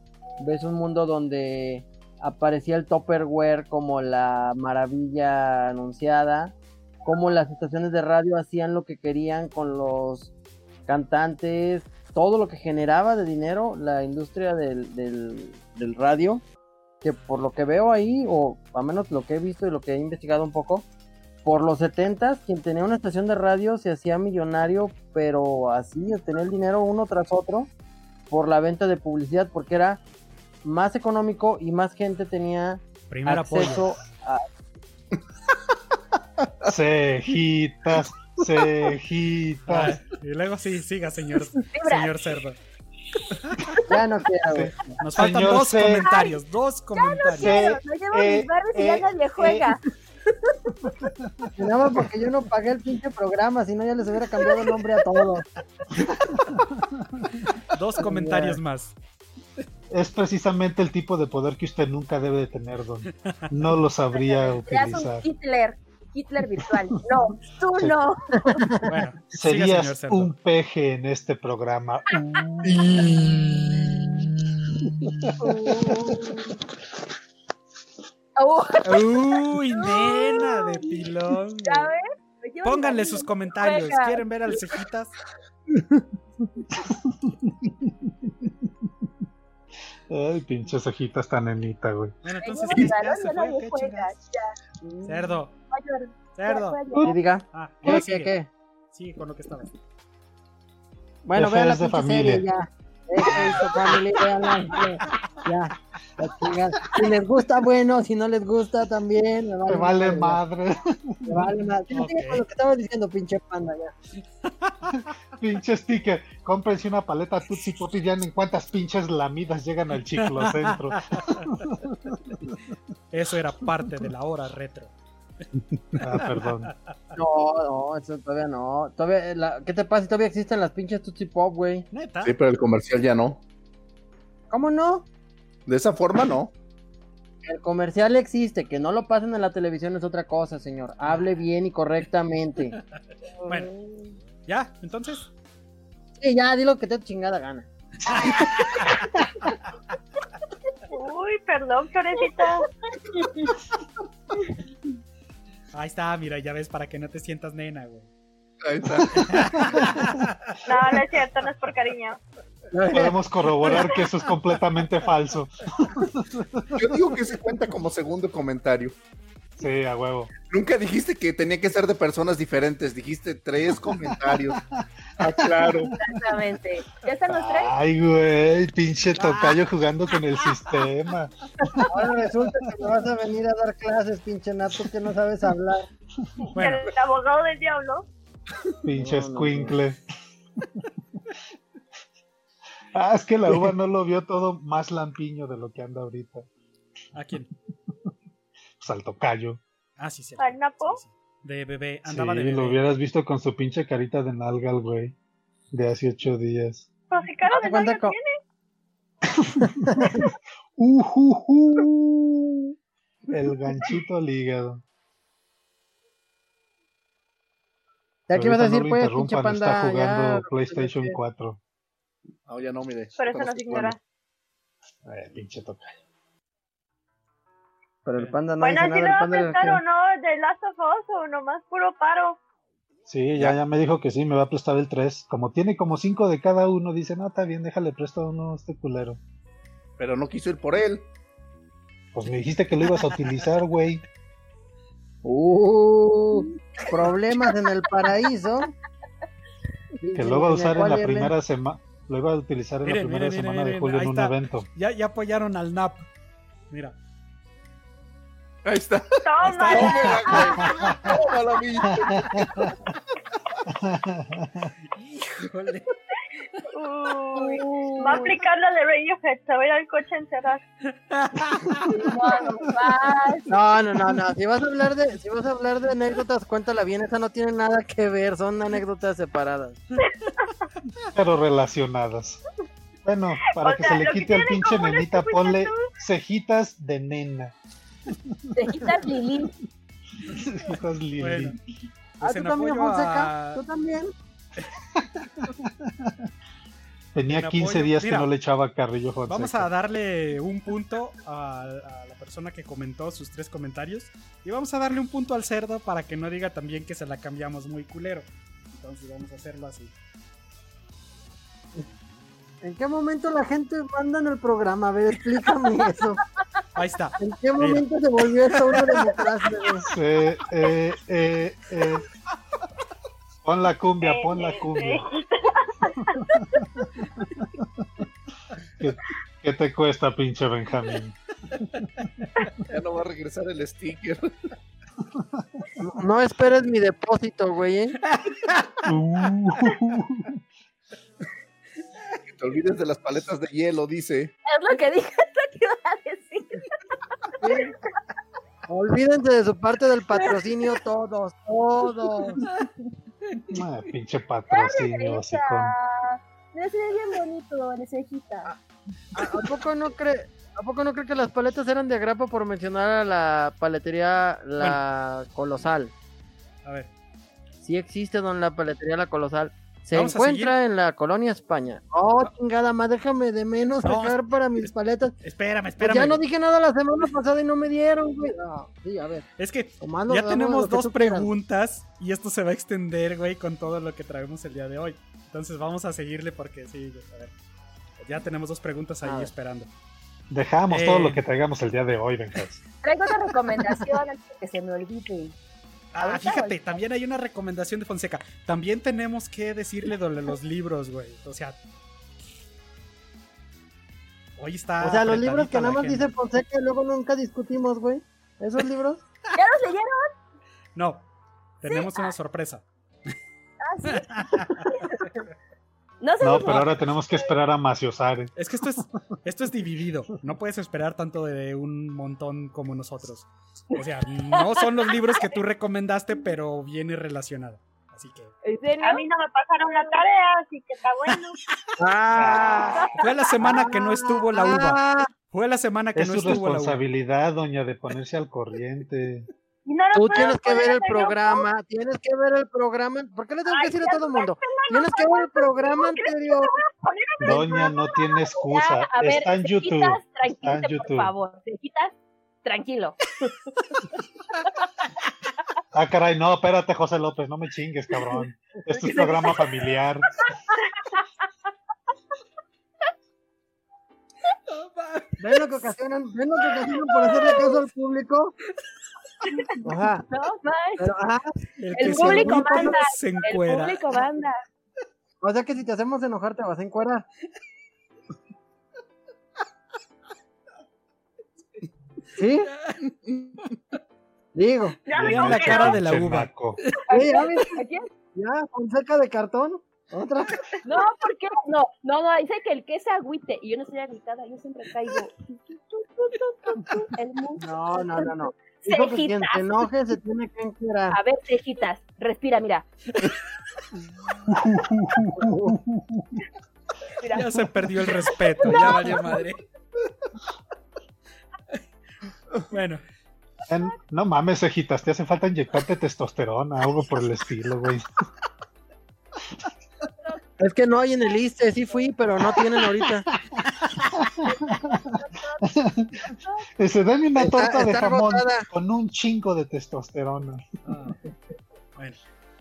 ves un mundo donde aparecía el Tupperware como la maravilla anunciada, como las estaciones de radio hacían lo que querían con los cantantes, todo lo que generaba de dinero la industria del, del, del radio, que por lo que veo ahí, o al menos lo que he visto y lo que he investigado un poco, por los 70 quien tenía una estación de radio se hacía millonario, pero así, tenía el dinero uno tras otro por la venta de publicidad, porque era más económico y más gente tenía Primer apoyo. acceso a... *laughs* Cejitas, cejitas. Ah, y luego sí, siga, señor, señor cerdo. Ya no quiero. Nos faltan Señor dos C. comentarios, dos comentarios. Quiero, no llevo eh, mis barras y ya nadie juega. Y Nada más porque yo no pagué el pinche programa, si no ya les hubiera cambiado el nombre a todos. Dos comentarios más. Es precisamente el tipo de poder que usted nunca debe de tener, don. No lo sabría Seas un utilizar. Hitler. Hitler virtual. No, tú no. Bueno, siga, señor Serías un peje en este programa. Uh, Uy, nena de pilón. ¿Sabes? Pónganle sus comentarios. ¿Quieren ver al cejitas? Ay, pinche cejitas tan nenita, güey. Bueno, entonces, mi ya se fue, ¿qué? Ya. Cerdo, cerdo. Y diga, Ah, ¿qué, qué, sigue. qué? Sigue con lo que estaba. Bueno, vean la de pinche familia. serie ya. Family, ya. Ya. Si les gusta, bueno, si no les gusta, también. Me Me vale madre, madre. Me vale madre. Ya con lo que estabas diciendo, pinche panda, ya. *laughs* Pinche sticker. Cómprense una paleta Tutsi Pop y vean en cuántas pinches lamidas llegan al chiclocentro. *laughs* Eso era parte de la hora retro. Ah, perdón. No, no, eso todavía no. Todavía, la- ¿Qué te pasa si todavía existen las pinches Tootsie Pop, güey? Neta. Sí, pero el comercial ya no. ¿Cómo no? De esa forma no. El comercial existe, que no lo pasen en la televisión es otra cosa, señor. Hable bien y correctamente. Bueno, ya, entonces. Sí, ya, di lo que te chingada gana. Uy, perdón, Florecita. *laughs* Ahí está, mira, ya ves, para que no te sientas nena, güey. Ahí está. *laughs* No, no es cierto, no es por cariño. Podemos corroborar que eso es completamente falso. Yo digo que se cuenta como segundo comentario. Sí, a huevo. Nunca dijiste que tenía que ser de personas diferentes, dijiste tres comentarios. *laughs* Ah, claro. Exactamente. ¿Ya están los tres? Ay, güey, pinche tocayo jugando con el sistema. Ahora resulta que me vas a venir a dar clases, pinche nato, que no sabes hablar. Bueno, El abogado del diablo. Pinche No, no, escuincle. Ah, es que la uva no lo vio todo más lampiño de lo que anda ahorita. ¿a quién? Pues al tocayo. Ah, sí, sí. ¿Al Napo? Sí, sí. De bebé, Sí, andaba de bebé. lo hubieras visto con su pinche carita de nalga, el güey. De hace ocho días. Pues si cara de nalga co- tiene. *laughs* Ujujú. El ganchito al hígado. Ya que ibas a decir, no pues, pinche está panda, jugando ya. PlayStation 4. No, ya no, mire. Por eso nos ignora. Eh, pinche tocayo. Pero el panda no Bueno, dice ¿sí nada, a panda prestar o no de Last of Us o nomás puro paro? Sí, ya, ya me dijo que sí, me va a prestar el 3. Como tiene como 5 de cada uno, dice, no, está bien, déjale presto uno a este culero. Pero no quiso ir por él. Pues me dijiste que lo ibas a utilizar, güey. Uh, problemas en el paraíso. Que lo va a usar en la primera semana. Lo iba a utilizar en Miren, la primera miren, semana miren, de julio en un está. evento. Ya, ya apoyaron al NAP. Mira. Ahí está. Toma. Tómala, mi. Híjole. Uy, va a aplicar la de Radiohead, se va a ir al coche a encerrar. No, no. No, no. Si vas a hablar de, si vas a hablar de anécdotas, cuéntala bien. Esa no tiene nada que ver. Son anécdotas separadas. Pero relacionadas. Bueno, para O que sea, se le quite al pinche nenita, ponle tú. cejitas de nena. Te quitas Lili. Cejitas Lili. Bueno. Ah, Pues tú en también, Fonseca. a- Tú también. *laughs* Tenía en 15 apoyo- días mira, que no le echaba Carrillo Fonseca. Vamos a darle un punto a, a la persona que comentó sus tres comentarios. Y vamos a darle un punto al cerdo para que no diga también que se la cambiamos muy culero. Entonces vamos a hacerlo así. ¿En qué momento la gente manda en el programa? A ver, explícame *laughs* eso. Ahí está. ¿En qué momento se volvió esto una democracia? Eh, eh, eh, eh. Pon la cumbia, pon la cumbia. ¿Qué, qué te cuesta, pinche Benjamín? Ya no va a regresar el sticker. No, no esperes mi depósito, güey. ¿eh? Uh, te olvides de las paletas de hielo, dice. Es lo que dije, es lo que iba a decir. Olvídense de su parte del patrocinio todos, todos. ah, pinche patrocinio, así con. Se ve bien bonito, de cejita. ¿A, a poco no cree? ¿A poco no cree que las paletas eran de agrapa por mencionar a la paletería La Colosal? A ver. Sí existe, don la paletería La Colosal. Se Vamos encuentra en la colonia España. Oh, chingada más, déjame de menos No, sacar para mis paletas. Espérame, Pues espérame. ya no dije nada la semana pasada y no me dieron, güey. No, sí, a ver. Es que ya tenemos que dos quieras. preguntas y esto se va a extender, güey, con todo lo que traemos el día de hoy. Entonces vamos a seguirle porque sí, a ver. Ya tenemos dos preguntas ahí esperando. Dejamos Eh. todo lo que traigamos el día de hoy, Benjas. Traigo otra recomendación antes de que se me olvide. Ah, fíjate, ahorita. también hay una recomendación de Fonseca. También tenemos que decirle de los libros, güey. O sea, hoy está. O sea, los libros que nada más dice Fonseca y luego nunca discutimos, güey. ¿Esos *laughs* libros? ¿Ya los leyeron? No, tenemos una sorpresa. Ah, sí. *laughs* no sé No, si- pero ahora tenemos que esperar a Maciosare. Es que esto es, esto es dividido. No puedes esperar tanto de un montón como nosotros. O sea, no son los libros que tú recomendaste, pero viene relacionado. Así que. A mí no me pasaron la tarea, así que está bueno. *laughs* Ah, fue la semana que no estuvo la uva. Fue la semana que Es no su estuvo la uva. responsabilidad, doña, de ponerse al corriente. No Tú tienes que ver el programa, tienes que ver el programa. ¿Por qué le tengo que decir a todo el mundo? Tienes que ver el programa anterior. Doña, no tiene excusa. Ya, a ver, Está en YouTube. Está en YouTube. por favor. Cejitas, tranquilo. Ah, caray, no, espérate, José López, no me chingues, cabrón. Esto es programa familiar. ¿Ven lo que ocasionan? ¿Ven lo que ocasionan por hacerle caso al público? Ajá. *laughs* No, no, Pero, ajá. El, el que se público manda. se El público manda. *laughs* O sea que si te hacemos enojar te vas a encuerar. *laughs* ¿Sí? Digo. Ya me la cara de la uva. Oye, ya, ves, ¿A quién? ya, con cerca de cartón. Otra. No, ¿por qué? No, no, no, dice que el que se agüite. Y yo no soy agüitada, yo siempre caigo. El mundo. No, no, no, no. Dijo que quien Cejitas. se enoje se tiene que encuerar. A ver, cejitas, respira, mira. Mira. Ya se perdió el respeto, ya valió madre. Bueno, En- No mames, cejitas, te hace falta inyectarte testosterona, algo por el estilo, güey. Es que no hay en el ISTE, sí fui, pero no tienen ahorita. Ese, dame una Está- torta de jamón agotada. con un chingo de testosterona. ah, bueno,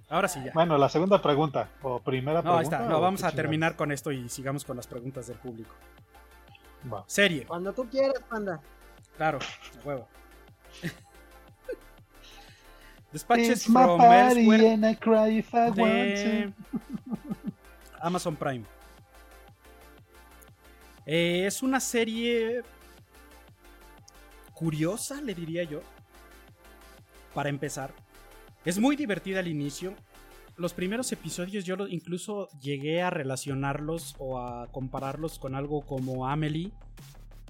ahora sí ya. Bueno, la segunda pregunta, o primera No, ahí pregunta. está. No, vamos a terminar con esto y sigamos con las preguntas del público. Va. Serie, Cuando tú quieras, panda. claro, huevo. *laughs* Despatches It's my from party Elsewhere and I cry if I want de to. Amazon Prime. Eh, es una serie curiosa, le diría yo. Para empezar. Es muy divertida al inicio. Los primeros episodios yo incluso llegué a relacionarlos o a compararlos con algo como Amelie.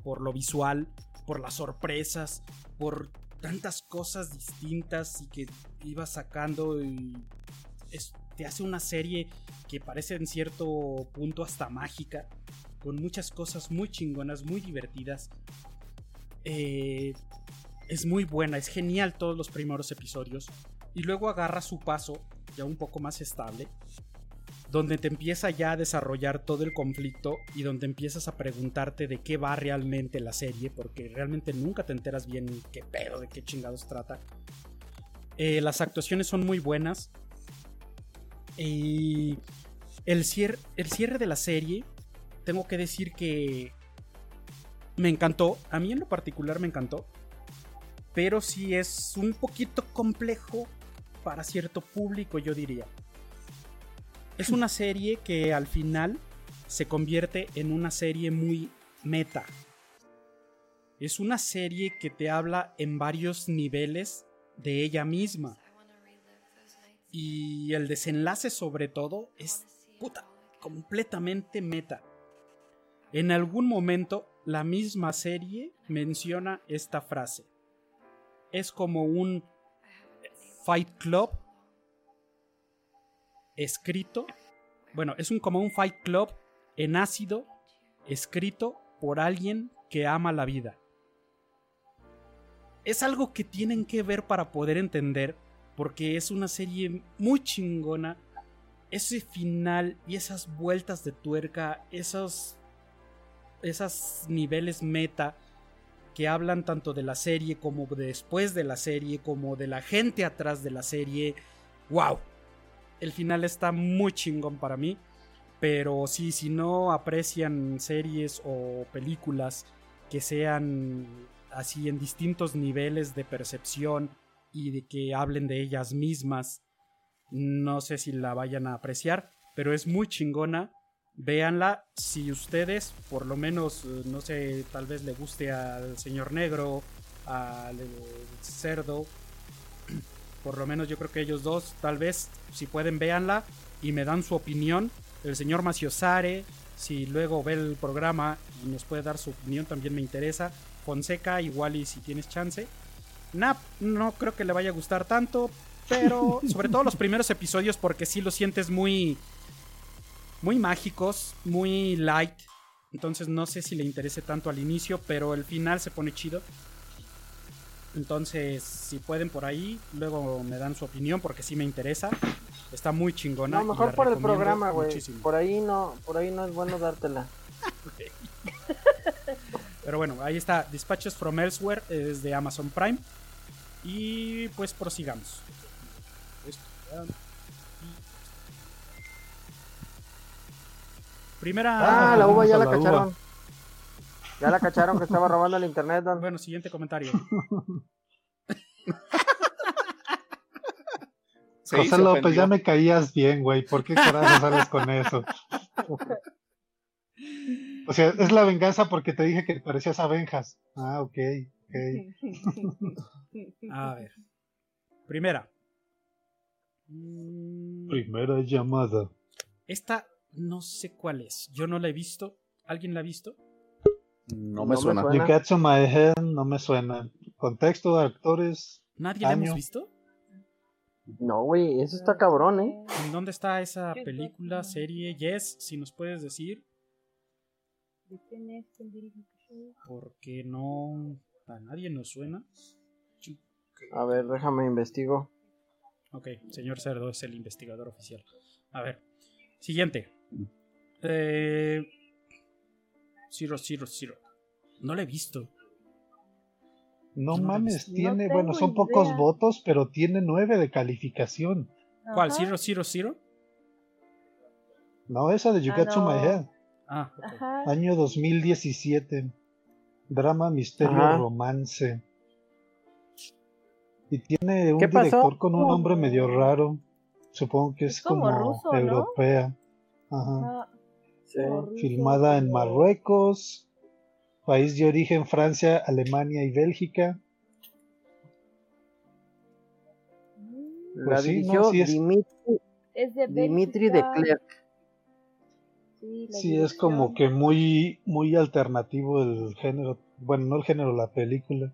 Por lo visual, por las sorpresas, por tantas cosas distintas y que iba sacando y te hace una serie que parece en cierto punto hasta mágica, con muchas cosas muy chingonas, muy divertidas. Eh, es muy buena, es genial todos los primeros episodios. Y luego agarra su paso, ya un poco más estable, donde te empieza ya a desarrollar todo el conflicto y donde empiezas a preguntarte de qué va realmente la serie, porque realmente nunca te enteras bien qué pedo, de qué chingados trata. Eh, las actuaciones son muy buenas. Y el cierre, el cierre de la serie, tengo que decir que me encantó. A mí en lo particular me encantó. Pero sí es un poquito complejo para cierto público, yo diría. Es una serie que al final se convierte en una serie muy meta. Es una serie que te habla en varios niveles de ella misma. Y el desenlace sobre todo es puta, completamente meta. En algún momento la misma serie menciona esta frase. Es como un Fight Club escrito. Bueno, es un, como un Fight Club en ácido escrito por alguien que ama la vida. Es algo que tienen que ver para poder entender porque es una serie muy chingona. Ese final y esas vueltas de tuerca, esos, esos niveles meta que hablan tanto de la serie como de después de la serie, como de la gente atrás de la serie. ¡Wow! El final está muy chingón para mí. Pero sí, si no aprecian series o películas que sean así en distintos niveles de percepción y de que hablen de ellas mismas, no sé si la vayan a apreciar, pero es muy chingona. Véanla si ustedes, por lo menos, eh, no sé, tal vez le guste al señor negro, al cerdo, *clears throat* por lo menos yo creo que ellos dos, tal vez, si pueden, véanla y me dan su opinión. El señor Maciosare, si luego ve el programa y nos puede dar su opinión, también me interesa. Fonseca, igual y si tienes chance. Nap, no creo que le vaya a gustar tanto, pero *laughs* sobre todo los primeros episodios porque sí lo sientes muy muy mágicos, muy light. Entonces no sé si le interese tanto al inicio, pero el final se pone chido. Entonces, si pueden por ahí, luego me dan su opinión porque sí me interesa. Está muy chingona. No, mejor por el programa, güey. Por ahí no, por ahí no es bueno dártela. *laughs* Pero bueno, ahí está. Dispatches from Elsewhere es de Amazon Prime. Y pues prosigamos. Primera. Ah, la uva ya la la uva. cacharon. Ya la cacharon que estaba robando el internet, don. Bueno, siguiente comentario. *laughs* José López, ya me caías bien, güey. ¿Por qué carajo sales con eso? *laughs* O sea, es la venganza porque te dije que parecías abejas. Ah, ok, ok. A ver. Primera. Mm, Primera llamada. Esta no sé cuál es. Yo no la he visto. ¿Alguien la ha visto? No No me me suena. You to My Head no me suena. Contexto, actores. ¿Nadie la hemos visto? No, güey, eso está cabrón, ¿eh? ¿En dónde está esa película, serie? Yes, si nos puedes decir. ¿De quién es? ¿Quién dirige? Porque no. A nadie nos suena. A ver, déjame investigo. Ok, señor Cerdo es el investigador oficial. A ver. Siguiente. Eh, Zero, Zero, Zero. No la he visto. No lo mames, tiene, No bueno, son pocos votos, pero tiene nueve de calificación. ¿Cuál? ¿Zero, Zero, Zero? No, esa de You Ah, Got to My. Head. Ah, ok. Ajá. Año 2017. Drama, misterio, Ajá. romance. Y tiene un director con un nombre medio raro. Supongo que es, Es como como, ruso, ¿no? europea. Ajá. Ah, Sí. Filmada en Marruecos. País de origen Francia, Alemania y Bélgica. Mm, La Pues sí, no, dirigió sí es- Dimitri, Es de Dimitri de Bélgica. Klerk. Sí, es como que muy, muy alternativo el género. Bueno, no el género, la película.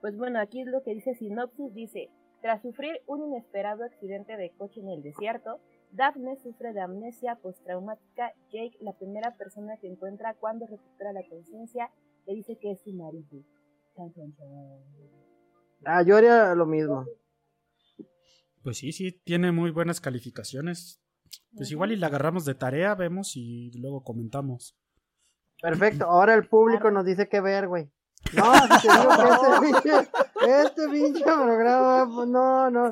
Pues bueno, aquí es lo que dice Sinopsis, dice, tras sufrir un inesperado accidente de coche en el desierto, Daphne sufre de amnesia postraumática. Jake, la primera persona que encuentra cuando recupera la conciencia, le dice que es su marido. Ah, yo haría lo mismo. Pues sí, sí, tiene muy buenas calificaciones. Pues igual y la agarramos de tarea, vemos y luego comentamos. Perfecto, ahora el público nos dice qué ver, güey. *laughs* No, si te digo que este pinche, este pinche programa, pues no, no.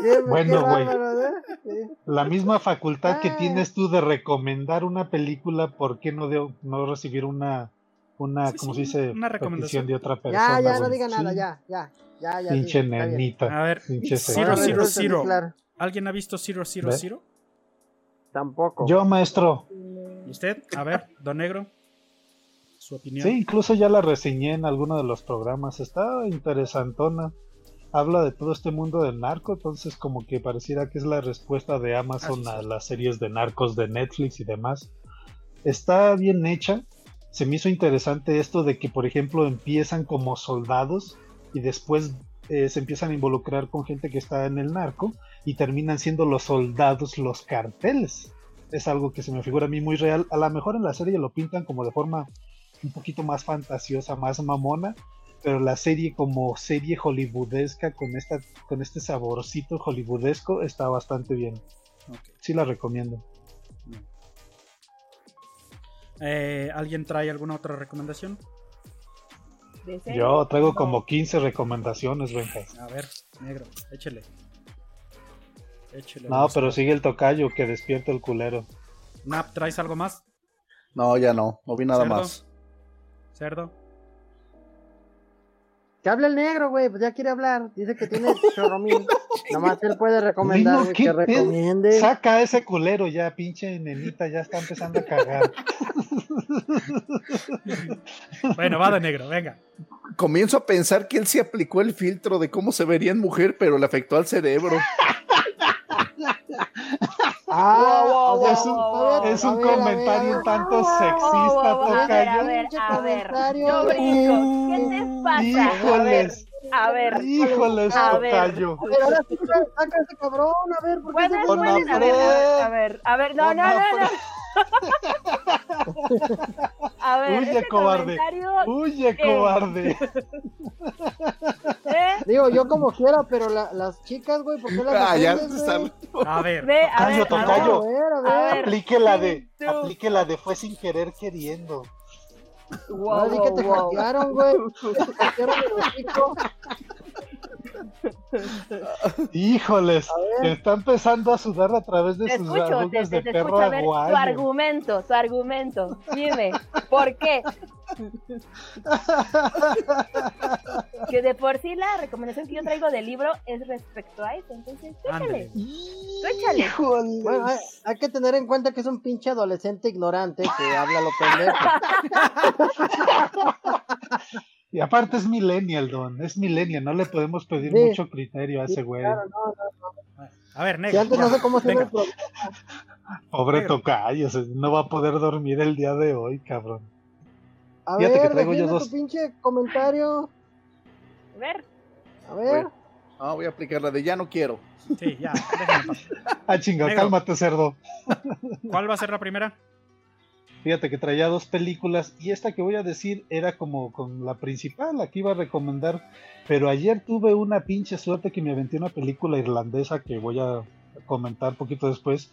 Qué- Bueno, güey. ¿eh? Sí. La misma facultad que tienes tú de recomendar una película, ¿por qué no, de, no recibir una, una Sí, ¿cómo sí, se dice? una recomendación. De otra persona. Ya, ya, no diga nada, ya, ya, ya, ya. Pinche nenita. A ver, Pinche sí, Zero. claro. ¿Alguien ha visto Zero, Zero, ¿Ve? Tampoco. Yo, maestro. ¿Usted? A ver, Don Negro. Su opinión. Sí, incluso ya la reseñé en alguno de los programas. Está interesantona. Habla de todo este mundo del narco, entonces como que pareciera que es la respuesta de Amazon Ah, sí, a las series de narcos de Netflix y demás. Está bien hecha. Se me hizo interesante esto de que, por ejemplo, empiezan como soldados y después eh, se empiezan a involucrar con gente que está en el narco y terminan siendo los soldados los carteles. Es algo que se me figura a mí muy real. A lo mejor en la serie lo pintan como de forma un poquito más fantasiosa, más mamona, pero la serie como serie hollywoodesca con esta con este saborcito hollywoodesco está bastante bien. Ok. Sí la recomiendo. Eh, ¿Alguien trae alguna otra recomendación? Yo traigo como 15 recomendaciones, Benjas. A ver, Negro, échele. No, pero sigue el tocayo que despierta el culero. Nap, ¿traes algo más? No, ya no, no vi nada ¿Cerdo? más. Cerdo. Que hable el negro, güey, pues ya quiere hablar. Dice que tiene *laughs* chorro mil. Nomás él puede recomendar, ¿qué que recomiende. Saca a ese culero ya, pinche nenita, ya está empezando a cagar. *laughs* Bueno, va de negro, venga. Comienzo a pensar que él sí aplicó el filtro de cómo se vería en mujer, pero le afectó al cerebro. *laughs* Ah, Wow, wow, Es un ver, a ver, comentario un tanto sexista, a ver, a ver, a ver. Yo brinco. ¿Qué te pasa? Híjoles, a ver. híjoles, A ver. tocayo. A ver, ahora sí, saca a ese cabrón, a ver, ¿por qué se a ver, a ver, a ver, no, no, no, no. A ver, Huye, ese cobarde. Huye, ¿Qué? cobarde. *laughs* ¿eh? Digo, yo como quiera, pero la- las chicas, güey, ¿por qué las Ah, ya ofendes, está. güey? A ver. Ve, a ver, tocayo. A ver. a ver. Aplique la de, aplique la de fue sin querer queriendo. Wow, Ahora sí que te wow, wow. hackearon, güey. *laughs* Te hackearon el hocico. *laughs* Híjoles, está empezando a sudar a través de Te sus escucho, te, arrugas te, de te perro escucho. A ver, tu argumento, tu argumento. Dime, ¿por qué? *laughs* que de por sí la recomendación que yo traigo del libro es respecto a eso. Entonces, tú échale. Tú échale. Bueno, hay, hay que tener en cuenta que es un pinche adolescente ignorante que habla lo pendejo. *laughs* Y aparte es millennial, Don, es millennial, no le podemos pedir Sí. mucho criterio a ese güey. Claro, no, no, no. A ver, Si negro. antes no sé cómo se el. Pobre Negro. tocayo, no va a poder dormir el día de hoy, cabrón. A Fíjate que ver, traigo yo dos- tu pinche comentario. A ver, A ver. Ah, voy a aplicar la de ya no quiero. Sí, ya, déjame. Ah, chinga, cálmate, cerdo. ¿Cuál va a ser la primera? Fíjate que traía dos películas y esta que voy a decir era como con la principal, la que iba a recomendar. Pero ayer tuve una pinche suerte que me aventé una película irlandesa que voy a comentar poquito después,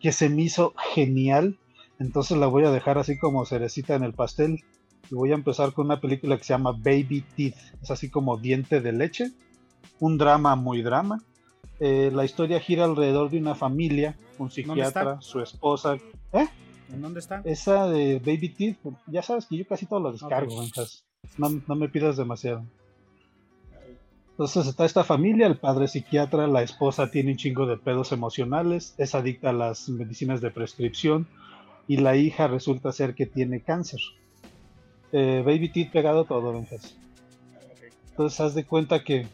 que se me hizo genial. Entonces la voy a dejar así como cerecita en el pastel. Y voy a empezar con una película que se llama Baby Teeth. Es así como diente de leche. Un drama muy drama. Eh, la historia gira alrededor de una familia, un psiquiatra, su esposa. ¿Eh? ¿En dónde está? Esa de Baby Teeth, ya sabes que yo casi todo lo descargo, Ok. Benjas. No, no me pidas demasiado. Entonces está esta familia, el padre es psiquiatra, la esposa tiene un chingo de pedos emocionales, es adicta a las medicinas de prescripción y la hija resulta ser que tiene cáncer. Eh, Baby Teeth pegado todo, Benjas. Entonces haz de cuenta que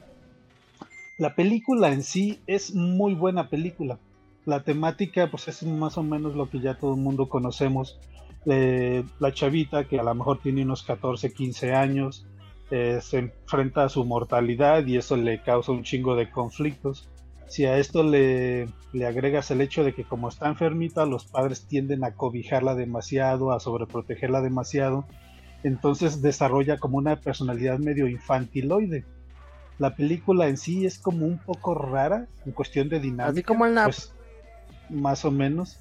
la película en sí es muy buena película. La temática pues es más o menos lo que ya todo el mundo conocemos. Eh, la chavita que a lo mejor tiene unos 14, 15 años, eh, se enfrenta a su mortalidad y eso le causa un chingo de conflictos. Si a esto le, le agregas el hecho de que como está enfermita, los padres tienden a cobijarla demasiado, a sobreprotegerla demasiado, entonces desarrolla como una personalidad medio infantiloide. La película en sí es como un poco rara en cuestión de dinámica. Así como el NAP. pues, más o menos.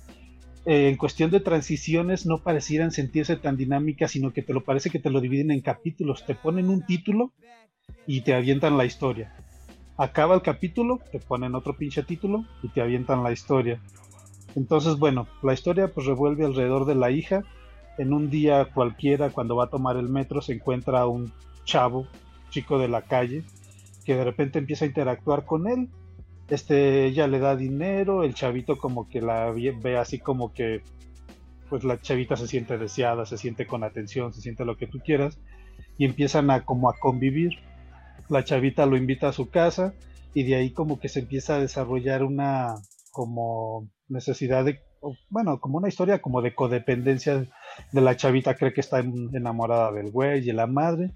Eh, en cuestión de transiciones no parecieran sentirse tan dinámicas, sino que te lo parece que te lo dividen en capítulos. Te ponen un título y te avientan la historia. Acaba el capítulo, te ponen otro pinche título y te avientan la historia. Entonces, bueno, la historia pues revuelve alrededor de la hija. En un día cualquiera, cuando va a tomar el metro, se encuentra un chavo, chico de la calle, que de repente empieza a interactuar con él. Este, ella le da dinero, el chavito como que la ve así como que, pues la chavita se siente deseada, se siente con atención, se siente lo que tú quieras, y empiezan a como a convivir. La chavita lo invita a su casa y de ahí como que se empieza a desarrollar una como necesidad de, bueno, como una historia como de codependencia de la chavita cree que está en- enamorada del güey y la madre.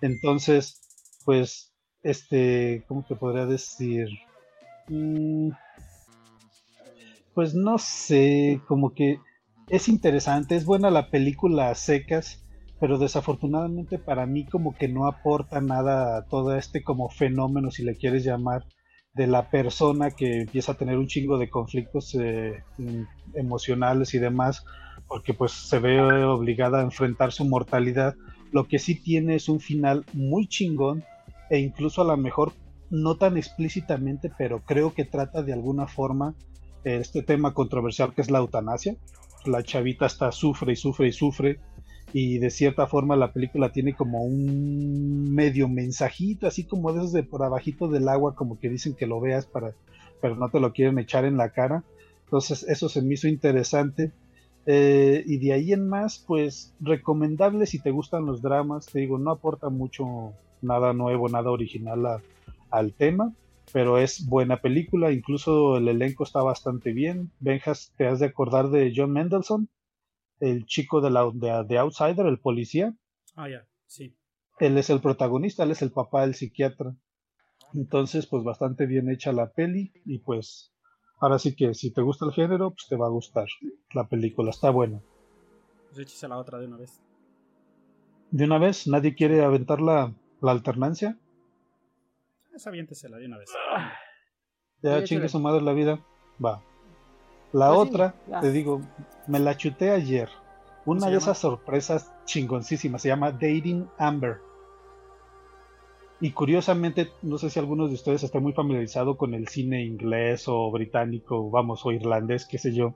Entonces, pues, este, ¿cómo te podría decir? Mm, Pues no sé, como que es interesante, es buena la película a secas, pero desafortunadamente para mí como que no aporta nada a todo este como fenómeno, si le quieres llamar, de la persona que empieza a tener un chingo de conflictos eh, em- emocionales y demás, porque pues se ve obligada a enfrentar su mortalidad. Lo que sí tiene es un final muy chingón e incluso a lo mejor no tan explícitamente, pero creo que trata de alguna forma eh, este tema controversial que es la eutanasia. La chavita está sufre y sufre y sufre y de cierta forma la película tiene como un medio mensajito, así como de esos de por abajito del agua, como que dicen que lo veas para, pero no te lo quieren echar en la cara. Entonces eso se me hizo interesante. Eh, y de ahí en más, pues recomendable si te gustan los dramas, te digo, no aporta mucho nada nuevo, nada original a- al tema, pero es buena película, incluso el elenco está bastante bien. Benjas, ¿te has de acordar de John Mendelsohn? El chico de, la, de, de Outsider, el policía. Ah, ya, sí. Él es el protagonista, él es el papá del psiquiatra. Entonces, pues bastante bien hecha la peli y pues ahora sí que si te gusta el género, pues te va a gustar la película, está buena. Pues échese la otra de una vez. De una vez, nadie quiere aventar la, la alternancia. Esa aviéntesela de una vez. Ya chingue su madre la vida. Va. La Pues otra, te digo, me la chuté ayer. Una de llama? esas sorpresas chingoncísimas. Se llama Dating Amber. Y curiosamente, no sé si algunos de ustedes están muy familiarizados con el cine inglés o británico, vamos, o irlandés, qué sé yo,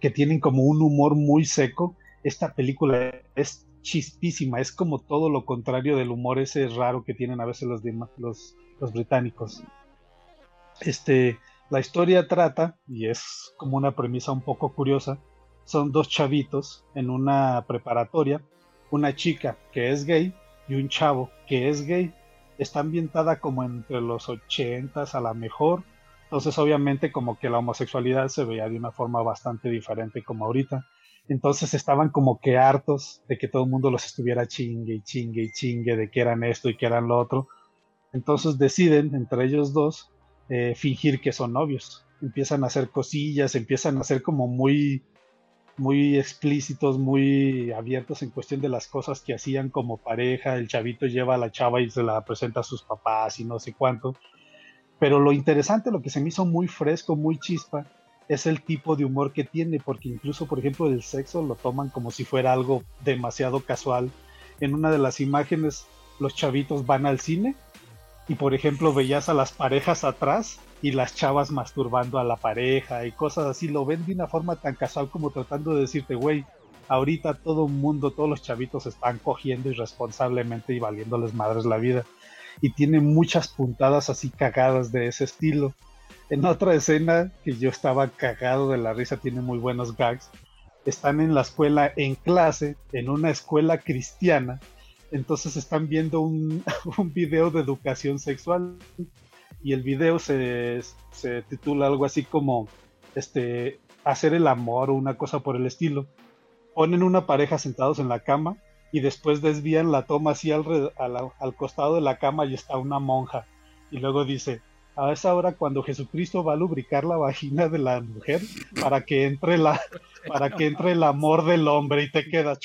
que tienen como un humor muy seco. Esta película es chispísima, es como todo lo contrario del humor ese raro que tienen a veces los, los, los británicos. Este, la historia trata, y es como una premisa un poco curiosa, son dos chavitos en una preparatoria, una chica que es gay y un chavo que es gay. Está ambientada como entre los ochentas a la mejor. Entonces obviamente como que la homosexualidad se veía de una forma bastante diferente como ahorita. Entonces estaban como que hartos de que todo el mundo los estuviera chingue y chingue y chingue de que eran esto y que eran lo otro. Entonces deciden entre ellos dos eh, fingir que son novios. Empiezan a hacer cosillas, empiezan a ser como muy muy explícitos, muy abiertos en cuestión de las cosas que hacían como pareja. El chavito lleva a la chava y se la presenta a sus papás y no sé cuánto. Pero lo interesante, lo que se me hizo muy fresco, muy chispa, es el tipo de humor que tiene, porque incluso, por ejemplo, el sexo lo toman como si fuera algo demasiado casual. En una de las imágenes, los chavitos van al cine y, por ejemplo, veías a las parejas atrás y las chavas masturbando a la pareja y cosas así, lo ven de una forma tan casual como tratando de decirte, güey, ahorita todo el mundo, todos los chavitos están cogiendo irresponsablemente y valiéndoles madres la vida. Y tiene muchas puntadas así cagadas de ese estilo. En otra escena que yo estaba cagado de la risa, tiene muy buenos gags. Están en la escuela en clase, en una escuela cristiana. Entonces están viendo un, *laughs* un video de educación sexual y el video se, titula algo así como este hacer el amor o una cosa por el estilo. Ponen una pareja sentados en la cama y después desvían la toma así al, al, costado de la cama y está una monja. Y luego dice, a esa hora cuando Jesucristo va a lubricar la vagina de la mujer para que entre la *laughs* para que entre el amor del hombre y te queda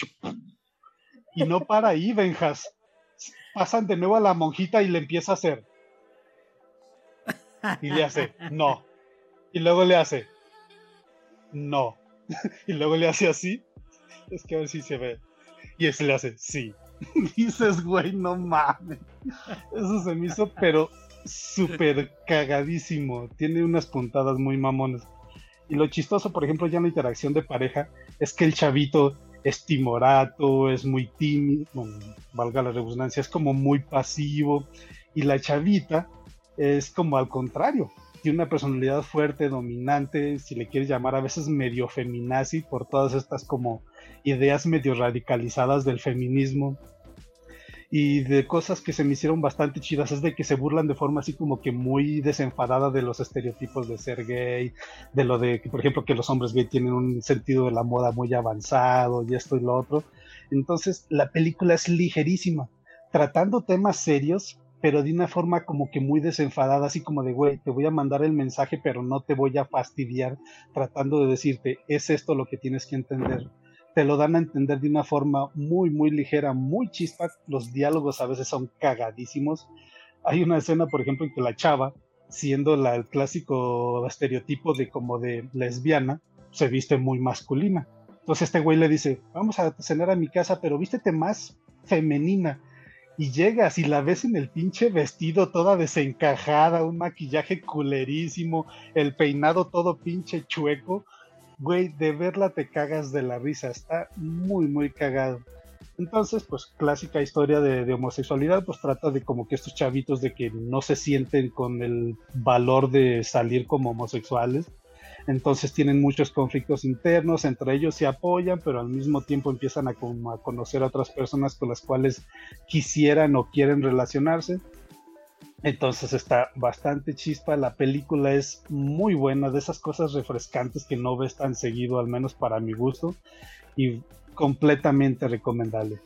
y no para ahí Benjas pasan de nuevo a la monjita y le empieza a hacer y le hace, no. Y luego le hace, no. y luego le hace así. Es que a ver si se ve. Y ese le hace, sí. *laughs* dices, güey, no mames. Eso se me hizo, pero súper cagadísimo. Tiene unas puntadas muy mamones. Y lo chistoso, por ejemplo, ya en la interacción de pareja, es que el chavito es timorato, es muy tímido, valga la redundancia, es como muy pasivo. Y la chavita es como al contrario. Tiene una personalidad fuerte, dominante, si le quieres llamar a veces medio feminazi por todas estas como ideas medio radicalizadas del feminismo y de cosas que se me hicieron bastante chidas es de que se burlan de forma así como que muy desenfadada de los estereotipos de ser gay, de lo de que por ejemplo que los hombres gay tienen un sentido de la moda muy avanzado y esto y lo otro. Entonces la película es ligerísima, tratando temas serios, pero de una forma como que muy desenfadada, así como de, güey, te voy a mandar el mensaje, pero no te voy a fastidiar tratando de decirte, es esto lo que tienes que entender. Te lo dan a entender de una forma muy, muy ligera, muy chispa. Los diálogos a veces son cagadísimos. Hay una escena, por ejemplo, en que la chava, siendo la, el clásico estereotipo de como de lesbiana, se viste muy masculina. Entonces este güey le dice, vamos a cenar a mi casa, pero vístete más femenina y llegas y la ves en el pinche vestido toda desencajada, un maquillaje culerísimo, el peinado todo pinche chueco, güey, de verla te cagas de la risa, está muy, muy cagado. Entonces, pues clásica historia de, de, homosexualidad, pues trata de como que estos chavitos de que no se sienten con el valor de salir como homosexuales, entonces tienen muchos conflictos internos, entre ellos se apoyan, pero al mismo tiempo empiezan a, conocer a otras personas con las cuales quisieran o quieren relacionarse. Entonces está bastante chispa, la película es muy buena, de esas cosas refrescantes que no ves tan seguido, al menos para mi gusto, y completamente recomendable.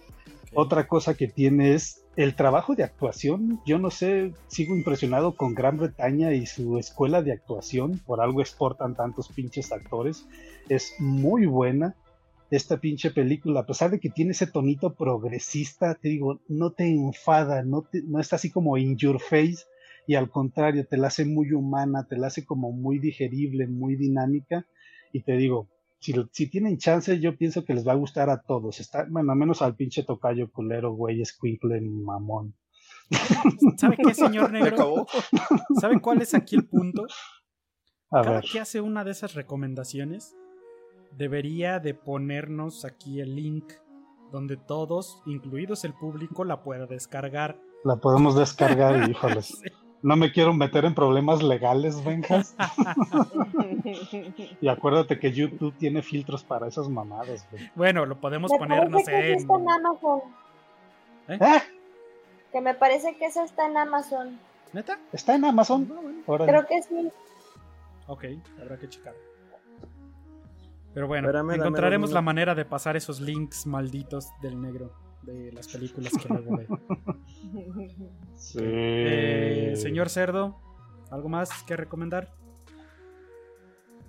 Otra cosa que tiene es el trabajo de actuación. Yo no sé, sigo impresionado con Gran Bretaña y su escuela de actuación. Por algo exportan tantos pinches actores. Es muy buena esta pinche película. A pesar de que tiene ese tonito progresista, te digo, no te enfada, no, no está así como in your face. Y al contrario, te la hace muy humana, te la hace como muy digerible, muy dinámica. Y te digo, si, tienen chance, yo pienso que les va a gustar a todos. Está, bueno, menos al pinche tocayo culero, güey, escuincle, mamón. *laughs* ¿Sabe qué, señor *laughs* negro? ¿Saben cuál es aquí el punto? A Cada que hace una de esas recomendaciones, debería de ponernos aquí el link donde todos, incluidos el público, la pueda descargar. La podemos descargar y, *laughs* híjoles. No me quiero meter en problemas legales, Benjas. *laughs* y acuérdate que YouTube tiene filtros para esas mamadas, güey. Bueno, lo podemos Me poner, no sé. está en Amazon. ¿Eh? ¿Eh? Que me parece que eso está en Amazon. ¿Neta? ¿Está en Amazon? Órale. Creo que sí. Ok, habrá que checar. Pero bueno, Espérame, dame encontraremos la manera de pasar esos links malditos del negro de las películas que luego ve. *laughs* Sí. Eh, señor Cerdo, ¿algo más que recomendar?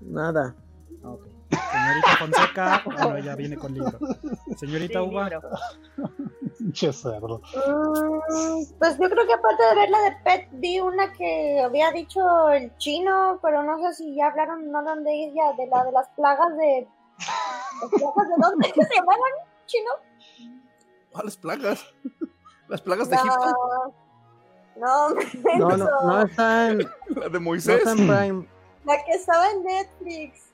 Nada. Ok. Señorita *laughs* Fonseca, bueno, ella viene con libro. Señorita Sí, Uva, libro. *laughs* Mm, pues yo creo que aparte de ver la de Pet, vi una que había dicho el chino, pero no sé si ya hablaron, no hablan de ella, de la de las plagas de. ¿Las plagas de dónde se llamaban? ¿Chino? Las plagas. *laughs* Las plagas de La- Egipto. No, No, no, no está en, La de no Moisés. está en Prime. la que estaba en Netflix.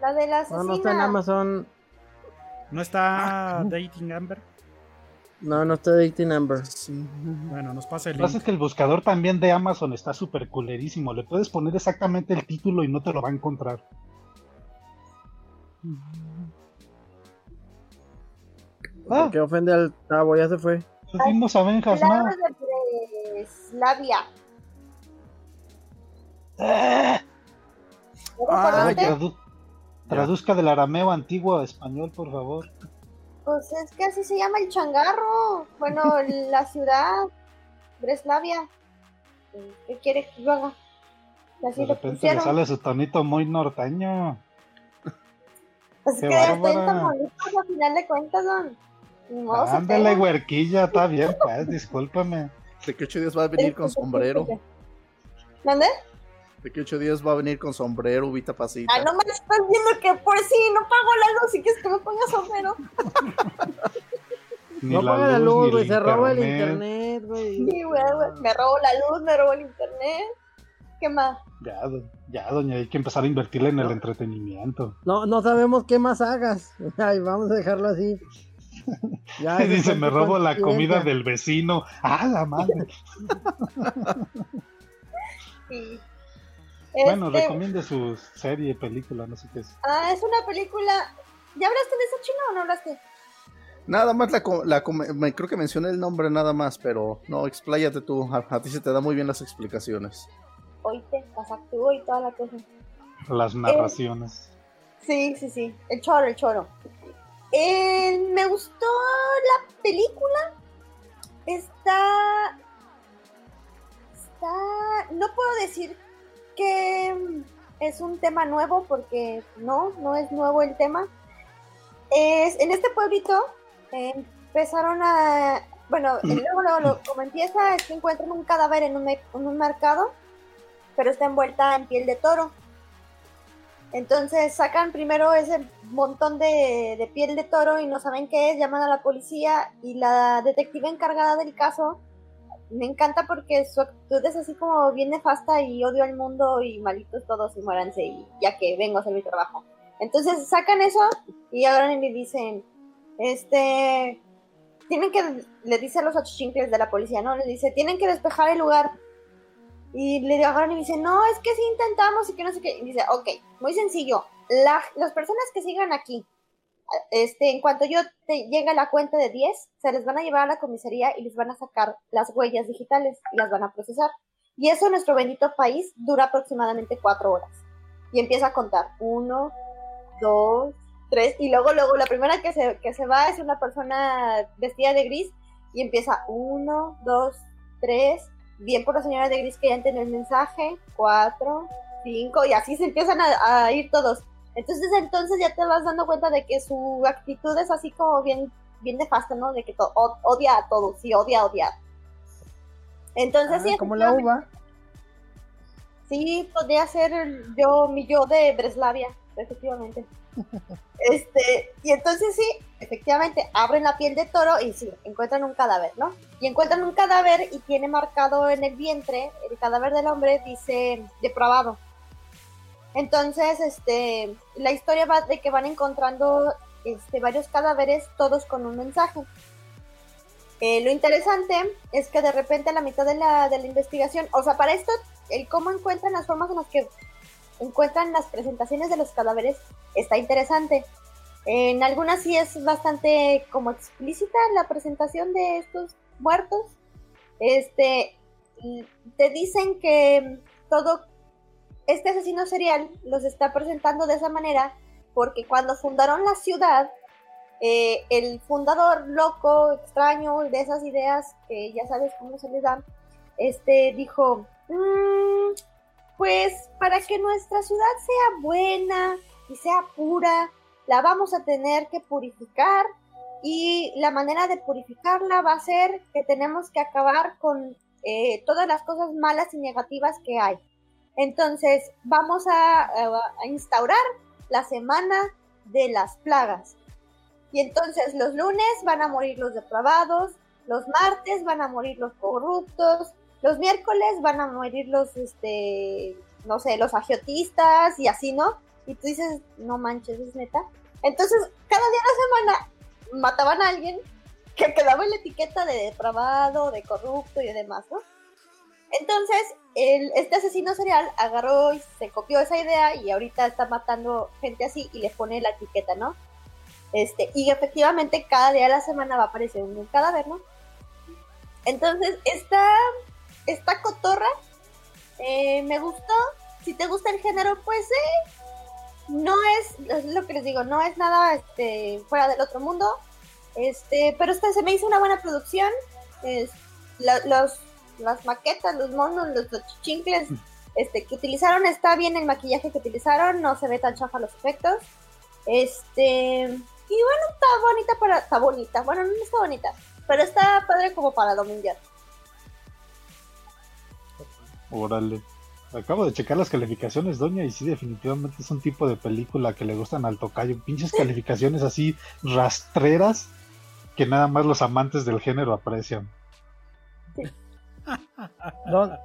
La de la No, asesina. no está en Amazon. ¿no está Dating Amber? No, no está Dating Number. Bueno, nos pasa el Lo que pasa link. es que el buscador también de Amazon está súper culerísimo. Le puedes poner exactamente el título y no te lo va a encontrar. Ah, Que ofende al Tavo, ya se fue. pues vimos a Benjas, ¿no? De Breslavia. Ah, ¿No Ah, traduzca del arameo antiguo a español, por favor. Pues es que así se llama el changarro. Bueno, *laughs* la ciudad, Breslavia. ¿Qué quiere que yo haga? Así De repente le sale su tonito muy norteño. Pues qué que estoy en bárbara. Tamaulipas a final de cuentas, don. Se Ándale, huerquilla, está bien, pues, discúlpame. ¿De qué ocho días va a venir con sombrero? ¿Dónde? ¿De qué ocho días va a venir con sombrero, Vita Pasita? Ah, no me estás viendo que por si no pago la luz y que es que me ponga sombrero. No la paga la luz, güey. Se roba el internet. güey. Sí, güey, güey, me robo la luz, me robo el internet. ¿Qué más? Ya, ya, doña, hay que empezar a invertirle en el entretenimiento. No, no sabemos qué más hagas. *laughs* Ay, vamos a dejarlo así. *laughs* Ya, Dice, me robo la comida del vecino. ¡Ah, la madre! *laughs* Sí. Bueno, Este, recomiende su serie, película, no sé qué es. ah, es una película. ¿Ya hablaste de esa china o no hablaste? Nada más la, la me- creo que mencioné el nombre nada más, pero no, expláyate tú. A, a ti se te da muy bien las explicaciones. Oíste, las actúo y toda la cosa. Las narraciones. Sí, sí, sí. El choro, el choro. Eh, me gustó la película. Está. Está. No puedo decir que es un tema nuevo porque no, no es nuevo el tema. Es, en este pueblito eh, empezaron a. Bueno, y *clears throat* luego, luego, lo- como empieza es que encuentran un cadáver en un, en un mercado, pero está envuelta en piel de toro. Entonces sacan primero ese montón de, de piel de toro y no saben qué es, llaman a la policía y la detective encargada del caso me encanta porque su actitud es así como bien nefasta y odio al mundo y malitos todos y muéranse y ya que vengo a hacer mi trabajo. Entonces sacan eso y ahora le dicen, este, tienen que, le dice a los achichincles de la policía, ¿no? Le dice, tienen que despejar el lugar. Y le agarran y dicen, no, es que sí intentamos y que no sé qué. Y dice, ok, muy sencillo. La- las personas que sigan aquí, este, en cuanto yo te llegue a la cuenta de 10, se les van a llevar a la comisaría y les van a sacar las huellas digitales y las van a procesar. Y eso en nuestro bendito país dura aproximadamente cuatro horas. Y empieza a contar. Uno, dos, tres. Y luego, luego, la primera que se, que se va es una persona vestida de gris y empieza uno, dos, tres. Bien por la señora de gris que ya entendió el mensaje. Cuatro, cinco. Y así se empiezan a, a ir todos. Entonces, entonces ya te vas dando cuenta de que su actitud es así como bien, bien nefasta, ¿no? De que odia a todos, sí, odia a odiar. Entonces, Ah, sí, como la uva. Sí, podría ser yo, mi yo de Breslavia, efectivamente. *laughs* Este, y entonces sí, efectivamente, abren la piel de toro y sí, encuentran un cadáver, ¿no? Y encuentran un cadáver y tiene marcado en el vientre, el cadáver del hombre dice depravado. Entonces, este, la historia va de que van encontrando este, varios cadáveres, todos con un mensaje. Eh, lo interesante es que de repente a la mitad de la, de la investigación, o sea, para esto, el cómo encuentran las formas en las que encuentran las presentaciones de los cadáveres está interesante. En algunas sí es bastante como explícita la presentación de estos muertos. Este, te dicen que todo este asesino serial los está presentando de esa manera porque cuando fundaron la ciudad, eh, el fundador loco, extraño, de esas ideas que ya sabes cómo se les dan, este dijo, mm, pues para que nuestra ciudad sea buena y sea pura, la vamos a tener que purificar y la manera de purificarla va a ser que tenemos que acabar con eh, todas las cosas malas y negativas que hay. Entonces vamos a, instaurar la semana de las plagas. Y entonces los lunes van a morir los depravados, los martes van a morir los corruptos, los miércoles van a morir los, este, no sé, los agiotistas y así, ¿no? Y tú dices, no manches, es neta. Entonces, cada día de la semana mataban a alguien que quedaba en la etiqueta de depravado, de corrupto y demás, ¿no? Entonces, el, este asesino serial agarró y se copió esa idea y ahorita está matando gente así y le pone la etiqueta, ¿no? Este, y efectivamente cada día de la semana va a aparecer un cadáver, ¿no? Entonces, esta, esta cotorra eh, me gustó. Si te gusta el género, pues eh, no es, es lo que les digo, no es nada este, fuera del otro mundo. Este, pero esta se me hizo una buena producción. Es, los las maquetas, los monos, los, los chichincles este, que utilizaron, está bien el maquillaje que utilizaron, no se ve tan chafa los efectos. Este, y bueno, está bonita para, está bonita, bueno, no está bonita, pero está padre como para domingo. Órale. Acabo de checar las calificaciones, doña, y sí, definitivamente es un tipo de película que le gustan al tocayo. Pinches calificaciones así rastreras que nada más los amantes del género aprecian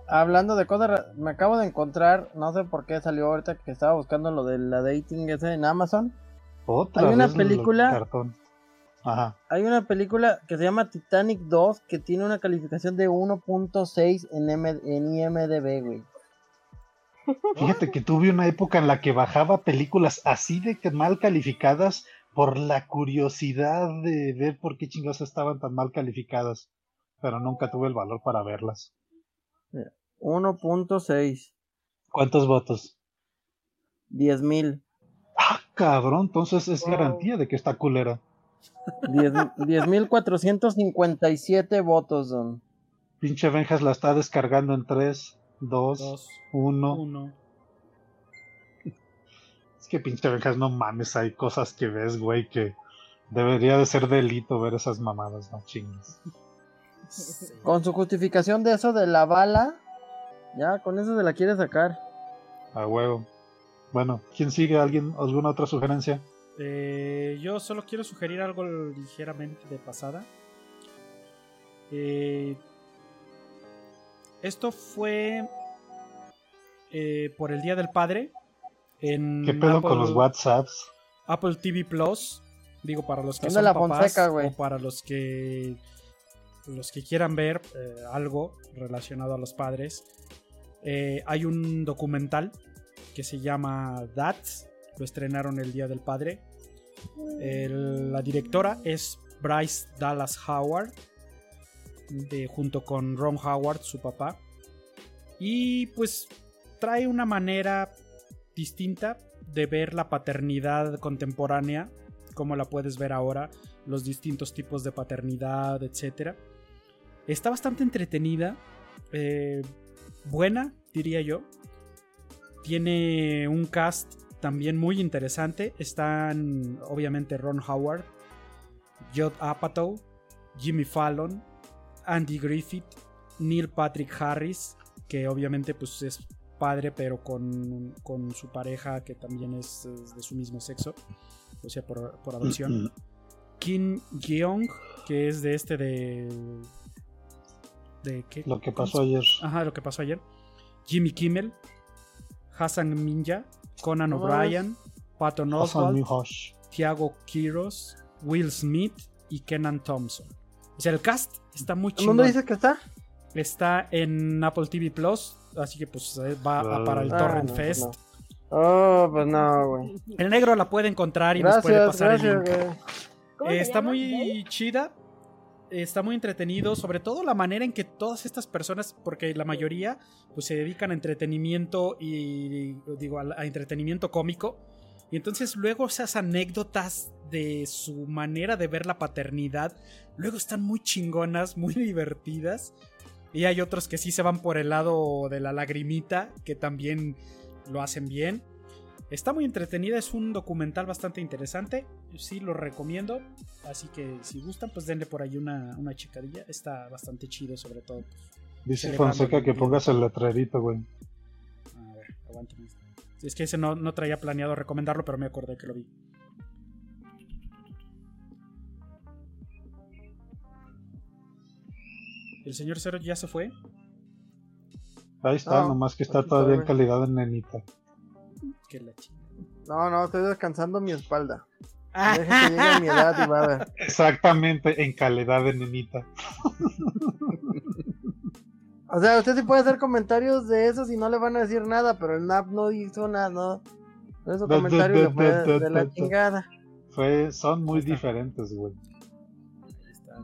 hablando de cosas, me acabo de encontrar, no sé por qué salió ahorita que estaba buscando lo de la dating ese en Amazon. hay una película. Hay una película que se llama Titanic 2 que tiene una calificación de 1.6 en, en IMDB, güey. *laughs* Fíjate que tuve una época en la que bajaba películas así de mal calificadas por la curiosidad de ver por qué chingados estaban tan mal calificadas pero nunca tuve el valor para verlas. 1.6. ¿Cuántos votos? 10.000. Ah, cabrón, entonces es garantía de que está culera. 10.457 votos, don. Pinche Benjas la está descargando en 3, 2, 1. Es que pinche Benjas, no mames, hay cosas que ves, güey, que debería de ser delito ver esas mamadas, no Con su justificación de eso de la bala, ya con eso se la quiere sacar. A huevo. Bueno, ¿quién sigue? ¿Alguien? ¿Alguna otra sugerencia? Eh, yo solo quiero sugerir algo ligeramente de pasada. Eh, esto fue eh, por el Día del Padre. En ¿Qué pedo con los WhatsApps? Apple TV Plus. Digo, para los que son papás o para los que los que quieran ver eh, algo relacionado a los padres, eh, hay un documental que se llama That's, lo estrenaron el Día del Padre. la directora es Bryce Dallas Howard, junto con Ron Howard, su papá. Y pues trae una manera distinta de ver la paternidad contemporánea, como la puedes ver ahora, los distintos tipos de paternidad, etcétera Está bastante entretenida. Eh, buena, diría yo. Tiene un cast también muy interesante. Están obviamente Ron Howard, Judd Apatow, Jimmy Fallon, Andy Griffith, Neil Patrick Harris, que obviamente pues es padre pero con, su pareja que también es, de su mismo sexo, o sea, por, por adopción. Kim Geong, que es de este de lo que pasó ayer. Ajá, lo que pasó ayer. Jimmy Kimmel, Hassan Minja, Conan O'Brien, Patton Oswalt, Tiago Quiros, Will Smith y Kenan Thompson. O sea, el cast está muy chido. ¿Dónde dices que está? Está en Apple TV Plus, así que pues eh, va a para el Ah, Torrent no, pues Fest. no. Oh, pues no, güey. El negro la puede encontrar y nos puede Gracias, pasar el gracias, link. güey. ¿Cómo Eh, está muy chida. Está muy entretenido, sobre todo la manera en que todas estas personas, porque la mayoría pues se dedican a entretenimiento y digo a, a entretenimiento cómico, y entonces luego esas anécdotas de su manera de ver la paternidad, luego están muy chingonas, muy divertidas, y hay otros que sí se van por el lado de la lagrimita, que también lo hacen bien. Está muy entretenida, es un documental bastante interesante. Sí, lo recomiendo. Así que si gustan, pues denle por ahí una, una checadilla. Está bastante chido, sobre todo. pues, Dice Fonseca que pongas el letrerito, güey. A ver, aguántame. Es que ese no, no traía planeado recomendarlo, pero me acordé que lo vi. ¿El señor Cero ya se fue? Ahí está, No, nomás que está todavía en calidad de nenita. Que la chingada. No, no, estoy descansando mi espalda. *laughs* Deja que llegue a mi edad y va a ver. Exactamente, en calidad de nenita. *laughs* O sea, usted sí puede hacer comentarios de eso si no le van a decir nada, pero el NAP no hizo nada, no. No hizo Da, da, comentario y da, le fue da, da, de la da. chingada. Fue, son muy diferentes, güey.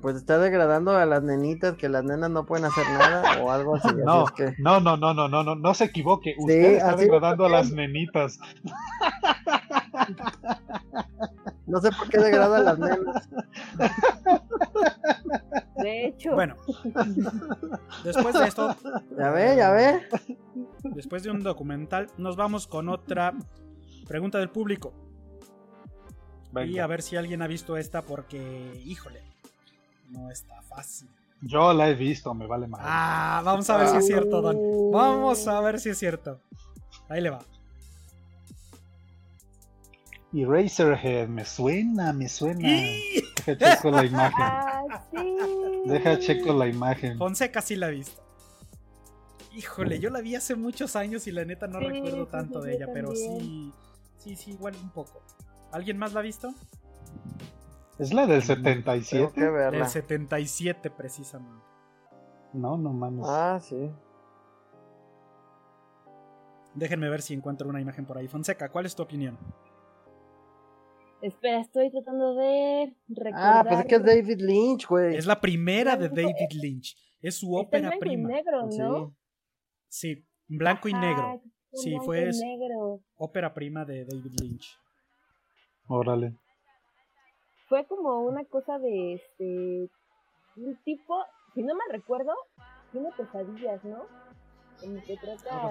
Pues está degradando a las nenitas, que las nenas no pueden hacer nada o algo así. así No, es que... no, no, no, no, no, no, no se equivoque. Usted está degradando a las nenitas. No sé por qué degrada a las nenas. De hecho, Bueno, después de esto, Ya ve, ya ve. después de un documental, nos vamos con otra pregunta del público. Y a ver si alguien ha visto esta porque, híjole, no está fácil. Yo la he visto, me vale más. Ah, vamos a ver si es cierto, Don. Vamos a ver si es cierto. Ahí le va. Y Razorhead, me suena, me suena. Deja checo la imagen. *laughs* ah, sí. Deja checo la imagen. Fonseca sí la ha visto. Híjole, yo la vi hace muchos años y la neta no Sí, recuerdo tanto sí, de ella, pero sí, sí, sí, igual un poco. ¿Alguien más la ha visto? ¿Es la del Tengo que 77? Del verla. 77 precisamente. No, no mames. Ah, sí. Déjenme ver si encuentro una imagen por ahí. Fonseca, ¿cuál es tu opinión? Espera, estoy tratando de Ah, recordar. pues es que es David Lynch, güey. Es la primera de David Lynch. Es su Está en ópera blanco y prima. negro, ¿no? Sí. Sí, blanco y negro. Sí, fue y es- negro. ópera prima de David Lynch. Órale. Fue como una cosa de este. Un tipo, si no me recuerdo, tiene pesadillas, ¿no? En que trata.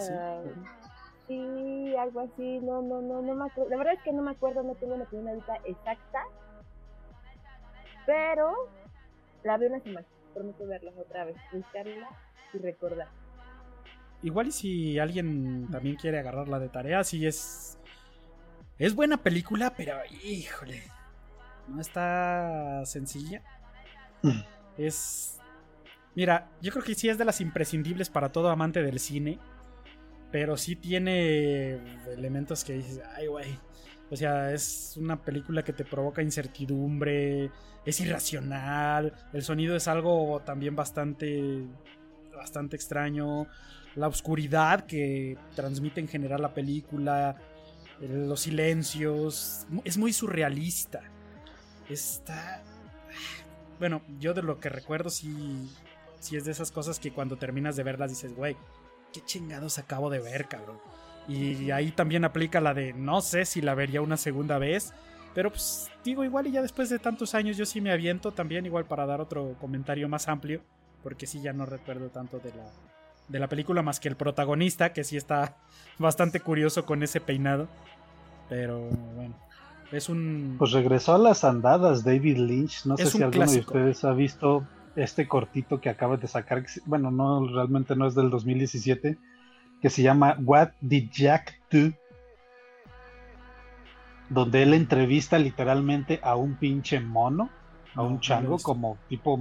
Sí, algo así. No, no, no, no me acuerdo. La verdad es que no me acuerdo, no tengo una opinión ahorita exacta. Pero la vi una semana. Prometo verla otra vez, buscarla y recordar. Igual y si alguien también quiere agarrarla de tarea, sí es. Es buena película, pero híjole. No está sencilla. Es. Mira, yo creo que sí es de las imprescindibles para todo amante del cine. Pero sí tiene elementos que dices, ay, güey. O sea, es una película que te provoca incertidumbre, es irracional, el sonido es algo también bastante, bastante extraño, la oscuridad que transmite en general la película, los silencios, es muy surrealista. Está... Bueno, yo de lo que recuerdo sí, sí es de esas cosas que cuando terminas de verlas dices, güey, qué chingados acabo de ver, cabrón. Y ahí también aplica la de no sé si la vería una segunda vez. Pero pues digo igual y ya después de tantos años yo sí me aviento también igual para dar otro comentario más amplio. Porque sí ya no recuerdo tanto de la, de la película más que el protagonista, que sí está bastante curioso con ese peinado. Pero bueno, es un... Pues regresó a las andadas David Lynch. No sé si un alguno clásico. de ustedes ha visto este cortito que acaba de sacar. Bueno, no, realmente no es del 2017. Que se llama What Did Jack Do? Donde él entrevista literalmente a un pinche mono, a No, no un he chango como tipo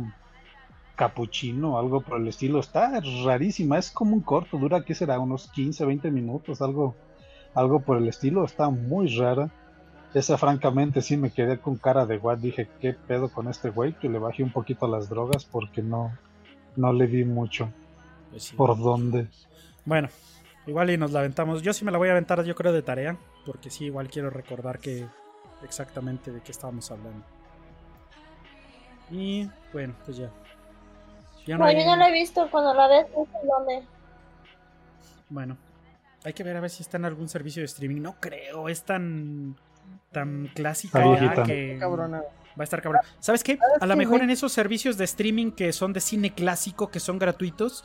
capuchino o algo por el estilo. Está rarísima, es como un corto, dura, ¿qué será? Unos 15, 20 minutos, algo, algo por el estilo. Está muy rara. Esa francamente sí me quedé con cara de guay. Dije, ¿qué pedo con este güey? Que le bajé un poquito las drogas porque no, no le vi mucho. Pues sí. ¿Por dónde? Bueno, igual y nos la aventamos. Yo sí me la voy a aventar, yo creo, de tarea. Porque sí, igual quiero recordar que exactamente de qué estábamos hablando. Y bueno, pues ya. Ya no No, hay- yo no la he visto. Cuando la ves, no sé dónde. Bueno, hay que ver a ver si está en algún servicio de streaming. No creo, es tan tan clásica ya que Cabrona. va a estar cabrón. ¿Sabes qué? A lo mejor en esos servicios de streaming que son de cine clásico, que son gratuitos,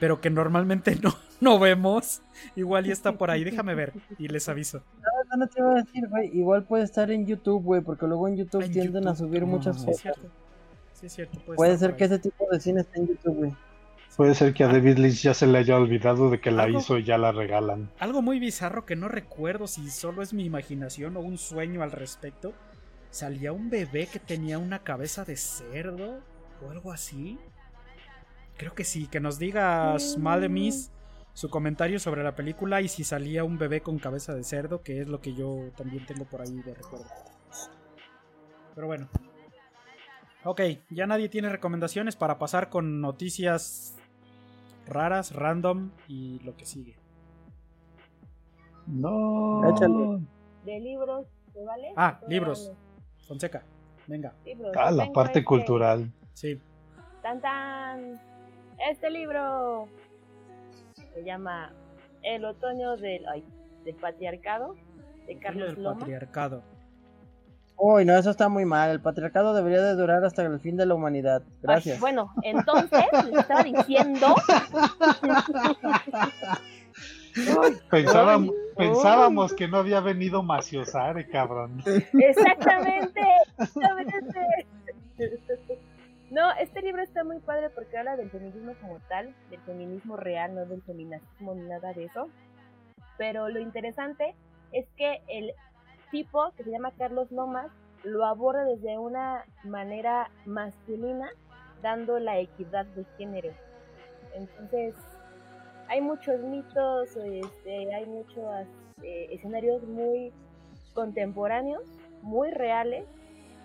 pero que normalmente *laughs* no, no vemos, igual y está por ahí. Déjame ver y les aviso. *laughs* No, no te iba a decir, güey. Igual puede estar en YouTube, güey, porque luego en YouTube En tienden a subir No, muchas sí, es cosas. cierto. Sí, es cierto. puede ser que ese tipo de cine esté en YouTube, güey. Puede ser que a David Lynch ya se le haya olvidado de que la Algo- hizo y ya la regalan. Algo muy bizarro que no recuerdo si solo es mi imaginación o un sueño al respecto. Salía un bebé que tenía una cabeza de cerdo o algo así. Creo que sí, que nos diga Smalemis su comentario sobre la película y si salía un bebé con cabeza de cerdo, que es lo que yo también tengo por ahí de recuerdo. Pero bueno. Ok, ya nadie tiene recomendaciones para pasar con noticias raras, random y lo que sigue. No. Échale. De libros, ¿te vale? Ah, Te libros. vale. Fonseca, venga. Libros. Ah, la Tengo parte este. cultural. Sí. Tan tan. Este libro se llama El otoño del, ay, del patriarcado de Carlos Loma. patriarcado. Uy, no, eso está muy mal. El patriarcado debería de durar hasta el fin de la humanidad. Gracias. Ay, bueno, entonces les estaba diciendo. Pensábamos, pensábamos que no había venido Maciosare, cabrón. Exactamente, exactamente. No, este libro está muy padre porque habla del feminismo como tal, del feminismo real, no del feminazismo ni nada de eso. Pero lo interesante es que el tipo, que se llama Carlos Lomas, lo aborda desde una manera masculina, dando la equidad de género. Entonces, hay muchos mitos, este, hay muchos eh, escenarios muy contemporáneos, muy reales,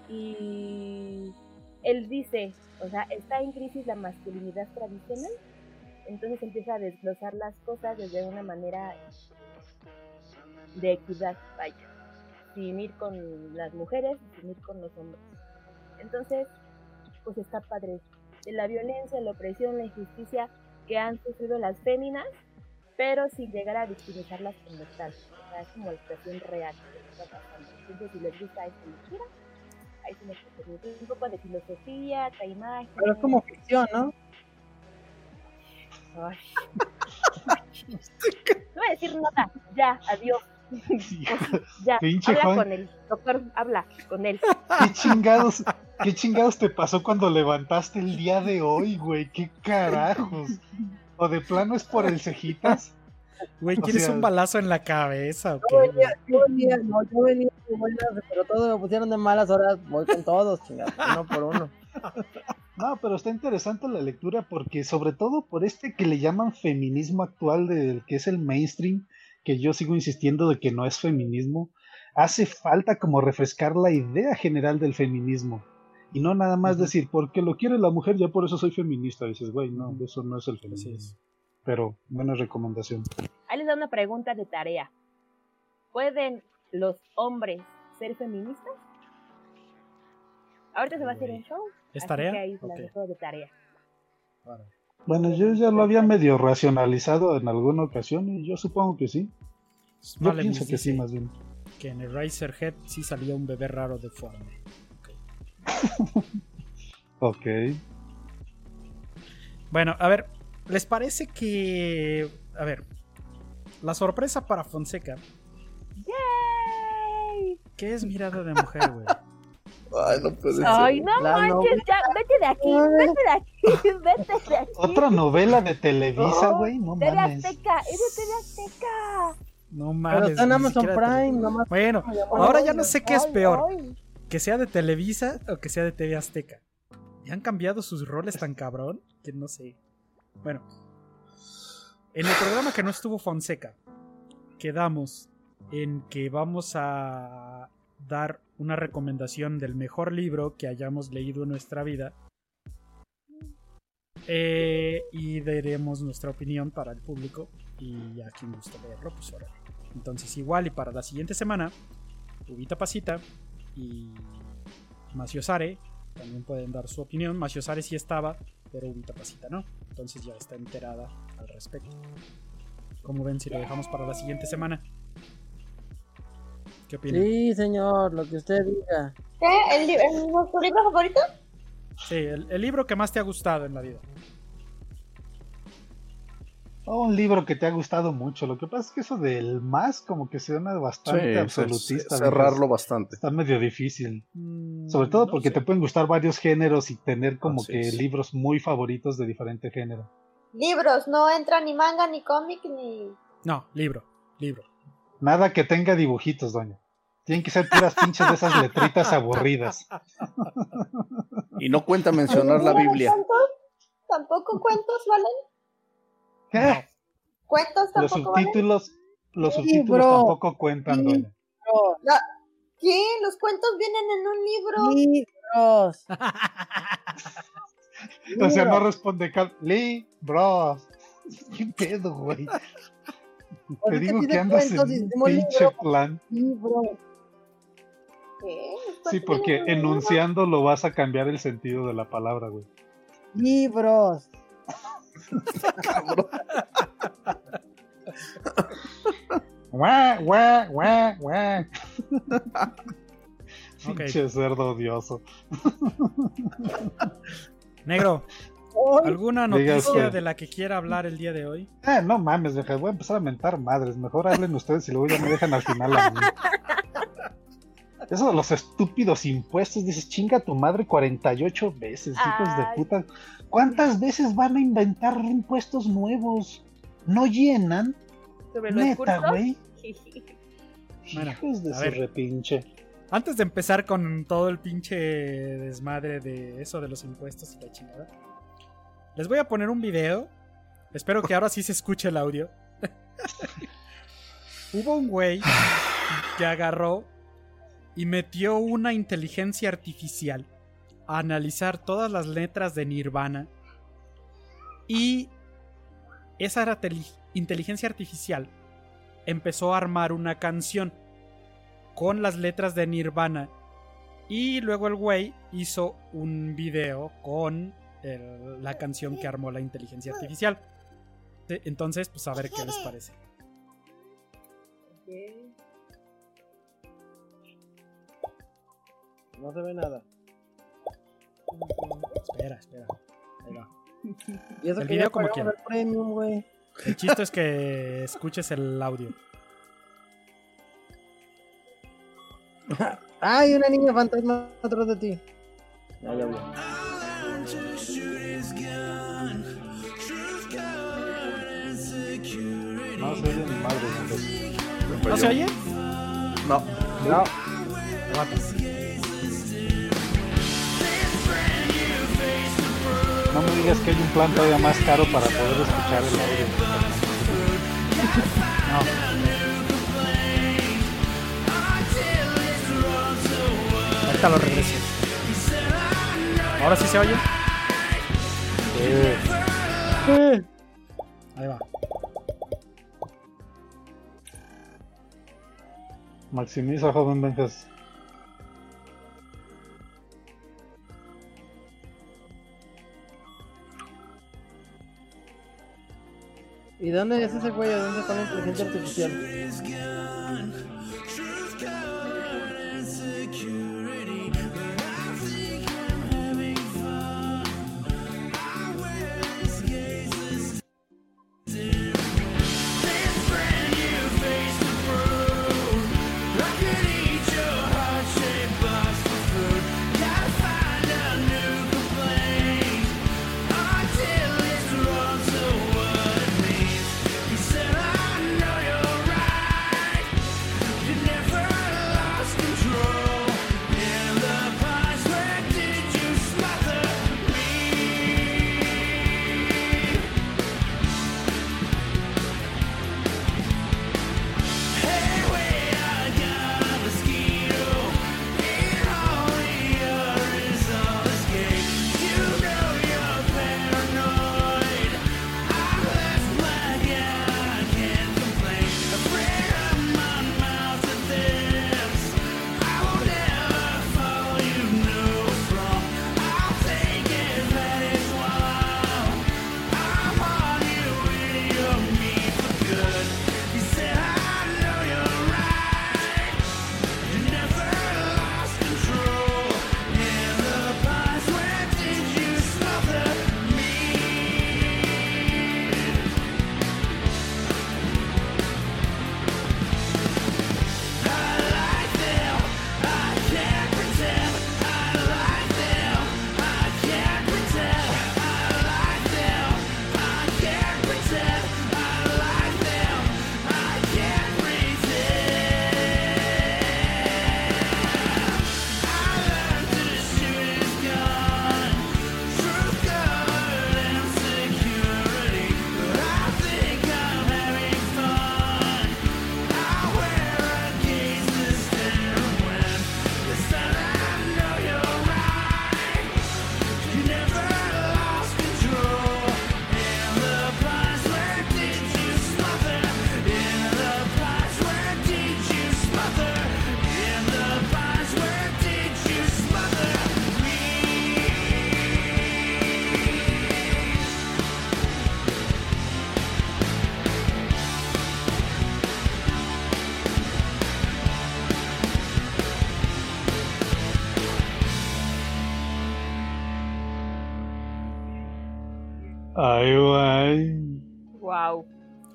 y él dice, o sea, está en crisis la masculinidad tradicional, entonces empieza a desglosar las cosas desde una manera de equidad, vaya, sin ir con las mujeres, sin ir con los hombres. Entonces, pues está padre. De la violencia, la opresión, la injusticia que han sufrido las féminas, pero sin llegar a victimizarlas como tal. O sea, es como la situación real que está pasando. Entonces, si les gusta esta lectura, ahí se les permite un poco de filosofía, de imagen. Pero es como ficción, ¿no? Ay. *laughs* No voy a decir nada. Ya, adiós. Ya, Pinche habla Juan. con él. Doctor, habla con él. *laughs* ¿Qué chingados, ¿Qué chingados te pasó cuando levantaste el día de hoy, güey? ¿Qué carajos? ¿O de plano es por el cejitas? Güey, O ¿quieres sea- un balazo en la cabeza o Yo qué? güey? venía, yo venía, no, yo venía de buenas, pero todos me pusieron de malas horas. Voy con todos, chingados, uno por uno. No, pero está interesante la lectura porque sobre todo por este que le llaman feminismo actual del que es el mainstream, que yo sigo insistiendo de que no es feminismo, hace falta como refrescar la idea general del feminismo. Y no nada más decir, porque lo quiere la mujer, ya por eso soy feminista. Dices, güey, no, eso no es el feminismo. es. Pero buena recomendación. Ahí les da una pregunta de tarea. ¿Pueden los hombres ser feministas? Ahorita se va a hacer un show. ¿Es así tarea? que ahí se las Ok. dejo de tarea. Bueno, yo ya lo había medio racionalizado en alguna ocasión y yo supongo que sí. Yo Vale, pienso que sí, más bien. Que en el Razorhead sí salía un bebé raro deforme. *laughs* Ok. Bueno, a ver, ¿les parece que... A ver, la sorpresa para Fonseca, ¡Yay! ¿qué es mirada de mujer, güey? Ay, no puede ser. Ay, no La manches, ya, vete de aquí, vete de aquí, *laughs* vete de aquí. Otra novela de Televisa, güey, no TV mames. Azteca, es de TV Azteca. No Pero mames. está en ni Amazon siquiera Prime, nomás. Bueno, ahora ya no sé qué es Ay, peor. ay. Que sea de Televisa o que sea de TV Azteca. ¿Ya han cambiado sus roles tan cabrón? Que no sé. Bueno. En el programa que no estuvo Fonseca, quedamos en que vamos a dar una recomendación del mejor libro que hayamos leído en nuestra vida. Eh, y daremos nuestra opinión para el público. Y a quien guste leerlo, pues órale. Entonces, igual y para la siguiente semana, Ubita Pasita y Maciosare también pueden dar su opinión. Maciosare sí estaba, pero Ubita Pasita no. Entonces ya está enterada al respecto. ¿Cómo ven si lo dejamos para la siguiente semana? ¿Qué opinan? Sí, señor, lo que usted diga. ¿Qué? ¿El, li- el- ¿Tu libro favorito? Sí, el, el libro que más te ha gustado en la vida. Oh, un libro que te ha gustado mucho. Lo que pasa es que eso del más como que suena bastante Sí, absolutista. ¿no? cerrarlo bastante. Está medio difícil. Mm, Sobre todo no porque sé. te pueden gustar varios géneros y tener como Así que es. libros muy favoritos de diferente género. Libros, no entra ni manga, ni cómic, ni... No, libro, libro. Nada que tenga dibujitos, doña. Tienen que ser puras pinches de esas letritas aburridas. Y no cuenta mencionar la Biblia. ¿Cuentos? ¿Tampoco cuentos valen? ¿Qué? ¿Cuentos Los tampoco valen? subtítulos, los subtítulos tampoco cuentan, doña. ¿Qué? ¿Los cuentos vienen en un libro? Libros. O sea, no responde cal... Libros. ¿Qué pedo, güey? Te digo que andas en pinche libro. plan. Libro. ¿Qué? ¿Los Sí, porque enunciando lo vas a cambiar el sentido de la palabra, güey. Libros. Guau, guau, guau, guau. Pinche cerdo odioso. Negro, ¿alguna noticia de la que quiera hablar el día de hoy? Eh, no mames, deja, voy a empezar a mentar madres. Mejor hablen ustedes y luego ya me dejan al final a mí. *laughs* Eso de los estúpidos impuestos, dices, chinga tu madre 48 veces, hijos de puta. ¿Cuántas veces van a inventar impuestos nuevos? ¿No llenan? Sobre los Neta, güey. Bueno, Hijos de su repinche. Antes de empezar con todo el pinche desmadre de eso de los impuestos y la chingada, les voy a poner un video. Espero que ahora sí se escuche el audio. *laughs* Hubo un güey que agarró y metió una inteligencia artificial a analizar todas las letras de Nirvana. Y esa inteligencia artificial empezó a armar una canción con las letras de Nirvana. Y luego el güey hizo un video con el- la canción que armó la inteligencia artificial. Entonces, pues a ver qué les parece. No se ve nada. Espera, espera. Ahí va. *laughs* Y eso El que video como pagamos el premium. El chiste es que escuches el audio. *laughs* Hay una niña fantasma atrás de ti. Ya, ya, ya. No se oye ni madre, entonces. ¿No se oye? No. No. No me digas que hay un plan todavía más caro para poder escuchar el audio. *laughs* Ahorita lo regreso. ¿Ahora sí se oye? Eh, maximiza, joven Benjas. ¿Y dónde es ese güey? ¿De dónde está la inteligencia artificial?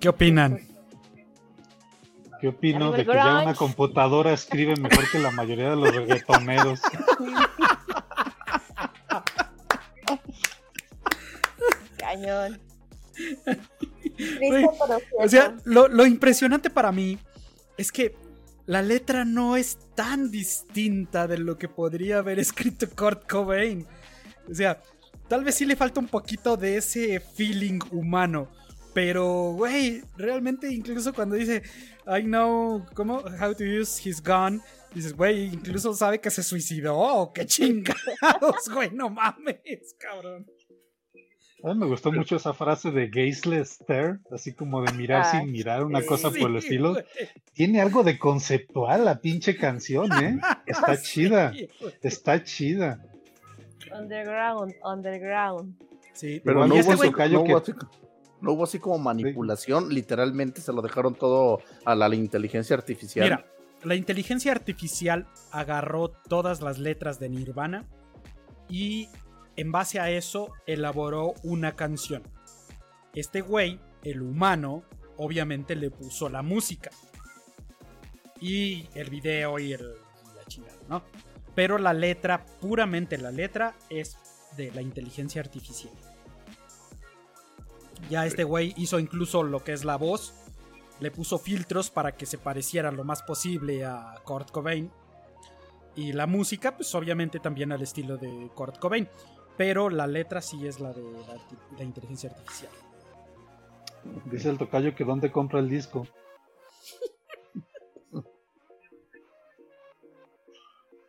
¿Qué opinan? ¿Qué opino de que ya una computadora escribe mejor que la mayoría de los reggaetoneros? Cañón. O sea, lo impresionante para mí es que la letra no es tan distinta de lo que podría haber escrito Kurt Cobain. O sea, tal vez sí le falta un poquito de ese feeling humano. Pero, güey, realmente incluso cuando dice, I know, ¿cómo? How to use his gun. Dices, güey, incluso sabe que se suicidó. ¡Qué chingados, güey! No mames, cabrón. A mí me gustó mucho esa frase de gazeless stare, así como de mirar Ah, sin mirar, una cosa por el estilo. güey. Tiene algo de conceptual la pinche canción, ¿eh? Está *laughs* chida, güey. está chida. Underground, underground. Sí, Pero Igual no hubo, este tocayo no, que- hubo así, no hubo así como manipulación, literalmente se lo dejaron todo a la, la inteligencia artificial. Mira, la inteligencia artificial agarró todas las letras de Nirvana y en base a eso elaboró una canción. Este güey, el humano, obviamente le puso la música. Y el video y el, la chingada, ¿no? Pero la letra, puramente la letra, es de la inteligencia artificial. Ya este güey hizo incluso lo que es la voz. Le puso filtros para que se pareciera lo más posible a Kurt Cobain. Y la música, pues obviamente también al estilo de Kurt Cobain. Pero la letra sí es la de la, inteligencia artificial. Dice el tocayo que dónde compra el disco. *laughs*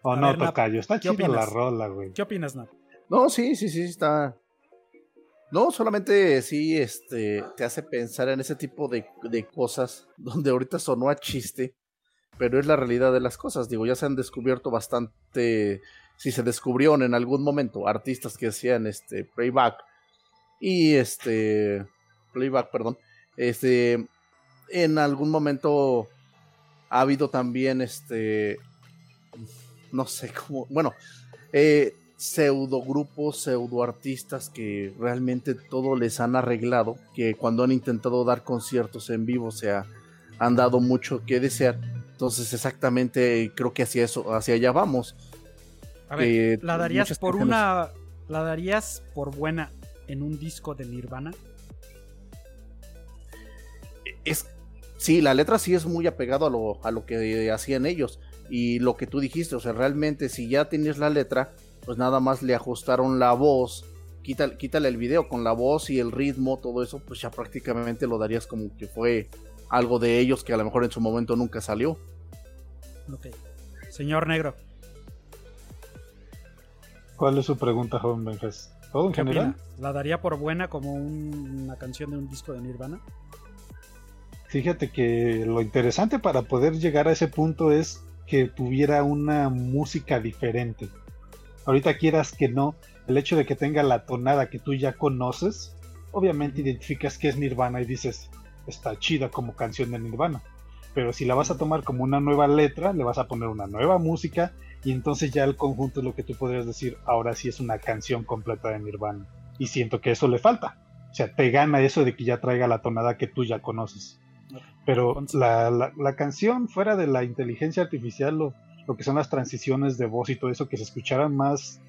Oh, A no, ver, tocayo, está ¿qué chida la opinas? rola, güey. ¿Qué opinas, Nap? No, sí, sí, sí, está. No, solamente sí, este, te hace pensar en ese tipo de, de cosas, *laughs* donde ahorita sonó a chiste, pero es la realidad de las cosas. Digo, ya se han descubierto bastante, si se descubrieron en algún momento, artistas que hacían este playback y este playback, perdón, este, en algún momento ha habido también este, no sé cómo, bueno, eh, pseudo grupos, pseudo artistas que realmente todo les han arreglado, que cuando han intentado dar conciertos en vivo se ha- han dado mucho que desear. Entonces exactamente creo que hacia eso, hacia allá vamos. A ver, Que ¿la darías por una. ¿La darías por buena en un disco de Nirvana? es sí, la letra sí es muy apegado a lo, a lo que hacían ellos. Y lo que tú dijiste, o sea, realmente si ya tienes la letra, pues nada más le ajustaron la voz, quítale, quítale el video con la voz y el ritmo, todo eso, pues ya prácticamente lo darías como que fue algo de ellos que a lo mejor en su momento nunca salió. Ok. Señor Negro, ¿Cuál es su pregunta, joven Benjas? ¿Todo en ¿qué general? opina? ¿La daría por buena como un- una canción de un disco de Nirvana? Fíjate que lo interesante para poder llegar a ese punto es que tuviera una música diferente. Ahorita quieras que no, el hecho de que tenga la tonada que tú ya conoces, obviamente identificas que es Nirvana y dices, está chida como canción de Nirvana. Pero si la vas a tomar como una nueva letra, le vas a poner una nueva música y entonces ya el conjunto es lo que tú podrías decir, ahora sí es una canción completa de Nirvana. Y siento que eso le falta. O sea, te gana eso de que ya traiga la tonada que tú ya conoces. Pero la- la canción, fuera de la inteligencia artificial, lo, lo que son las transiciones de voz y todo eso, que se escucharan más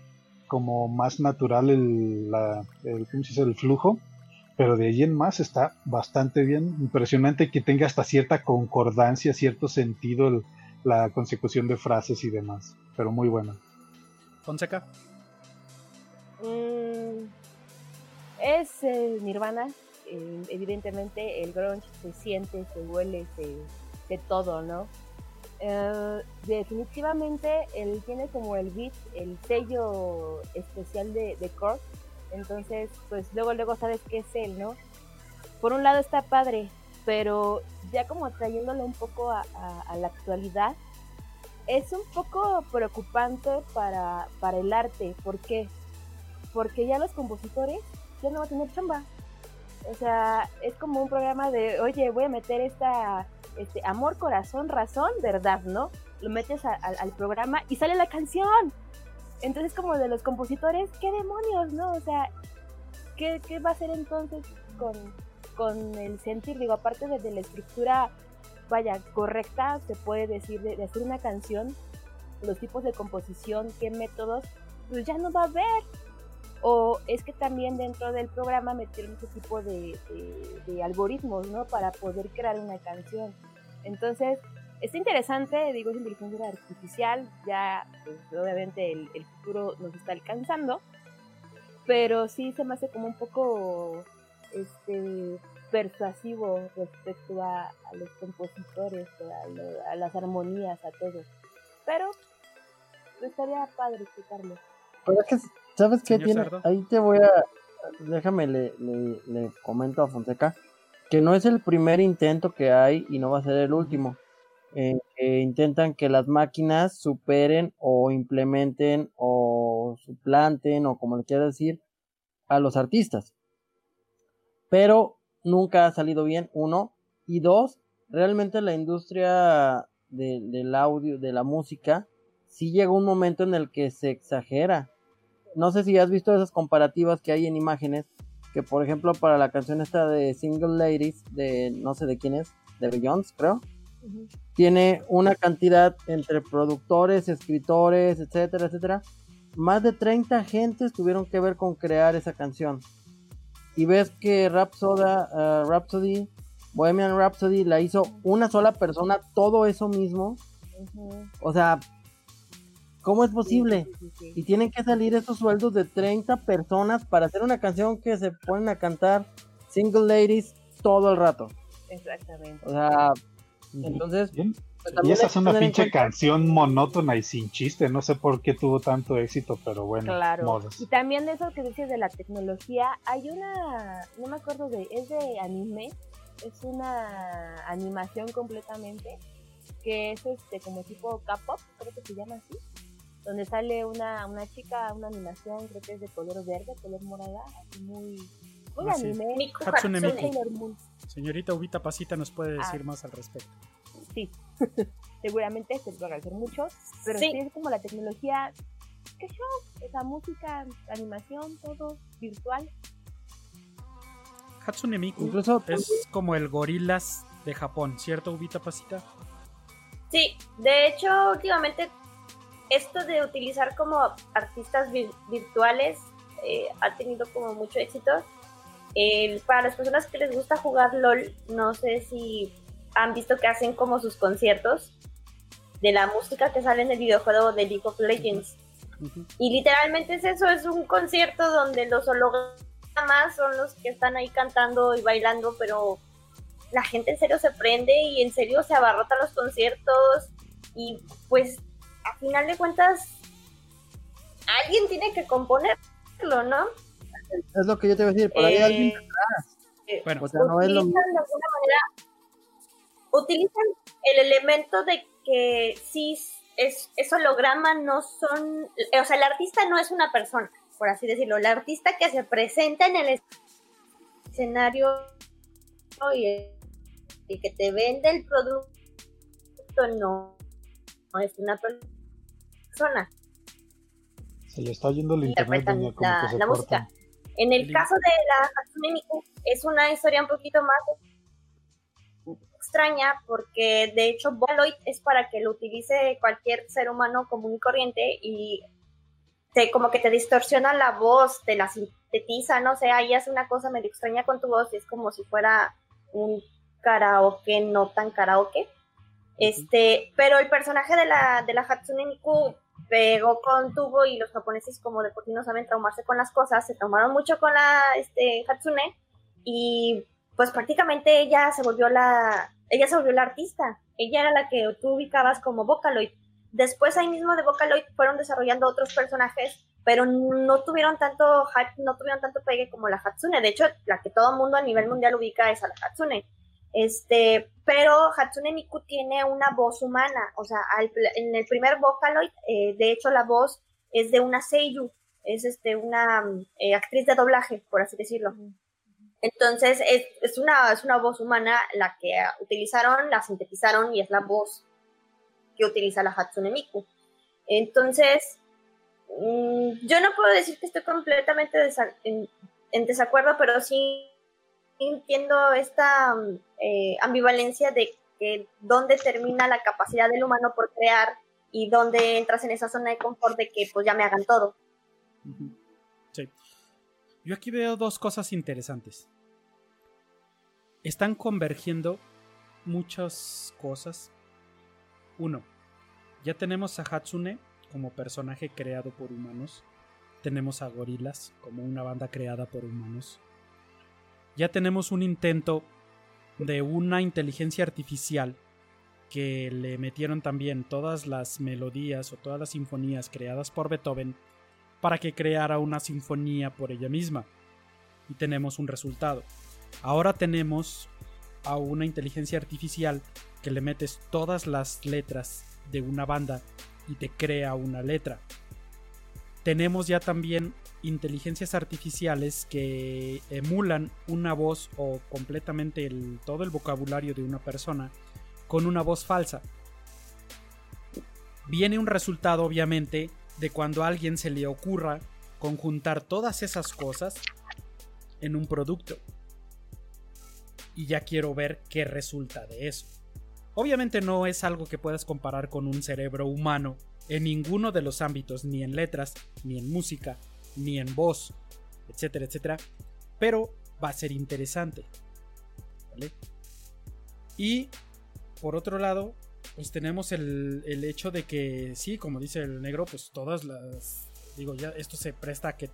como más natural el, la, el, ¿cómo se dice? el flujo, pero de ahí en más está bastante bien, impresionante que tenga hasta cierta concordancia, cierto sentido el- la consecución de frases y demás, pero muy buena. Fonseca. Mm, es eh, Nirvana. eh, evidentemente el grunge se siente, se huele, se, de todo, ¿no? Eh, definitivamente él tiene como el beat, el sello especial de, de Kurt. Entonces, pues luego, luego sabes que es él, ¿no? Por un lado está padre, pero ya como trayéndolo un poco a la actualidad, es un poco preocupante para, para el arte. ¿Por qué? Porque ya los compositores ya no van a tener chamba. O sea, es como un programa de, oye, voy a meter esta, este, amor, corazón, razón, verdad, ¿no? Lo metes al- programa y sale la canción. Entonces, como de los compositores, ¿qué demonios, no? O sea, ¿qué, qué va a hacer entonces con, con el sentir? Digo, aparte de, de la estructura, vaya, correcta, se puede decir, de, de hacer una canción, los tipos de composición, qué métodos, pues ya no va a haber. O es que también dentro del programa metieron ese tipo de, algoritmos, ¿no? Para poder crear una canción. Entonces, está interesante, digo, es inteligencia artificial, ya pues, obviamente el, futuro nos está alcanzando, pero sí se me hace como un poco este persuasivo respecto a, los compositores, a las armonías, a todo. Pero pues, estaría padre explicarlo. Pero es que, ¿sabes qué tiene? Cerdo. Ahí te voy a. Déjame, le, le, le comento a Fonseca que no es el primer intento que hay y no va a ser el último. En que intentan que las máquinas superen o implementen o suplanten o como le quieras decir a los artistas. Pero nunca ha salido bien, uno. Y dos, realmente la industria de- del audio, de la música, sí llega un momento en el que se exagera. No sé si has visto esas comparativas que hay en imágenes, que por ejemplo para la canción esta de Single Ladies, de no sé de quién es, de Beyoncé creo, tiene una cantidad entre productores, escritores, etcétera, etcétera. Más de 30 gentes tuvieron que ver con crear esa canción. Y ves que Rhapsoda, eh, Rhapsody, Bohemian Rhapsody la hizo una sola persona, todo eso mismo. O sea, ¿cómo es posible? Y tienen que salir esos sueldos de 30 personas para hacer una canción que se ponen a cantar Single Ladies todo el rato. Exactamente. O sea, entonces... Y pues, también esa es una pinche canción monótona y sin chiste. No sé por qué tuvo tanto éxito, pero bueno. Claro. modos. Y también de eso que dices de la tecnología, hay una, no me acuerdo de, es de anime, es una animación completamente, que es este como tipo K-pop, creo que se llama así, donde sale una, una chica, una animación, creo que es de color verde, color morada, así muy, muy Ah, sí. anime. Miku Hatsune Hatsune. Miku. Señorita Ubita Pasita nos puede decir Ah. más al respecto. Sí, *laughs* seguramente se puede agradecer mucho, pero Sí. sí. es como la tecnología, que show, esa música, animación, todo virtual. Hatsune Miku Incluso es como el gorilas de Japón, ¿cierto, Ubita Pasita? Sí, de hecho, últimamente esto de utilizar como artistas vir- virtuales eh, ha tenido como mucho éxito. El- para las personas que les gusta jugar LOL, no sé si han visto que hacen como sus conciertos de la música que sale en el videojuego de League of Legends. Y literalmente es eso, es un concierto donde los hologramas son los que están ahí cantando y bailando, pero la gente en serio se prende y en serio se abarrota los conciertos y pues a final de cuentas alguien tiene que componerlo, ¿no? es lo que yo te iba a decir, por ahí Eh, alguien eh, Bueno, o sea, no es lo mismo. de alguna manera, utilizan el elemento de que sí es, es holograma, no son, eh, o sea, el artista no es una persona, por así decirlo, el artista que se presenta en el escenario y, y que te vende el producto no, no es una persona. Se le está yendo el internet, doña, como la, que se la corta. música. En el caso de la Hatsune Miku es una historia un poquito más extraña porque de hecho Vocaloid es para que lo utilice cualquier ser humano común y corriente y te, como que te distorsiona la voz, te la sintetiza, no sé, ahí hace una cosa medio extraña con tu voz y es como si fuera un karaoke no tan karaoke. Este, pero el personaje de la, de la Hatsune Miku pegó con tubo y los japoneses como de por sí no saben traumarse con las cosas, se traumaron mucho con la este, Hatsune y pues prácticamente ella se volvió la ella se volvió la artista, ella era la que tú ubicabas como Vocaloid. Después ahí mismo de Vocaloid fueron desarrollando otros personajes, pero no tuvieron tanto hype, no tuvieron tanto pegue como la Hatsune. De hecho, la que todo el mundo a nivel mundial ubica es a la Hatsune. Este, pero Hatsune Miku tiene una voz humana, o sea, al- en el primer Vocaloid, eh, de hecho la voz es de una Seiyu, es este, una eh, actriz de doblaje, por así decirlo. Entonces es, es, una, es una voz humana la que ah, utilizaron, la sintetizaron y es la voz que utiliza la Hatsune Miku. Entonces, mm, yo no puedo decir que estoy completamente desa- en, en desacuerdo, pero sí entiendo esta eh, ambivalencia de que dónde termina la capacidad del humano por crear y dónde entras en esa zona de confort de que pues ya me hagan todo. Sí. Yo aquí veo dos cosas interesantes. Están convergiendo muchas cosas. Uno, ya tenemos a Hatsune como personaje creado por humanos. Tenemos a Gorilas como una banda creada por humanos. Ya tenemos un intento de una inteligencia artificial que le metieron también todas las melodías o todas las sinfonías creadas por Beethoven para que creara una sinfonía por ella misma. Y tenemos un resultado. Ahora tenemos a una inteligencia artificial que le metes todas las letras de una banda y te crea una letra. Tenemos ya también inteligencias artificiales que emulan una voz o completamente todo el vocabulario de una persona con una voz falsa. Viene un resultado obviamente de cuando a alguien se le ocurra conjuntar todas esas cosas en un producto. Y ya quiero ver qué resulta de eso. Obviamente no es algo que puedas comparar con un cerebro humano en ninguno de los ámbitos, ni en letras, ni en música, ni en voz, etcétera, etcétera. Pero va a ser interesante. Y por otro lado, pues tenemos el, el, hecho de que, sí, como dice el negro, pues todas las... Digo, ya esto se presta a que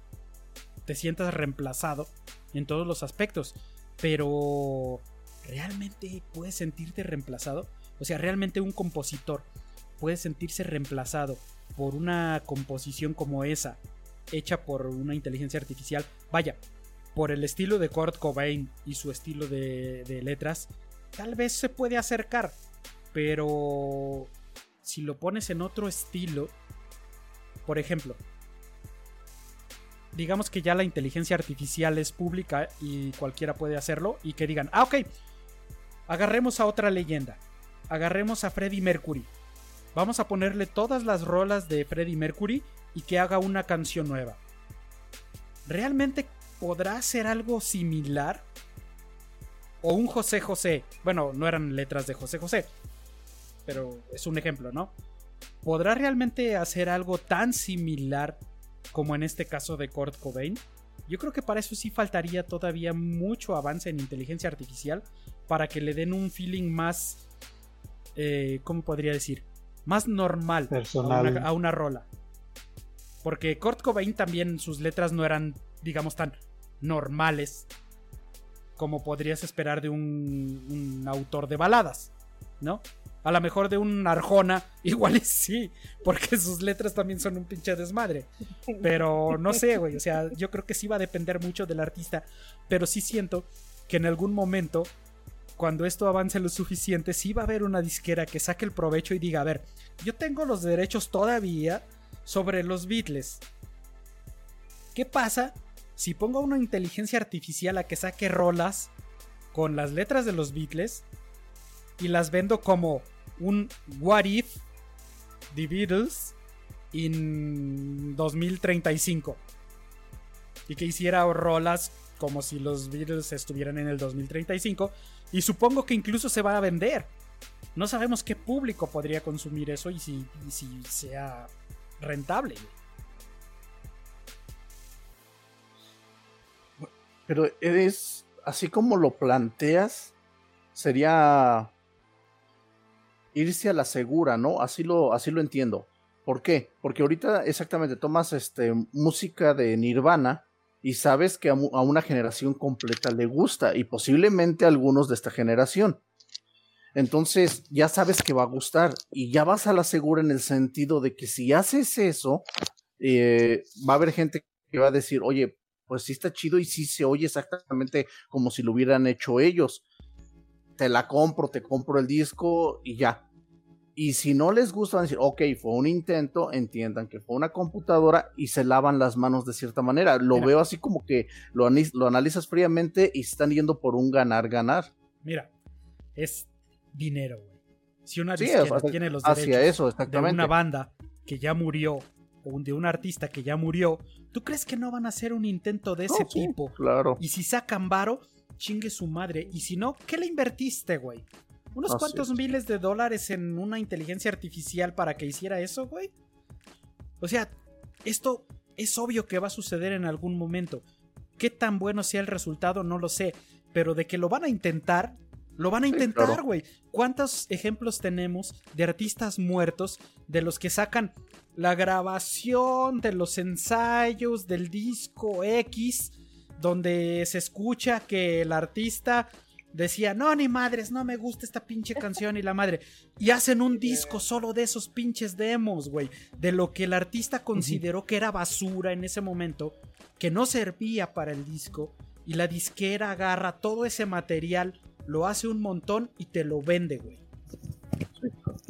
te sientas reemplazado en todos los aspectos. Pero ¿realmente puedes sentirte reemplazado? O sea, ¿realmente un compositor puede sentirse reemplazado por una composición como esa, hecha por una inteligencia artificial? Vaya, por el estilo de Kurt Cobain y su estilo de, letras, tal vez se puede acercar, pero si lo pones en otro estilo, por ejemplo, digamos que ya la inteligencia artificial es pública y cualquiera puede hacerlo y que digan, ah, ok, Agarremos a otra leyenda. Agarremos a Freddie Mercury. Vamos a ponerle todas las rolas de Freddie Mercury y que haga una canción nueva. ¿Realmente podrá ser algo similar? O un José José. Bueno, no eran letras de José José. Pero es un ejemplo, ¿no? ¿Podrá realmente hacer algo tan similar como en este caso de Kurt Cobain? Yo creo que para eso sí faltaría todavía mucho avance en inteligencia artificial para que le den un feeling más, eh, ¿cómo podría decir? Más normal A, una, rola. Porque Kurt Cobain también sus letras no eran, digamos, tan normales como podrías esperar de un, autor de baladas, ¿no? A lo mejor de un Arjona, *laughs* igual sí, porque sus letras también son un pinche desmadre. Pero no sé, güey, o sea, yo creo que sí va a depender mucho del artista, pero sí siento que en algún momento, cuando esto avance lo suficiente, sí va a haber una disquera que saque el provecho y diga, a ver, yo tengo los derechos todavía sobre los Beatles. ¿Qué pasa si pongo una inteligencia artificial a que saque rolas con las letras de los Beatles y las vendo como un What If The Beatles en 2035 y que hiciera rolas como si los Beatles estuvieran en el 2035 y supongo que incluso se va a vender. No sabemos qué público podría consumir eso y si, y si sea rentable. Pero eres, así como lo planteas, sería irse a la segura, ¿no? Así lo, así lo entiendo. ¿Por qué? Porque ahorita exactamente tomas este, música de Nirvana y sabes que a, una generación completa le gusta y posiblemente a algunos de esta generación. Entonces ya sabes que va a gustar y ya vas a la segura en el sentido de que si haces eso, eh, va a haber gente que va a decir, oye, pues sí está chido y sí se oye exactamente como si lo hubieran hecho ellos te la compro, te compro el disco y ya. Y si no les gusta, van a decir, ok, fue un intento, entiendan que fue una computadora y se lavan las manos de cierta manera. Lo veo así como que lo, lo analizas fríamente y están yendo por un ganar-ganar. Mira, es dinero, güey. Si una disquera tiene los derechos eso, de una banda que ya murió o de un artista que ya murió, ¿tú crees que no van a hacer un intento de ese No, sí, tipo? Claro. Y si sacan varo, chingue su madre. Y si no, ¿qué le invertiste, güey? ¿Unos Así cuantos es. miles de dólares en una inteligencia artificial para que hiciera eso, güey? O sea, esto es obvio que va a suceder en algún momento. ¿Qué tan bueno sea el resultado? No lo sé. Pero de que lo van a intentar, lo van a Sí, intentar, claro. güey. ¿Cuántos ejemplos tenemos de artistas muertos de los que sacan la grabación de los ensayos del disco X, donde se escucha que el artista decía, no, ni madres, no me gusta esta pinche canción y la madre. Y hacen un disco solo de esos pinches demos, güey. De lo que el artista consideró que era basura en ese momento, que no servía para el disco. Y la disquera agarra todo ese material, lo hace un montón y te lo vende, güey.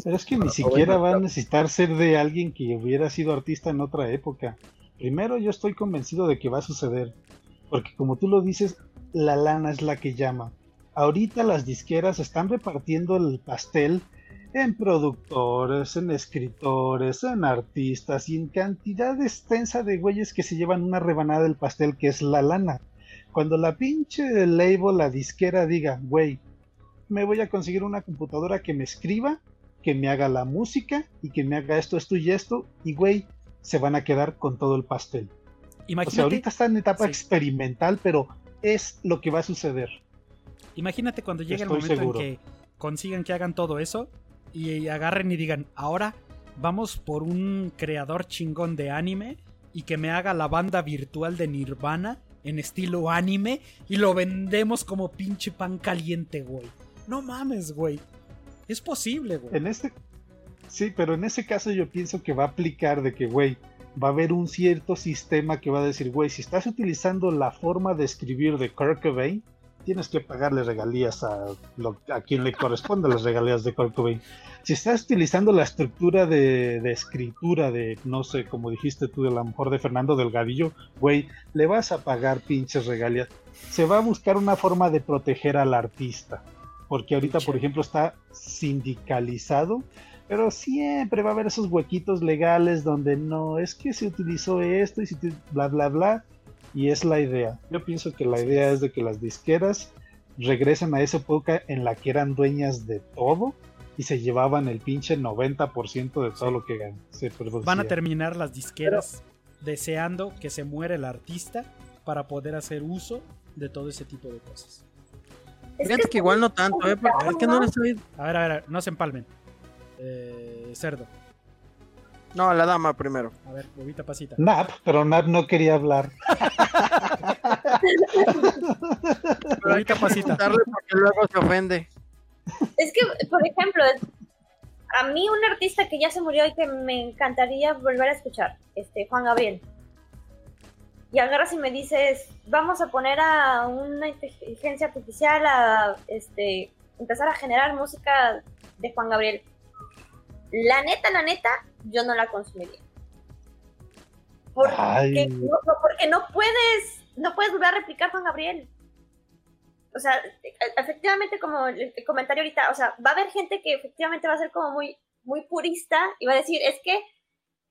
Pero es que ni siquiera va a necesitar ser de alguien que hubiera sido artista en otra época. Primero, yo estoy convencido de que va a suceder. Porque como tú lo dices, la lana es la que llama. Ahorita las disqueras están repartiendo el pastel en productores, en escritores, en artistas y en cantidad extensa de güeyes que se llevan una rebanada del pastel que es la lana. Cuando la pinche label, la disquera diga, güey, me voy a conseguir una computadora que me escriba, que me haga la música y que me haga esto, esto y esto, y güey, se van a quedar con todo el pastel. Imagínate, O sea, ahorita está en etapa Sí. experimental, pero es lo que va a suceder. imagínate cuando llegue el momento seguro. en que consigan que hagan todo eso y agarren y digan, ahora vamos por un creador chingón de anime y que me haga la banda virtual de Nirvana en estilo anime y lo vendemos como pinche pan caliente, güey. No mames, güey. Es posible, güey. En este, sí, pero en ese caso yo pienso que va a aplicar de que, güey, va a haber un cierto sistema que va a decir, güey, si estás utilizando la forma de escribir de Cobain, tienes que pagarle regalías a, lo- a quien le corresponde las regalías de Kurt Cobain. Si estás utilizando la estructura de, de escritura de, no sé, como dijiste tú, de la mejor de Fernando Delgadillo, güey, le vas a pagar pinches regalías. Se va a buscar una forma de proteger al artista. Porque ahorita, por ejemplo, está sindicalizado pero siempre va a haber esos huequitos legales donde no, es que se utilizó esto y se bla, bla, bla. Y es la idea. Yo pienso que la idea es de que las disqueras regresen a esa época en la que eran dueñas de todo y se llevaban el pinche 90% de todo lo que se producía. Van a terminar las disqueras deseando que se muera el artista para poder hacer uso de todo ese tipo de cosas. Fíjate que igual no tanto, ¿eh? Porque es que no le estoy... A ver, a ver, no se empalmen. Eh, cerdo. No, la dama primero. A ver, bobita pasita. Nap, pero Nap no quería hablar. Bobita pasita. Darle porque luego se ofende. Es que, por ejemplo, a mí un artista que ya se murió y que me encantaría volver a escuchar, este Juan Gabriel. Y agarras y me dices, vamos a poner a una inteligencia artificial a este empezar a generar música de Juan Gabriel. La neta, la neta, yo no la consumiría. Porque, no, no, porque no puedes, no puedes volver a replicar Juan Gabriel. O sea, efectivamente, como el comentario ahorita, o sea, va a haber gente que efectivamente va a ser como muy, muy purista y va a decir, es que,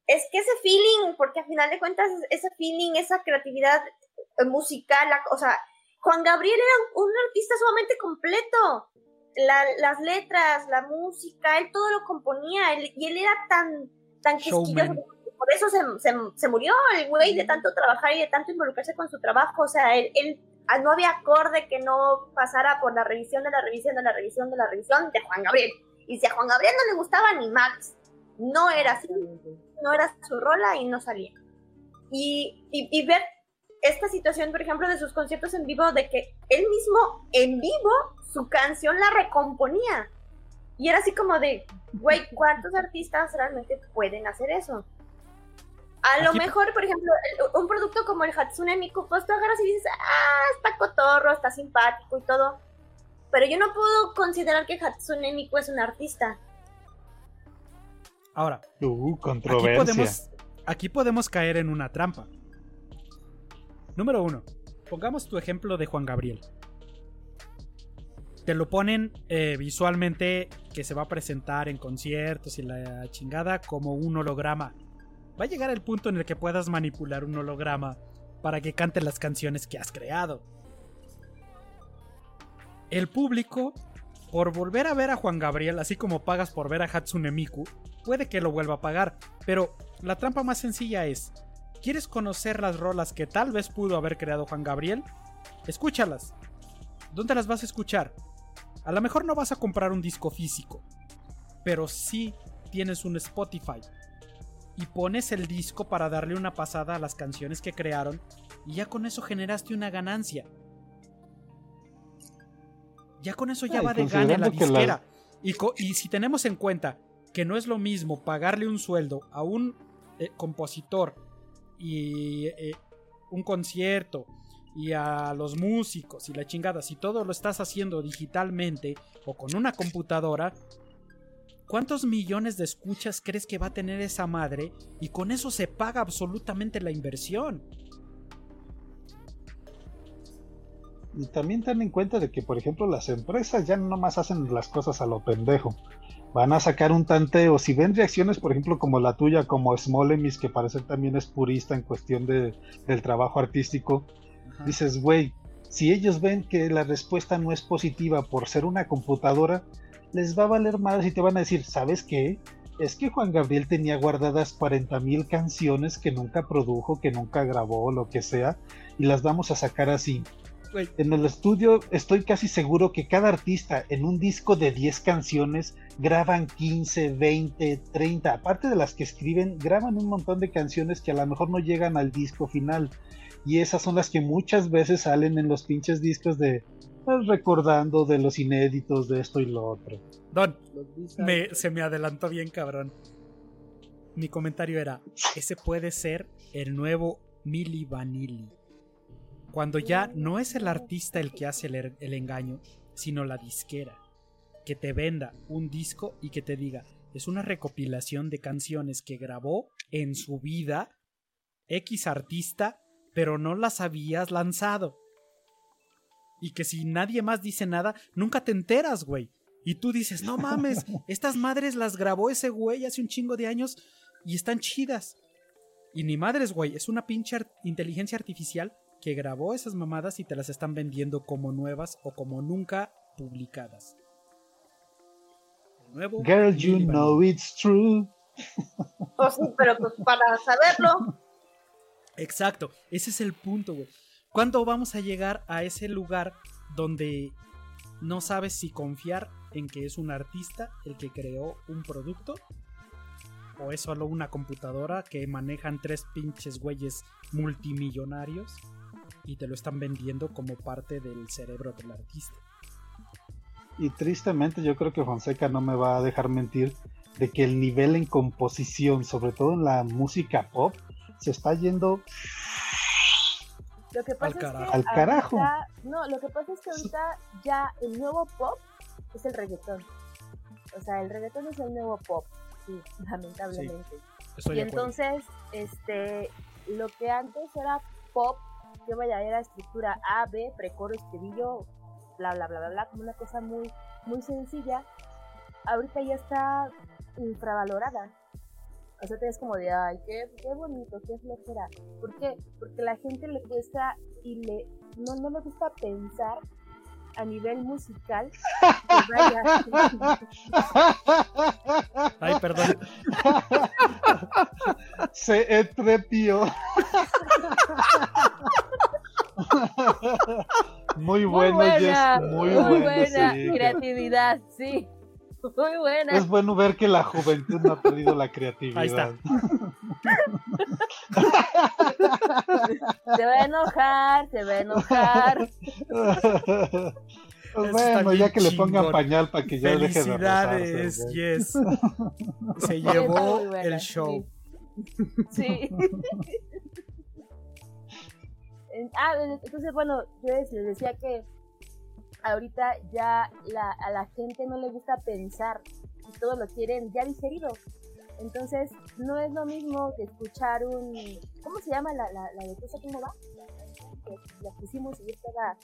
es que ese feeling, porque al final de cuentas, ese feeling, esa creatividad eh, musical, la- o sea, Juan Gabriel era un artista sumamente completo. La- las letras, la música, él todo lo componía, él- y él era tan, tan quisquilloso. Por eso se, se, se murió el güey de tanto trabajar y de tanto involucrarse con su trabajo. O sea, él, él ah, no había acorde que no pasara por la revisión de la revisión de la revisión de la revisión de Juan Gabriel. Y si a Juan Gabriel no le gustaba ni Max, no era así, no era su rola y no salía. Y, y, y ver esta situación, por ejemplo, de sus conciertos en vivo, de que él mismo en vivo su canción la recomponía. Y era así como de, güey, ¿cuántos artistas realmente pueden hacer eso? A lo Aquí- mejor, por ejemplo, un producto como el Hatsune Miku, pues tú agarras y dices, ah, está cotorro, está simpático y todo. Pero yo no puedo considerar que Hatsune Miku es un artista. Ahora, Uh, aquí controversia. podemos, aquí podemos caer en una trampa. Número uno, pongamos tu ejemplo de Juan Gabriel. Te lo ponen eh, visualmente que se va a presentar en conciertos y la chingada como un holograma. Va a llegar el punto en el que puedas manipular un holograma para que cante las canciones que has creado. El público, por volver a ver a Juan Gabriel, así como pagas por ver a Hatsune Miku, puede que lo vuelva a pagar, pero la trampa más sencilla es, ¿quieres conocer las rolas que tal vez pudo haber creado Juan Gabriel? Escúchalas. ¿Dónde las vas a escuchar? A lo mejor no vas a comprar un disco físico, pero sí tienes un Spotify y pones el disco para darle una pasada a las canciones que crearon y ya con eso generaste una ganancia. Ya con eso ya Ay, va de gane la disquera. Y, y si tenemos en cuenta que no es lo mismo pagarle un sueldo a un eh, compositor y eh, un concierto y a los músicos y la chingada, si todo lo estás haciendo digitalmente o con una computadora, ¿cuántos millones de escuchas crees que va a tener esa madre? Y con eso se paga absolutamente la inversión. Y también ten en cuenta de que, por ejemplo, las empresas ya no más hacen las cosas a lo pendejo. Van a sacar un tanteo. Si ven reacciones, por ejemplo, como la tuya, como Smolemis, que parece también es purista en cuestión de, del trabajo artístico, dices, güey, si ellos ven que la respuesta no es positiva por ser una computadora, les va a valer más y te van a decir, ¿sabes qué? Es que Juan Gabriel tenía guardadas 40.000 canciones que nunca produjo, que nunca grabó, lo que sea, y las vamos a sacar así. En el estudio estoy casi seguro que cada artista en un disco de 10 canciones graban 15, 20, 30. Aparte de las que escriben, graban un montón de canciones que a lo mejor no llegan al disco final. Y esas son las que muchas veces salen en los pinches discos de pues, recordando de los inéditos de esto y lo otro. Don, me- se me adelantó bien cabrón. Mi comentario era, ese puede ser el nuevo Milli Vanilli. Cuando ya no es el artista el que hace el, er- el engaño, sino la disquera. Que te venda un disco y que te diga, es una recopilación de canciones que grabó en su vida X artista, pero no las habías lanzado. Y que si nadie más dice nada, nunca te enteras, güey. Y tú dices, no mames, *laughs* estas madres las grabó ese güey hace un chingo de años y están chidas. Y ni madres, güey, es una pinche inteligencia artificial que grabó esas mamadas y te las están vendiendo como nuevas o como nunca publicadas. El nuevo Girl, you know it's true. Pues sí, pero pues para saberlo, *laughs* Exacto, ese es el punto, güey. ¿Cuándo vamos a llegar a ese lugar donde no sabes si confiar en que es un artista el que creó un producto? ¿O es solo una computadora que manejan tres pinches güeyes multimillonarios y te lo están vendiendo como parte del cerebro del artista? Y tristemente yo creo que Fonseca no me va a dejar mentir de que el nivel en composición, sobre todo en la música pop, se está yendo Lo que pasa Al es que carajo. Al carajo. ahorita- no, lo que pasa es que ahorita ya el nuevo pop es el reggaetón. O sea, el reggaetón es el nuevo pop, sí, *laughs* lamentablemente. Y entonces, este, lo que antes era pop, que vaya, era estructura A, B, precoro, estribillo, bla, bla, bla, bla, bla, como una cosa muy, muy sencilla, ahorita ya está infravalorada. O sea, te es como de, ay, qué, qué bonito, qué flojera. ¿Por qué? Porque la gente le cuesta y le no, no le gusta pensar a nivel musical. Ay, perdón. se entrepió. *laughs* Muy bueno, buena, Jess, muy, muy bueno, buena sí. creatividad, sí. *laughs* Muy buena. Es bueno ver que la juventud no ha perdido la creatividad. Ahí está. Se va a enojar, se va a enojar. *laughs* Pues bueno, ya que le pongan pañal para que ya deje de Felicidades, yes. *laughs* Se llevó buena, el show. Sí. Ah, entonces, bueno, yo les decía que ahorita ya la- a la gente no le gusta pensar y todo lo quieren ya digerido. Entonces, no es lo mismo que escuchar un. ¿Cómo se llama la, la, la de cosa cómo va? Que la pusimos y estaba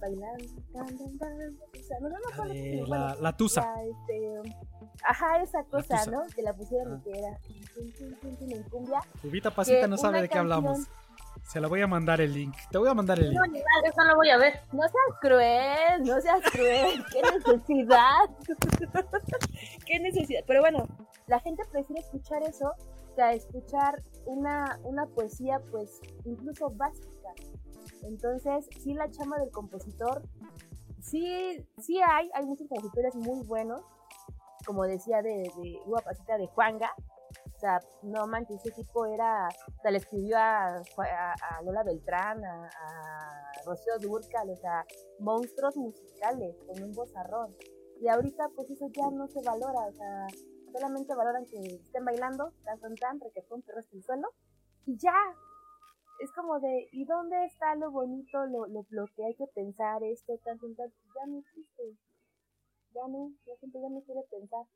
bailando. O sea, no, no, no, La, la, la tusa. la, este, ajá, esa cosa. ¿no? Que la pusieron Ah. que era tum, tum, tum, tum, en cumbia. Ubita Pasita no sabe de qué canción- hablamos. Se la voy a mandar el link. Te voy a mandar el link. No, madre, no voy a ver. No seas cruel, no seas cruel. *laughs* ¿Qué necesidad? *laughs* ¿Qué necesidad? Pero bueno, la gente prefiere escuchar eso que a escuchar una, una poesía, pues, incluso básica. Entonces, sí, la chama del compositor, sí, sí hay, hay muchos compositores muy buenos, como decía de, de Uva Pasita de Juanga. Sea, no manches, ese tipo era, o sea, le escribió a, a, Lola Beltrán, a, Rocío Durcal, o sea, monstruos musicales con un vozarrón. Y ahorita, pues eso ya no se valora, o sea, solamente valoran que estén bailando, tan, tan, tan, requetón, perro hasta el suelo, y ya. Es como de, ¿y dónde está lo bonito, lo, lo, que hay que pensar, esto, tan, tan? Ya no existe. Ya no, la gente ya no quiere pensar.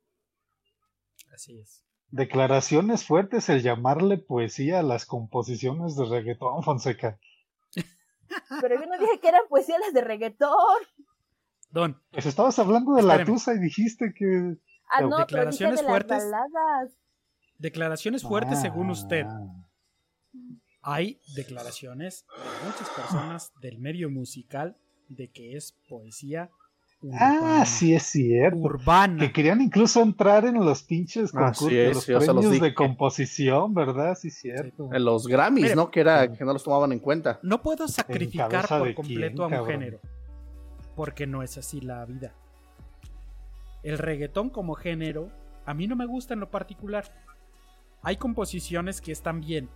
Así es. Declaraciones fuertes el llamarle poesía a las composiciones de reggaetón, Fonseca. Pero yo no dije que eran poesías las de reggaetón. Don, Pues estabas hablando de la tusa y dijiste que... Ah, no, pero dije Declaraciones de las fuertes. baladas. declaraciones fuertes según usted. Ah. Hay declaraciones de muchas personas del medio musical de que es poesía urbana. Ah, sí es cierto. Urbana. Que querían incluso entrar en los pinches concursos, es, los los de composición, ¿verdad? Sí, cierto. En los Grammys, ¿no? Que era que no los tomaban en cuenta. No puedo sacrificar por completo quién, a un cabrón? género. Porque no es así la vida. El reggaetón como género, a mí no me gusta en lo particular. Hay composiciones que están bien,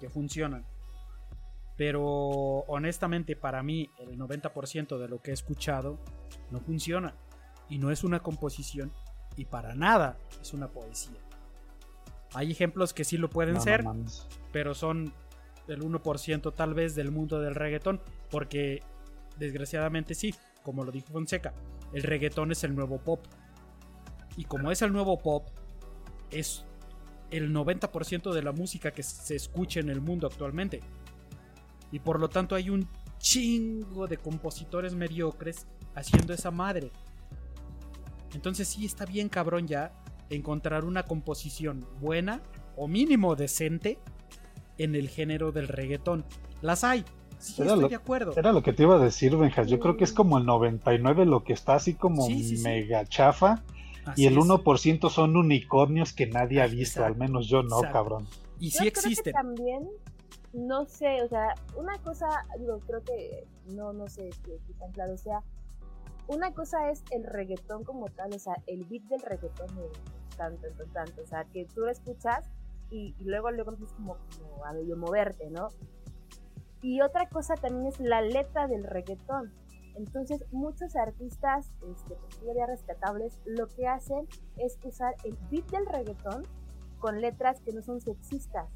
que funcionan. Pero honestamente para mí el 90% de lo que he escuchado no funciona. Y no es una composición y para nada es una poesía. Hay ejemplos que sí lo pueden No, ser, pero son el 1% tal vez del mundo del reggaetón, porque desgraciadamente sí, como lo dijo Fonseca, el reggaetón es el nuevo pop. Y como es el nuevo pop, es el 90% de la música que se escucha en el mundo actualmente. Y por lo tanto hay un chingo de compositores mediocres haciendo esa madre. Entonces sí está bien cabrón ya encontrar una composición buena o mínimo decente en el género del reggaetón. Las hay. Sí, Era estoy lo- de acuerdo. Era lo que te iba a decir, Benjas. Yo creo que es como el 99 lo que está así como Sí, sí, sí. mega chafa. Así y el es. 1% son unicornios que nadie ha visto, Exacto, al menos yo no, exacto. cabrón. Y Yo sí creo existen. que también, no sé, o sea, una cosa, digo, creo que no, no sé qué tan claro sea. Una cosa es el reggaetón como tal, o sea, el beat del reggaetón, tanto, tanto, tanto, o sea, que tú lo escuchas y, luego, luego empiezas como, como a medio moverte, ¿no? Y otra cosa también es la letra del reggaetón. Entonces, muchos artistas, este, pues, rescatables, lo que hacen es usar el beat del reggaetón con letras que no son sexistas.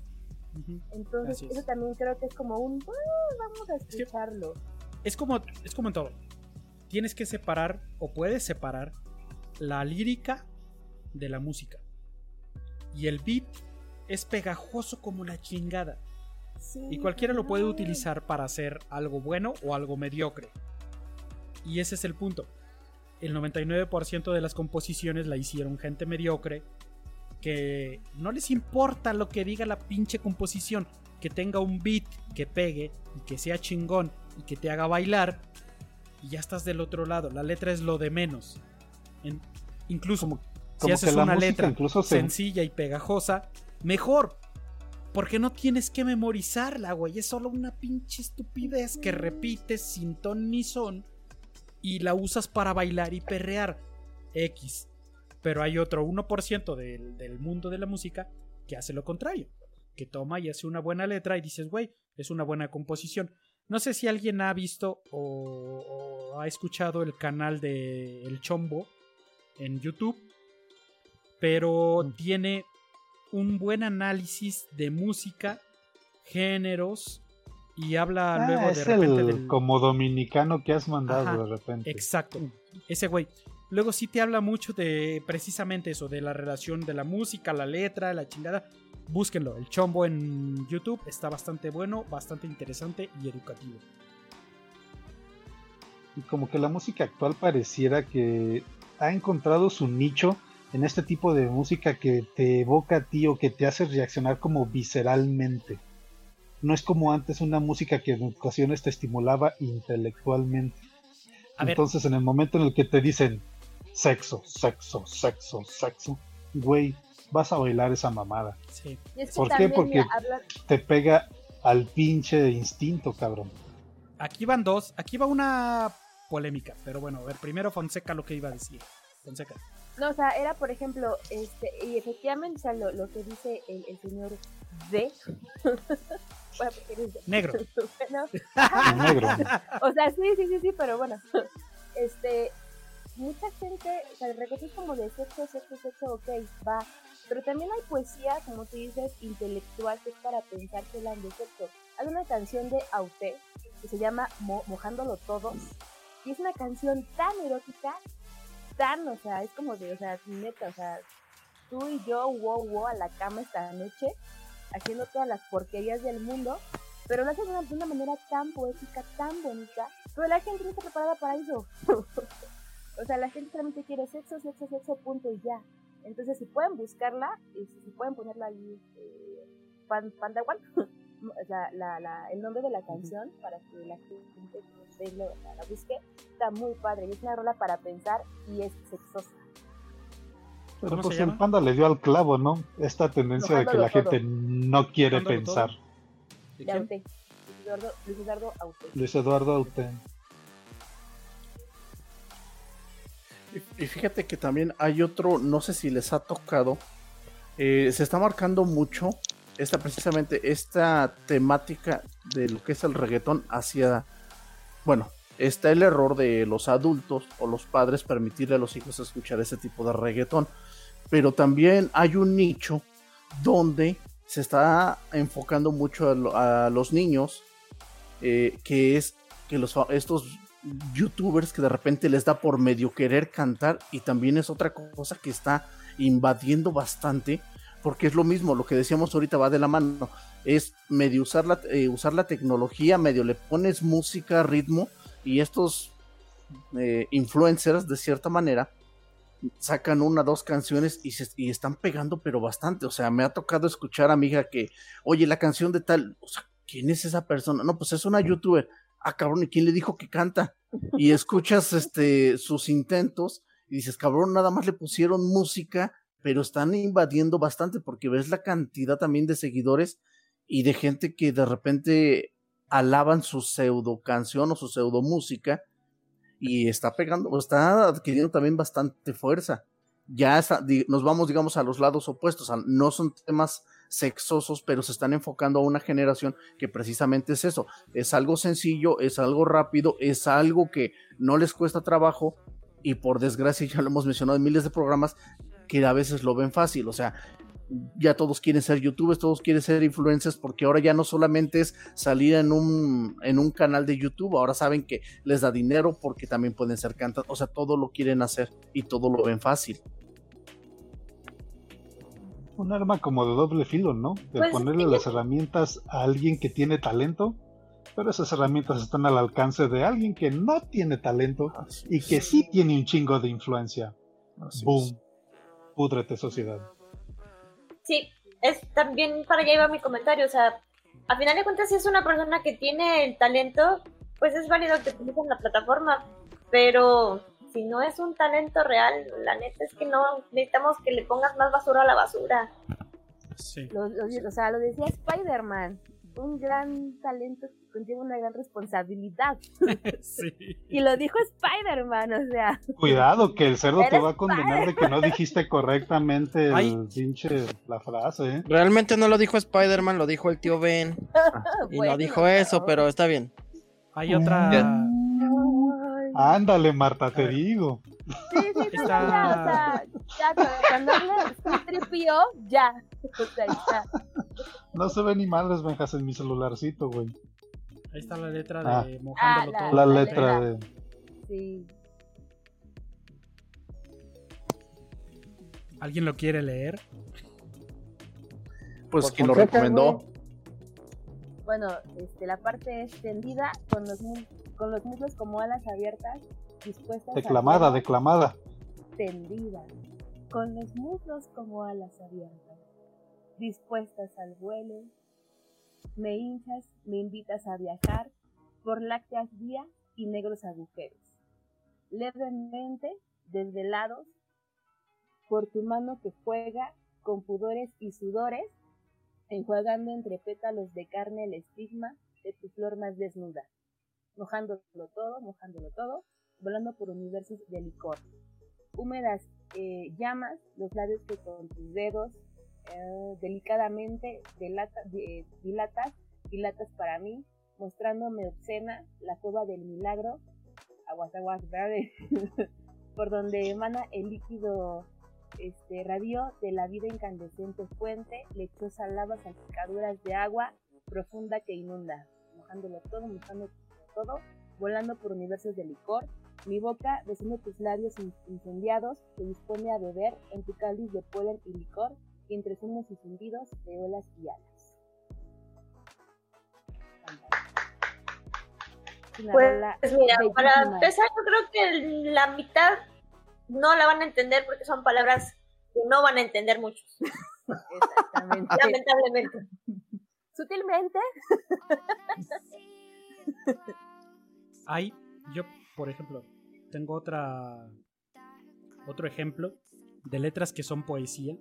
Entonces, es. eso también creo que es como un, "Ah, vamos a escucharlo. Es como, es como en todo. Tienes que separar o puedes separar la lírica de la música. Y el beat es pegajoso como la chingada. Sí, Y cualquiera lo puede utilizar para hacer algo bueno o algo mediocre. Y ese es el punto. El 99% de las composiciones la hicieron gente mediocre que no les importa lo que diga la pinche composición, que tenga un beat que pegue y que sea chingón y que te haga bailar y ya estás del otro lado. La letra es lo de menos. En- incluso si como haces una letra incluso se- sencilla y pegajosa, mejor. Porque no tienes que memorizarla, güey. Es solo una pinche estupidez que repites sin ton ni son y la usas para bailar y perrear. X. Pero hay otro 1% del, del mundo de la música que hace lo contrario. Que toma y hace una buena letra y dices, güey, es una buena composición. No sé si alguien ha visto o, o ha escuchado el canal de El Chombo en YouTube. Pero tiene un buen análisis de música, géneros y habla Ah, luego de repente el del, como dominicano que has mandado Ajá, de repente. Exacto, ese güey. Luego sí te habla mucho de precisamente eso, de la relación de la música, la letra, la chingada. Búsquenlo, el chombo en YouTube está bastante bueno, bastante interesante y educativo. Y como que la música actual pareciera que ha encontrado su nicho en este tipo de música que te evoca a ti o que te hace reaccionar como visceralmente. No es como antes una música que en ocasiones te estimulaba intelectualmente. Entonces en el momento en el que te dicen sexo, sexo, sexo, sexo, güey, vas a bailar esa mamada. Sí. ¿Por qué? Porque te pega al pinche instinto, cabrón. Aquí van dos, aquí va una polémica, pero bueno, a ver, primero Fonseca lo que iba a decir. Fonseca. No, o sea, era por ejemplo, este, y efectivamente, o sea, lo, lo que dice el, el señor D. *laughs* bueno, de- Negro. *laughs* ¿No? Negro. *laughs* O sea, sí, sí, sí, sí, pero bueno. Este, mucha gente, o sea, el reggaetón es como de sexo, sexo, sexo, ok, va. Pero también hay poesía, como tú dices, intelectual, que es para pensar que hablan de sexo. Hay una canción de Aute que se llama Mo- Mojándolo Todo. Y es una canción tan erótica, tan, o sea, es como de, o sea, neta, o sea, tú y yo, wow, wow, a la cama esta noche, haciendo todas las porquerías del mundo, pero lo hacen de una, de una manera tan poética, tan bonita, pero la gente no está preparada para eso. *laughs* o sea, la gente solamente quiere sexo, sexo, sexo, punto y ya. Entonces, si pueden buscarla, y si, si pueden ponerla ahí, eh, Pan- Panda One, *laughs* o sea, la, la, el nombre de la canción, para que la gente que la, la busque, está muy padre. Y es una rola para pensar y es sexosa. Pero ¿Cómo se pues el panda le dio al clavo, ¿no? Esta tendencia de que la gente no quiere pensar. ¿De De quién? Aute. Luis Eduardo, Luis Eduardo Aute. Luis Eduardo Auten. Y fíjate que también hay otro, no sé si les ha tocado, eh, se está marcando mucho esta precisamente esta temática de lo que es el reggaetón hacia, bueno, está el error de los adultos o los padres permitirle a los hijos escuchar ese tipo de reggaetón, pero también hay un nicho donde se está enfocando mucho a, lo- a los niños, eh, que es que los, estos youtubers que de repente les da por medio querer cantar y también es otra cosa que está invadiendo bastante porque es lo mismo, lo que decíamos ahorita va de la mano, es medio usar la, eh, usar la tecnología, medio le pones música, ritmo y estos eh, influencers de cierta manera sacan una, dos canciones y, están pegando pero bastante, o sea, me ha tocado escuchar a mi hija que, oye, la canción de tal, o sea, ¿quién es esa persona? No, pues es una youtuber, ah, cabrón, ¿y quién le dijo que canta? Y escuchas este sus intentos y dices, cabrón, nada más le pusieron música, pero están invadiendo bastante porque ves la cantidad también de seguidores y de gente que de repente alaban su pseudo canción o su pseudo música y está pegando, está adquiriendo también bastante fuerza. Ya nos vamos, digamos, a los lados opuestos. no son temas sexosos, pero se están enfocando a una generación que precisamente es eso. Es algo sencillo, es algo rápido, es algo que no les cuesta trabajo y por desgracia *laughs* ya lo hemos mencionado en miles de programas que a veces lo ven fácil. O sea, ya todos quieren ser youtubers, todos quieren ser influencers, porque ahora ya no solamente es salir en un, en un canal de YouTube, ahora saben que les da dinero porque también pueden ser cantantes, o sea, todo lo quieren hacer y todo lo ven fácil. Un arma como de doble filo, ¿no? De Pues, ponerle sí. las herramientas a alguien que tiene talento, pero esas herramientas están al alcance de alguien que no tiene talento y que sí tiene un chingo de influencia. Así Boom. es. Púdrete, sociedad. Sí, es también para allá iba mi comentario, o sea, a final de cuentas si es una persona que tiene el talento, pues es válido que utilicen la plataforma, pero si no es un talento real, la neta es que no necesitamos que le pongas más basura a la basura. Sí. Lo- lo- o sea, lo decía Spider-Man. Un gran talento que conlleva una gran responsabilidad. *laughs* sí. Y lo dijo Spider-Man, o sea. Cuidado, que el cerdo te va a condenar de que no dijiste correctamente el pinche la frase, ¿eh? Realmente no lo dijo Spider-Man, lo dijo el tío Ben. *laughs* Y bueno, no dijo eso, pero está bien. Hay otra. Ándale, Marta, te digo. Sí, sí, no, Está- o sea, ya, cuando- habla tripio, ya. O sea, ya. No se ve ni madres, Benjas, en mi celularcito, güey. Ahí está la letra Ah. de mojándolo Ah, todo. La La letra letra. de... Sí. ¿Alguien lo quiere leer? Pues quien lo recomendó. Bueno, este, la parte extendida con los, con los muslos como alas abiertas, dispuestas declamada, a declamada. Tendida, con los muslos como alas abiertas, dispuestas al vuelo. Me hinchas, me invitas a viajar por lácteas vías y negros agujeros. Levemente desvelados por tu mano que juega con pudores y sudores, enjuagando entre pétalos de carne el estigma de tu flor más desnuda, mojándolo todo, mojándolo todo, volando por universos de licor. Húmedas eh, llamas, los labios que con tus dedos eh, delicadamente dilata, dilatas, dilatas para mí, mostrándome obscena la cueva del milagro, aguas aguas verde, *laughs* por donde emana el líquido este radio de la vida incandescente fuente, lechosa lava, salpicaduras de agua profunda que inunda, mojándolo todo, mojando todo, volando por universos de licor, mi boca besando tus labios incendiados se dispone a beber en tu cáliz de polen y licor, entre zumos y zumbidos de olas y alas. Pues mira, para empezar yo creo que la mitad no la van a entender porque son palabras que no van a entender muchos. Exactamente. *laughs* Lamentablemente. Sutilmente. *laughs* Hay, yo, por ejemplo, tengo otra otro ejemplo de letras que son poesía.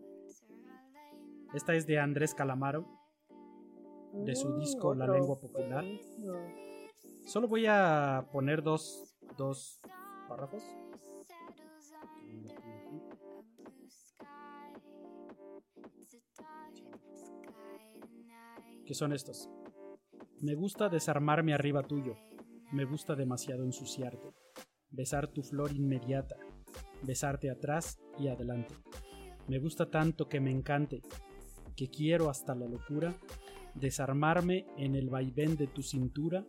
Esta es de Andrés Calamaro, de su disco La Lengua Popular. Solo voy a poner dos, dos párrafos. ¿Qué son estos? Me gusta desarmarme arriba tuyo. Me gusta demasiado ensuciarte. Besar tu flor inmediata. Besarte atrás y adelante. Me gusta tanto que me encante, que quiero hasta la locura desarmarme en el vaivén de tu cintura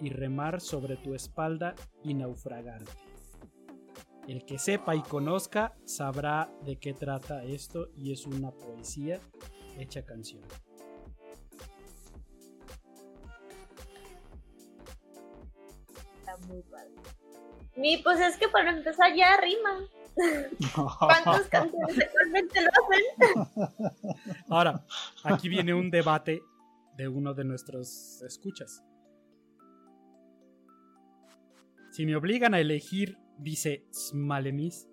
y remar sobre tu espalda y naufragarte. El que sepa y conozca sabrá de qué trata esto y es una poesía hecha canción. Muy padre. Pues es que para empezar ya rima. *laughs* ¿Cuántas canciones actualmente lo hacen? Ahora, aquí viene un debate de uno de nuestros escuchas. Si me obligan a elegir, dice Smalemis,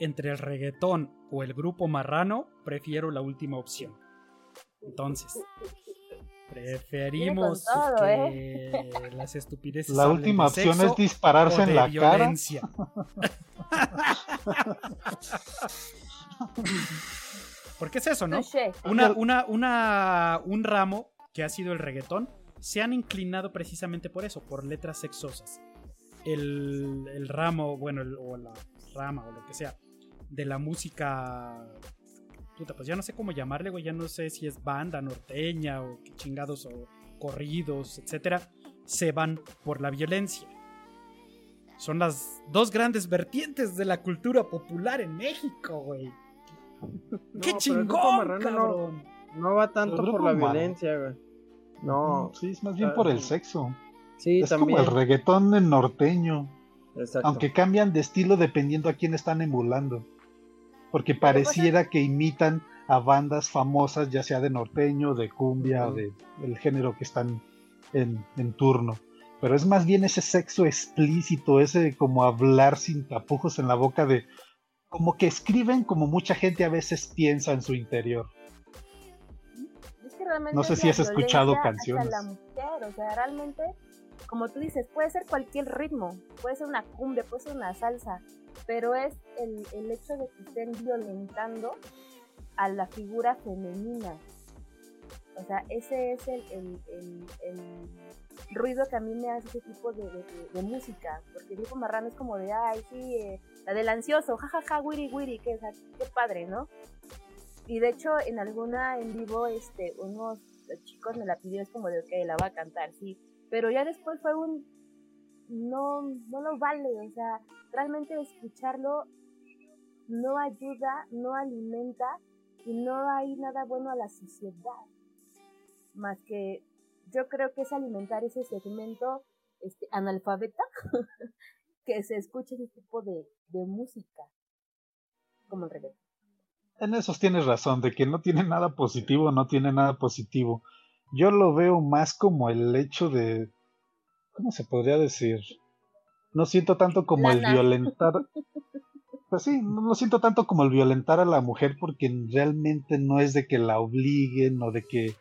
entre el reggaetón o el grupo marrano, prefiero la última opción. Entonces, preferimos que ¿eh? *laughs* las estupideces. La última de opción sexo es dispararse en la violencia. *laughs* Porque es eso, ¿no? Una, una, una, un ramo que ha sido el reggaetón se han inclinado precisamente por eso, por letras sexosas. El, el ramo, bueno, el- o la rama o lo que sea, de la música. Puta, pues ya no sé cómo llamarle, güey. Ya no sé si es banda norteña o qué chingados o corridos, etcétera. Se van por la violencia. Son las dos grandes vertientes de la cultura popular en México, güey. *laughs* ¡Qué el grupo chingón, no- cabrón! No va tanto por la violencia, güey. No. Sí, es más bien por el sexo. Sí, es también. como el reggaetón en norteño. Exacto. Aunque cambian de estilo dependiendo a quién están emulando. Porque pareciera que imitan a bandas famosas, ya sea de norteño, de cumbia, o de el género que están en, en turno. Pero es más bien ese sexo explícito, ese como hablar sin tapujos en la boca de... Como que escriben como mucha gente a veces piensa en su interior. Es que realmente No sé si has escuchado canciones. la mujer, o sea, realmente, como tú dices, puede ser cualquier ritmo, puede ser una cumbia, puede ser una salsa, pero es el, el hecho de que estén violentando a la figura femenina. O sea, ese es el, el, el- el ruido que a mí me hace ese tipo de, de- de música, porque grupo marrano es como de, ay, sí, eh, la del ansioso, jajaja, wiri wiri, que, qué padre, ¿no? Y de hecho, en alguna en vivo, este, unos chicos me la pidieron, es como de, ok, la va a cantar, sí. Pero ya después fue un, no, no lo vale, o sea, realmente escucharlo no ayuda, no alimenta y no hay nada bueno a la sociedad. Más que yo creo que es alimentar ese segmento este, analfabeta *laughs* que se escuche ese tipo de, música, como el reggaetón. En esos tienes razón, de que no tiene nada positivo, no tiene nada positivo. Yo lo veo más como el hecho de, ¿cómo se podría decir? No siento tanto *laughs* como el violentar. *laughs* Pues sí, no lo siento tanto como el violentar a la mujer porque realmente no es de que la obliguen o de que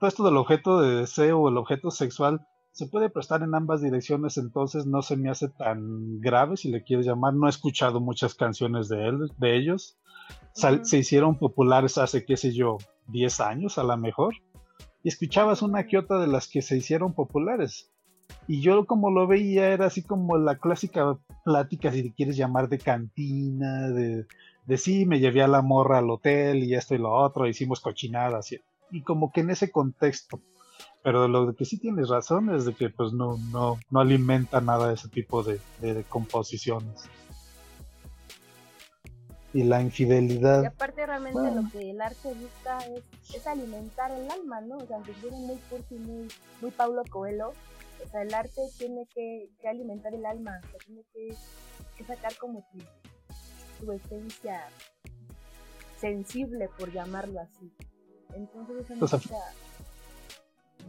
todo esto del objeto de deseo o el objeto sexual se puede prestar en ambas direcciones, entonces no se me hace tan grave si le quieres llamar. No he escuchado muchas canciones de, él, de ellos. Se hicieron populares hace, qué sé yo, 10 años a lo mejor. Y escuchabas una que otra de las que se hicieron populares. Y yo como lo veía era así como la clásica plática, si te quieres llamar, de cantina, de, de sí, me llevé a la morra al hotel y esto y lo otro, hicimos cochinadas. Y, y como que en ese contexto pero lo de que sí tienes razón es de que pues no, no, no alimenta nada de ese tipo de, composiciones. Y la infidelidad. Y aparte realmente lo que el arte busca es, alimentar el alma, ¿no? O sea, aunque muy cursi, muy, muy Paulo Coelho, o sea, el arte tiene que, alimentar el alma, o sea, tiene que, sacar como tu, tu esencia sensible, por llamarlo así. Entonces eso pues,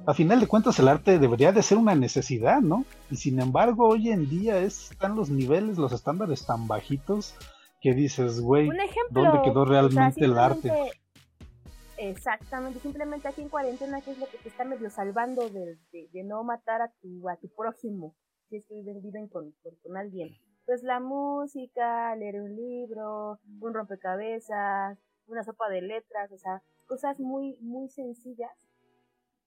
a final de cuentas el arte debería de ser una necesidad, ¿no? Y sin embargo hoy en día están los niveles, los estándares tan bajitos que dices, güey, ¿dónde quedó realmente el arte? Exactamente, simplemente aquí en cuarentena, ¿qué es lo que te está medio salvando de, no matar a tu, a tu prójimo? Si es que viven, con, con alguien. Pues la música, leer un libro, un rompecabezas, una sopa de letras, o sea, cosas muy, muy sencillas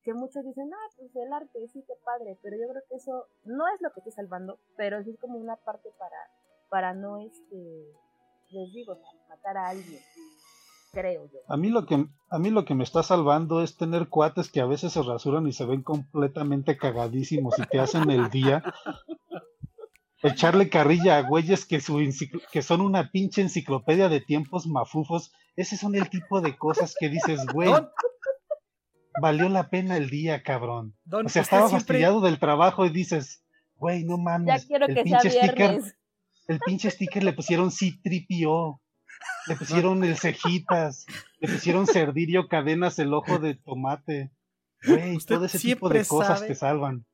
que muchos dicen, ah, pues el arte, sí, qué padre, pero yo creo que eso no es lo que estoy salvando, pero sí es como una parte para, para no, este, les digo, matar a alguien, creo yo. A mí lo que, a mí lo que me está salvando es tener cuates que a veces se rasuran y se ven completamente cagadísimos y te hacen el día. Echarle carrilla a güeyes que, su que son una pinche enciclopedia de tiempos mafufos. Ese son el tipo de cosas que dices, güey valió la pena el día, cabrón. o sea, estabas fastidiado del trabajo y dices, güey, no mames. Ya quiero el que pinche sea sticker, el pinche sticker le pusieron C-3PO, le pusieron el cejitas, le pusieron cerdirio, cadenas, el ojo de tomate. Güey, todo ese tipo de cosas te salvan.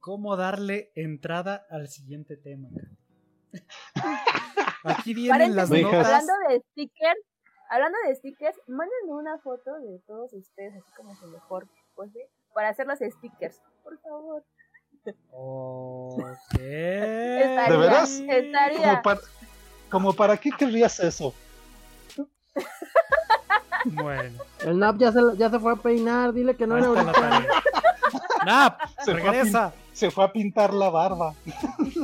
¿Cómo darle entrada al siguiente tema? Aquí vienen las notas. Hablando de stickers, Hablando de stickers, mándenme una foto de todos ustedes, así como su mejor pose, para hacer los stickers, por favor. Ok. *laughs* ¿De veras? Estaría. ¿Como para, qué querrías eso? Bueno. El Nap ya se, ya se fue a peinar, dile que no era ahorita. *laughs* Nap, se regresa. Fue se fue a pintar la barba.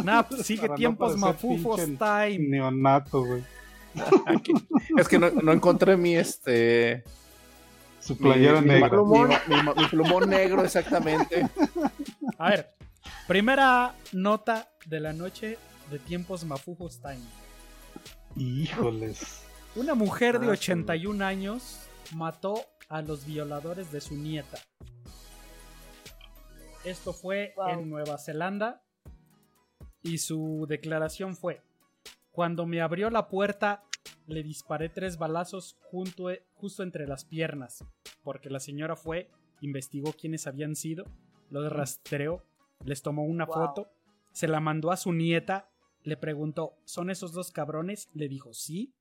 Nap, *laughs* sigue tiempos mafufos time. Neonato, güey es que no, encontré mi este. Su playera negra. Mi, plumón negro, exactamente. A ver, primera nota de la noche de tiempos mafujos time. Híjoles. Una mujer de 81 ah, años mató a los violadores de su nieta. Esto fue en Nueva Zelanda y su declaración fue, cuando me abrió la puerta, le disparé tres balazos junto, justo entre las piernas, porque la señora fue, investigó quiénes habían sido, los rastreó, les tomó una foto, se la mandó a su nieta, le preguntó, ¿son esos dos cabrones? Le dijo, sí.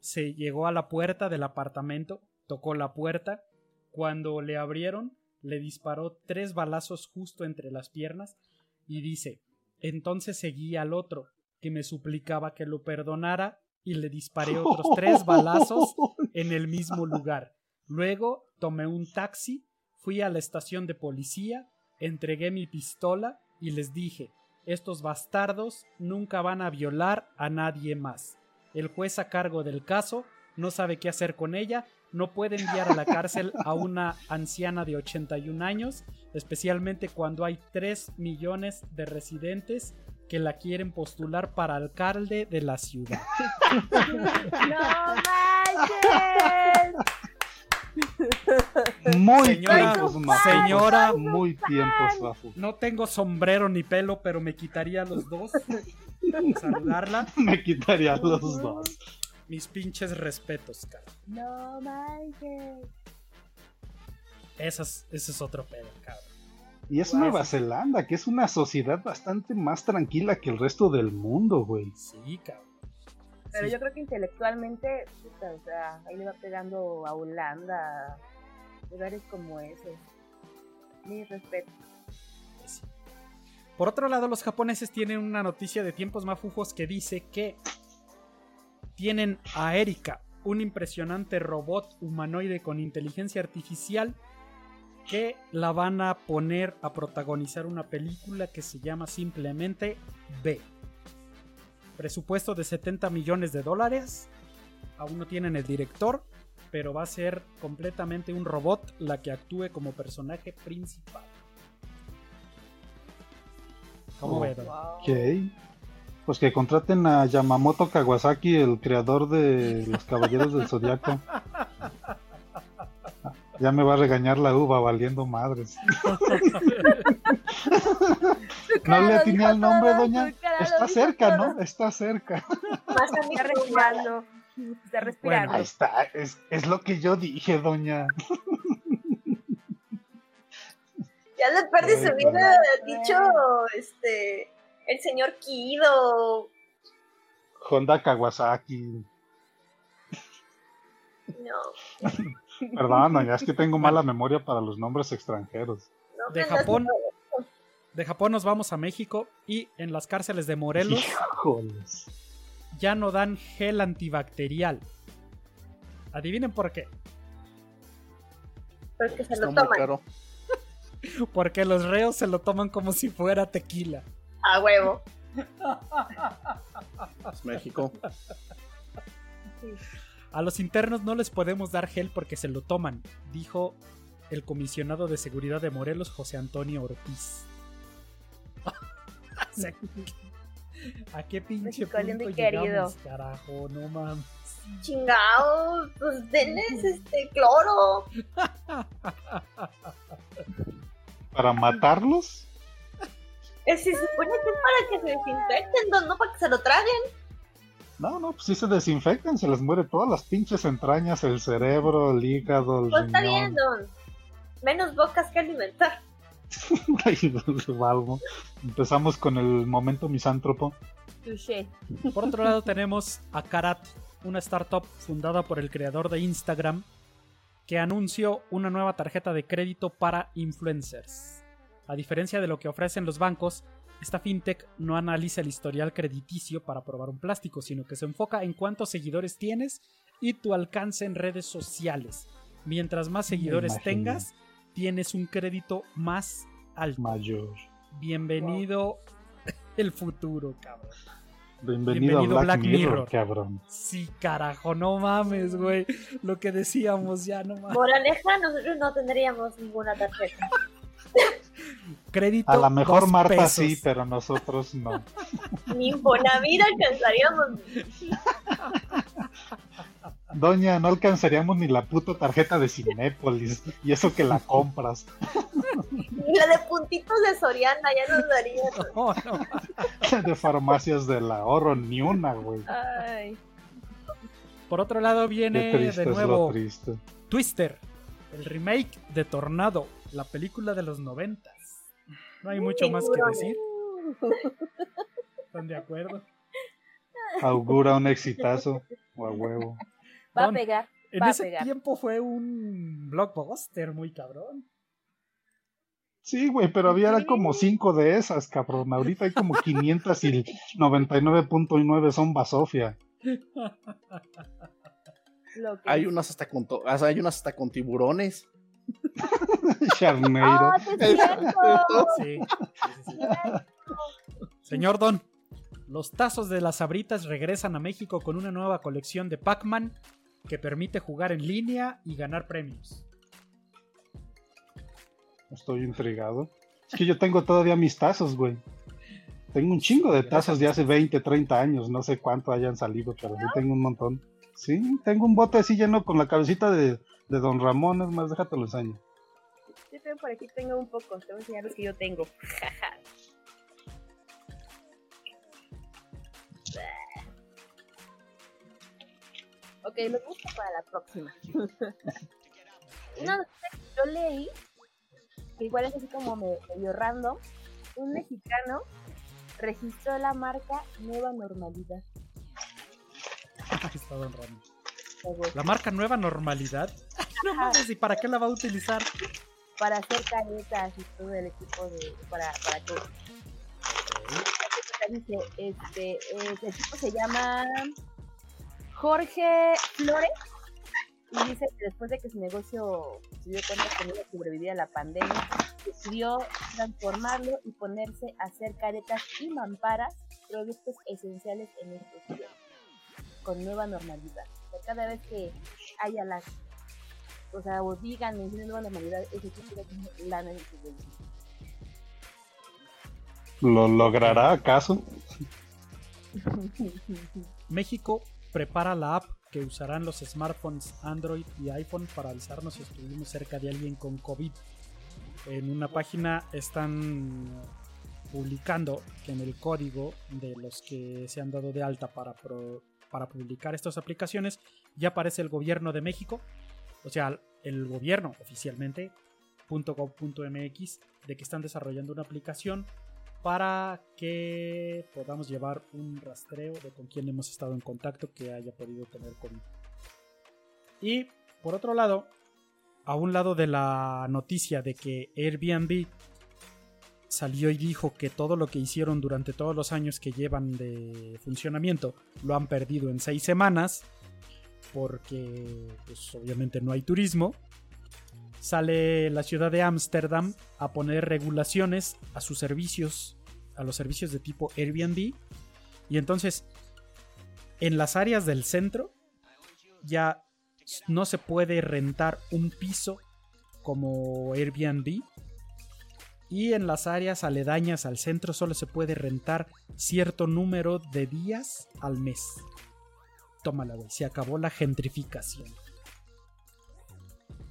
Se llegó a la puerta del apartamento, tocó la puerta, cuando le abrieron, le disparó tres balazos justo entre las piernas y dice, entonces seguí al otro, que me suplicaba que lo perdonara y le disparé otros tres *laughs* balazos en el mismo lugar. Luego tomé un taxi, fui a la estación de policía, entregué mi pistola y les dije, estos bastardos nunca van a violar a nadie más. El juez a cargo del caso no sabe qué hacer con ella, no puede enviar a la cárcel a una anciana de 81 años, especialmente cuando hay 3 millones de residentes que la quieren postular para alcalde de la ciudad. *laughs* ¡No! Muy Señora, tiempos, señora. Muy tiempos. No tengo sombrero ni pelo, pero me quitaría los dos. *laughs* saludarla. Me quitaría los dos. Mis pinches respetos, cara. No manches. Ese es, ese es otro pedo, cabrón. Y es Nueva Zelanda, que es una sociedad bastante más tranquila que el resto del mundo, güey. Sí, cabrón. Pero Sí. yo creo que intelectualmente, puta, o sea, ahí le va pegando a Holanda, lugares como esos. Mi respeto. Sí. Por otro lado, los japoneses tienen una noticia de tiempos mafufos que dice que tienen a Erika, un impresionante robot humanoide con inteligencia artificial que la van a poner a protagonizar una película que se llama simplemente B. Presupuesto de 70 millones de dólares. Aún no tienen el director, pero va a ser completamente un robot la que actúe como personaje principal. ¿Cómo Oh. Ok. Pues que contraten a Yamamoto Kawasaki, el creador de Los Caballeros del Zodiaco. *laughs* Ya me va a regañar la uva valiendo madres. *laughs* No le atiné al nombre, doña. Está cerca, ¿no? Está cerca. Más a mí Está respirando. Está respirando. Ahí está, es, es lo que yo dije, doña. Ya de perdi se hubiera dicho este el señor Kido. Honda Kawasaki. No, *laughs* Perdón, doña, es que tengo mala memoria para los nombres extranjeros. no De andas Japón. diciendo- De Japón nos vamos a México y en las cárceles de Morelos Híjoles. ya no dan gel antibacterial. Adivinen por qué. Porque se Está lo muy toman. caro. *laughs* Porque los reos se lo toman como si fuera tequila. A huevo. Es México. A los internos no les podemos dar gel porque se lo toman, dijo el comisionado de seguridad de Morelos, José Antonio Ortiz. ¿A qué pinche México punto llegamos, carajo? No mames. Chingao, pues denles este cloro. *laughs* ¿Para matarlos? Eh, Se supone que es para que se desinfecten, no, no para que se lo traguen. No, no, pues sí se desinfectan, se les muere todas las pinches entrañas, el cerebro, el hígado, el Pues está bien, don. Menos bocas que alimentar. *laughs* Empezamos con el momento misántropo. Touché. Por otro lado tenemos a Karat, una startup fundada por el creador de Instagram que anunció una nueva tarjeta de crédito para influencers. A diferencia de lo que ofrecen los bancos, esta fintech no analiza el historial crediticio para probar un plástico, sino que se enfoca en cuántos seguidores tienes y tu alcance en redes sociales. Mientras más seguidores tengas, tienes un crédito más alto. Mayor. Bienvenido el futuro, cabrón. Bienvenido, Bienvenido a Black, Black Mirror, Mirror. cabrón. Sí, carajo, no mames, güey. Lo que decíamos ya, no mames. Moraleja, nosotros no tendríamos ninguna tarjeta. Crédito. A lo mejor dos Marta pesos. sí, pero nosotros no. Ni Infonavit alcanzaríamos. Doña, no alcanzaríamos ni la puta tarjeta de Cinépolis. Y eso que la compras. Ni *laughs* la de puntitos de Soriana ya nos daría. *laughs* No, no. De farmacias del ahorro, ni una, güey. Ay. Por otro lado viene triste de nuevo triste. Twister, el remake de Tornado, la película de los noventas. No hay mucho más que decir. *laughs* ¿Están de acuerdo? Augura un exitazo. O a huevo. Va a pegar. En Va a ese pegar. tiempo fue un blockbuster muy cabrón. Sí, güey, pero había como cinco de esas, cabrón. Ahorita hay como 500 y 99.9 son basofia. Hay es. unas hasta con o sea, hay unas hasta con tiburones. *laughs* Charneiro. ¡Ah, sí. Señor Don, los tazos de las sabritas regresan a México con una nueva colección de Pac-Man que permite jugar en línea y ganar premios. Estoy intrigado. Es que yo tengo todavía mis tazos, güey. Tengo un chingo de tazos de hace 20, 30 años. No sé cuánto hayan salido, pero sí tengo un montón. Sí, tengo un bote así lleno con la cabecita de, de Don Ramón, es más, déjate lo enseño. Yo tengo por aquí tengo un poco, te voy a enseñar lo que yo tengo. *laughs* ok, me gusta para la próxima. *laughs* Una que yo leí, que igual es así como me- medio random, un mexicano registró la marca Nueva Normalidad. Está Don Ramón. La marca Nueva Normalidad. *laughs* No mames, ¿y para qué la va a utilizar? para hacer caretas y todo el equipo de para para todo. Dice, este, eh, el tipo se llama Jorge Flores y dice que después de que su negocio se dio cuenta que no iba a sobrevivir a la pandemia, decidió transformarlo y ponerse a hacer caretas y mamparas, productos esenciales en estos tiempos, con nueva normalidad. O sea, cada vez que haya las o sea, o digan, mencionen nueva normalidad, ese tipo de lana en su bolsillo. ¿Lo logrará acaso? México prepara la app que usarán los smartphones Android y iPhone para avisarnos si estuvimos cerca de alguien con COVID. En una página están publicando que en el código de los que se han dado de alta para, para publicar estas aplicaciones ya aparece el gobierno de México, o sea, el gobierno oficialmente, .gov.mx, de que están desarrollando una aplicación para que podamos llevar un rastreo de con quién hemos estado en contacto que haya podido tener COVID. Y por otro lado, a un lado de la noticia de que Airbnb salió y dijo que todo lo que hicieron durante todos los años que llevan de funcionamiento lo han perdido en seis semanas porque pues obviamente no hay turismo sale la ciudad de Ámsterdam a poner regulaciones a sus servicios, a los servicios de tipo Airbnb. Y entonces, en las áreas del centro, ya no se puede rentar un piso como Airbnb. Y en las áreas aledañas al centro solo se puede rentar cierto número de días al mes. Tómala, güey. Se acabó la gentrificación.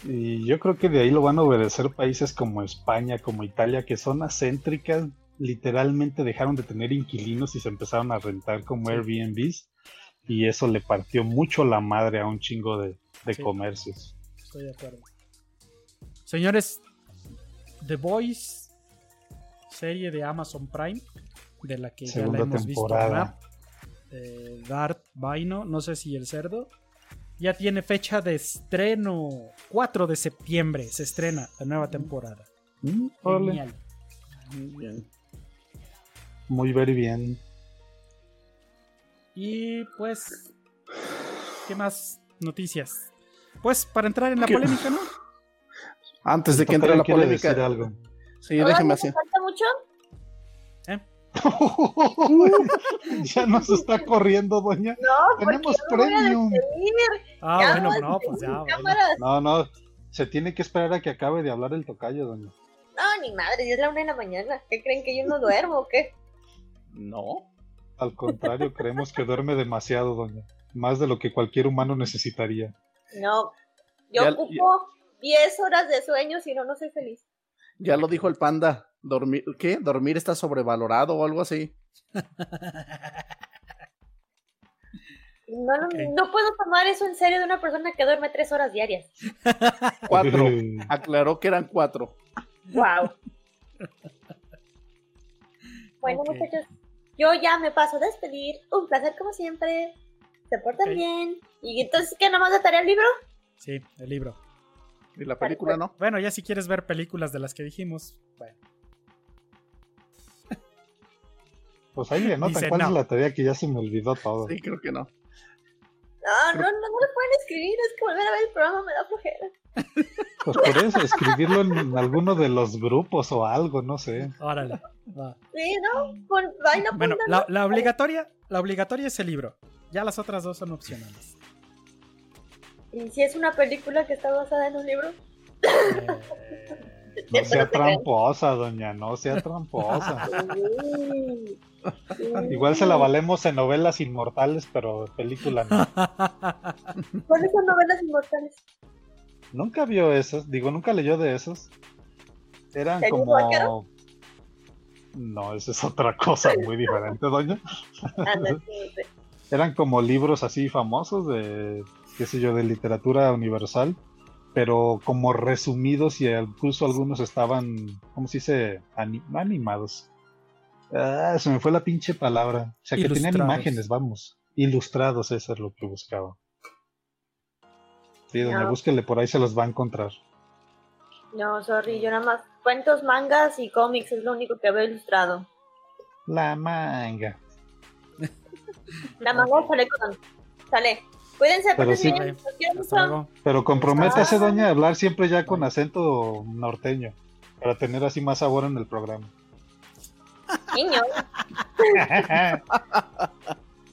Y yo creo que de ahí lo van a obedecer países como España, como Italia, que son acéntricas, literalmente dejaron de tener inquilinos y se empezaron a rentar como. Airbnbs. Y eso le partió mucho la madre a un chingo de, de Sí. comercios. Estoy de acuerdo. Señores, The Voice, serie de Amazon Prime, de la que ya Segunda la hemos temporada. visto eh, Dart Vaino, no sé si el cerdo, ya tiene fecha de estreno. 4 de septiembre se estrena la nueva temporada. Mm. Genial. Muy bien. Muy very bien. Y pues, ¿qué más noticias? Pues para entrar en la ¿Qué? polémica, ¿no? Antes de que entre la quiere decir polémica. algo. Sí, déjeme ¿no ya nos está corriendo, doña. No, Tenemos premium. Ah, Ya, bueno, no, pues ya, cámaras. No, no. Se tiene que esperar a que acabe de hablar el tocayo, doña. No, ni madre, ya es la una de la mañana. ¿Qué creen que yo no duermo o qué? No. Al contrario, creemos que duerme demasiado, doña. Más de lo que cualquier humano necesitaría. No, yo Ya- ocupo 10 horas de sueño, si no, no soy feliz. Ya lo dijo el panda. Dormir, ¿Qué? ¿Dormir está sobrevalorado o algo así? No, no, Ok. no puedo tomar eso en serio de una persona que duerme 3 horas diarias. Cuatro. *laughs* Aclaró que eran cuatro. Wow. Bueno, muchachos, yo ya me paso a despedir. Un placer como siempre. Se portan bien. ¿Y entonces qué nomás de tarea el libro? Sí, el libro. Y la película no. Bueno, ya si quieres ver películas de las que dijimos, bueno. Pues ahí le anotan Dice cuál no. es la tarea que ya se me olvidó todo. Sí, creo que no. No, no, no, no lo pueden escribir. Es que volver a ver el programa me da flojera. Pues por eso, escribirlo en alguno de los grupos o algo, no sé. Órale. va. Sí, ¿no? Pon, vaina, Bueno, pónganlo. la, la obligatoria, la obligatoria es el libro. Ya las otras dos son opcionales. ¿Y si es una película que está basada en un libro? Eh, No sea tramposa, doña, no sea tramposa. Uy. Igual se la valemos en novelas inmortales, pero película no. *laughs* ¿Cuáles son novelas inmortales? Nunca vio esos, digo, nunca leyó de esos. Eran ¿El como. No, eso es otra cosa muy diferente, doña. Sí. *laughs* Eran como libros así famosos de, qué sé yo, de literatura universal, pero como resumidos y incluso algunos estaban, ¿cómo se dice? Ani- no animados. Ah, se me fue la pinche palabra. O sea, que tenían imágenes, vamos. Ilustrados, eso es lo que buscaba. Sí, doña, No. búsquele por ahí, se los va a encontrar. No, sorry, yo nada más cuentos, mangas y cómics es lo único que veo ilustrado. La manga. La manga sale con... Sale. Cuídense, Pero sí. Hasta. Pero comprométase, Ah. doña, a hablar siempre ya con acento norteño, para tener así más sabor en el programa. Niños. *laughs*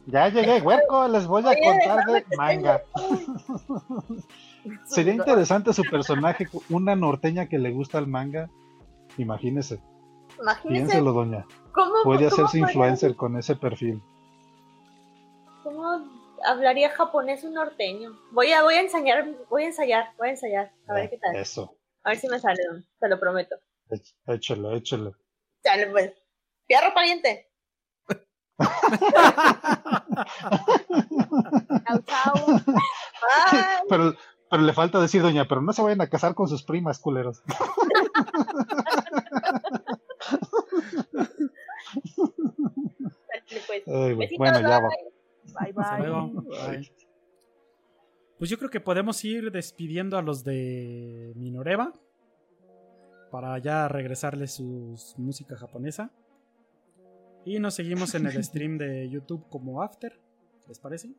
ya llegué, huerco, les voy a Oye, contar de manga. *laughs* Sería interesante su personaje, una norteña que le gusta el manga. Imagínese, piénselo, doña. cómo, Puede cómo hacerse influencer con ese perfil. ¿Cómo hablaría japonés un norteño? Voy a, voy a ensayar, voy a ensayar, voy a ensayar. A ver qué tal. Eso, A ver si me sale, don, te lo prometo. Éch- échale, échale. Sale, pues. Fierro pariente. Chau, *laughs* chau. Pero, pero le falta decir, doña, pero no se vayan a casar con sus primas, culeros. Pues. Ay, bueno, ya va. bye. Bye, Hasta bye. luego. Bye. Pues yo creo que podemos ir despidiendo a los de Minoreva para ya regresarles su música japonesa. Y nos seguimos en el stream de YouTube como After. ¿Les parece?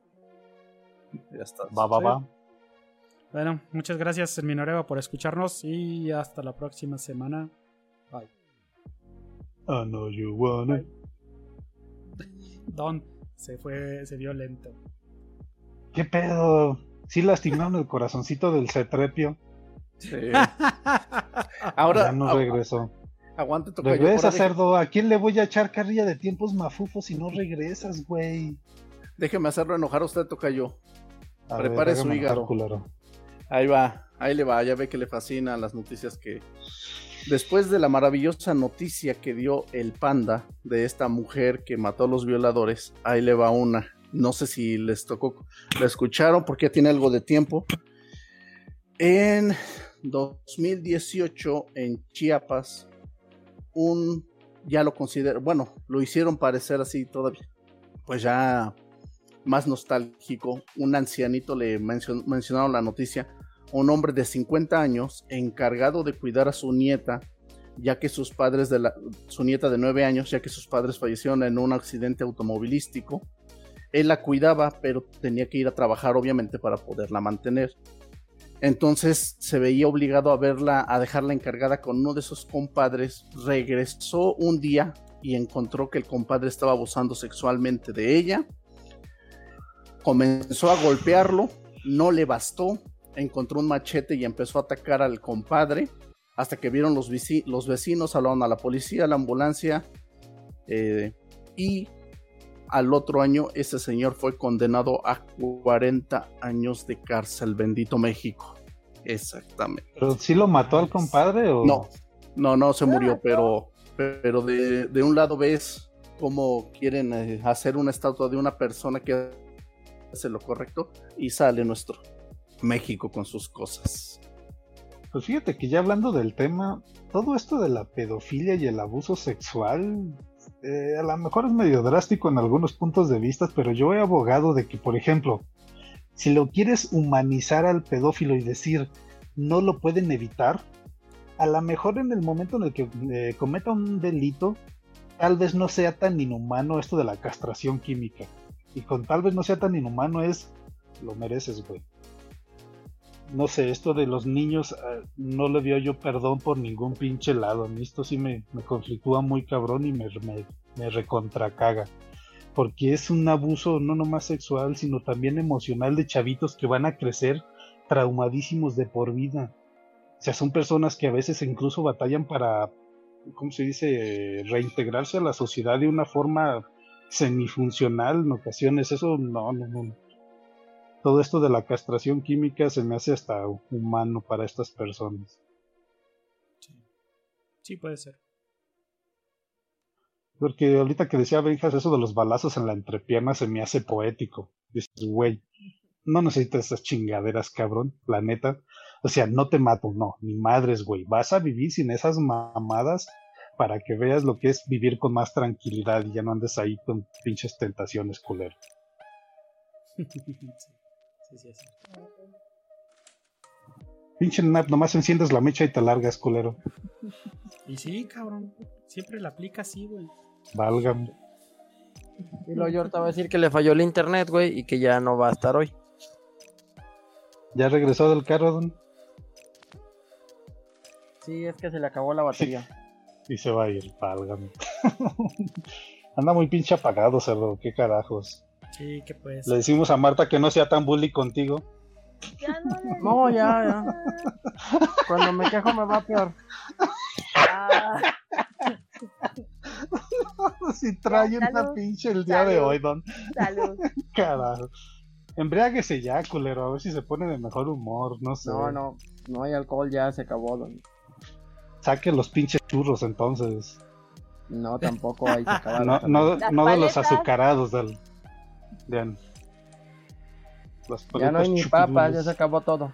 Ya está. Va, va, va. Bueno, muchas gracias Minoreva por escucharnos y hasta la próxima semana. Bye. I know you want it. Don se fue, se vio lento. ¿Qué pedo? Sí lastimaron el corazoncito del cetrepio. Sí. Ahora, ya no agu- regresó. Aguante, tocayo. Regresa, cerdo. ¿A quién le voy a echar carrilla de tiempos mafufos si no regresas, güey? Déjeme hacerlo enojar a usted, tocayo. A ver, Prepare su hígado. Ahí va, ahí le va, ya ve que le fascinan las noticias que... Después de la maravillosa noticia que dio el panda de esta mujer que mató a los violadores, ahí le va una. No sé si les tocó, la escucharon porque ya tiene algo de tiempo. En 2018 en Chiapas, un, ya lo considero, bueno, lo hicieron parecer así todavía, pues ya más nostálgico, un ancianito le mencion- mencionaron la noticia, un hombre de 50 años encargado de cuidar a su nieta, ya que sus padres de la, su nieta de 9 años, ya que sus padres fallecieron en un accidente automovilístico. Él la cuidaba, pero tenía que ir a trabajar obviamente para poderla mantener. Entonces se veía obligado a verla, a dejarla encargada con uno de sus compadres. Regresó un día y encontró que el compadre estaba abusando sexualmente de ella. Comenzó a golpearlo, no le bastó, encontró un machete y empezó a atacar al compadre. Hasta que vieron los, vecinos, hablaron a la policía, a la ambulancia. eh, y al otro año ese señor fue condenado a 40 años de cárcel, bendito México. Exactamente. ¿Pero sí lo mató al compadre o...? No, no, no se murió, pero, pero de, de un lado ves cómo quieren eh, hacer una estatua de una persona que hace lo correcto y sale nuestro México con sus cosas. Pues fíjate que ya hablando del tema, todo esto de la pedofilia y el abuso sexual, eh, a lo mejor es medio drástico en algunos puntos de vista, pero yo he abogado de que, por ejemplo, si lo quieres humanizar al pedófilo y decir no lo pueden evitar, a lo mejor en el momento en el que eh, cometa un delito, tal vez no sea tan inhumano esto de la castración química. Y con tal vez no sea tan inhumano es, lo mereces, güey no sé, esto de los niños eh, no le dio yo perdón por ningún pinche lado. A mí esto sí me, me conflictúa muy cabrón y me, me, me recontracaga. Porque es un abuso no nomás sexual, sino también emocional de chavitos que van a crecer traumadísimos de por vida. O sea, son personas que a veces incluso batallan para ¿cómo se dice? Reintegrarse a la sociedad de una forma semifuncional en ocasiones. Eso no, no, no. Todo esto de la castración química se me hace hasta humano para estas personas. Sí, puede ser. Porque ahorita que decía Benjas, eso de los balazos en la entrepierna se me hace poético. Dices, güey, no necesitas esas chingaderas, cabrón, la neta. O sea, no te mato, no, ni madres, güey. Vas a vivir sin esas mamadas para que veas lo que es vivir con más tranquilidad y ya no andes ahí con pinches tentaciones, culero. *laughs* sí, sí, sí, Pinche nap, nomás enciendes la mecha y te largas, culero. Y sí, cabrón. Siempre la aplica así, güey. Válgame. Y yo ahorita voy a decir que le falló el internet, güey, y que ya no va a estar hoy. ¿Ya regresó del carro, don? Sí, es que se le acabó la batería. Y se va a ir, válgame. *laughs* Anda muy pinche apagado, cerdo, qué carajos. Sí, que pues. Le decimos a Marta que no sea tan bully contigo. Ya no, le... no, ya, ya. Cuando me quejo me va peor. Ah. *laughs* si trae una pinche el día de hoy, Don. Salud. *laughs* Carajo. Embriáguese ya, culero, a ver si se pone de mejor humor, no sé. No, no, no hay alcohol, ya se acabó, Don. Saque los pinches churros entonces. No, tampoco hay se *laughs* No, no, no de los azucarados De, ya no hay ni papas, ya se acabó todo.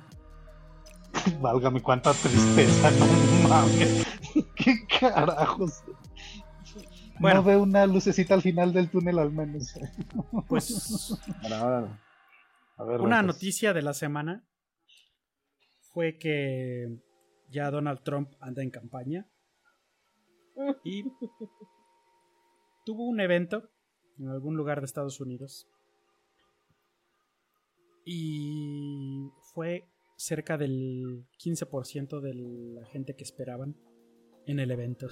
*laughs* Válgame cuánta tristeza, no mames. *laughs* ¿Qué carajos? Bueno, no veo una lucecita al final del túnel al menos. *laughs* Pues una noticia de la semana fue que ya Donald Trump anda en campaña y tuvo un evento en algún lugar de Estados Unidos y fue cerca del 15% de la gente que esperaban en el evento.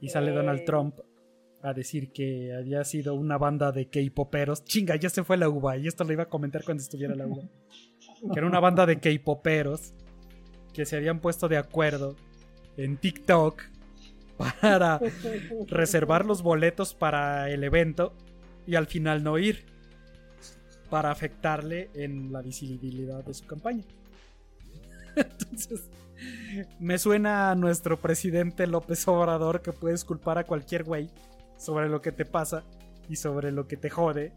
Y sale Donald Trump a decir que había sido una banda de K-poperos. Chinga, ya se fue la uva. Y esto lo iba a comentar cuando estuviera la uva. Que era una banda de K-poperos que se habían puesto de acuerdo en TikTok para *laughs* reservar los boletos para el evento y al final no ir. Para afectarle en la visibilidad de su campaña. *laughs* Entonces, me suena a nuestro presidente López Obrador que puedes culpar a cualquier güey sobre lo que te pasa y sobre lo que te jode.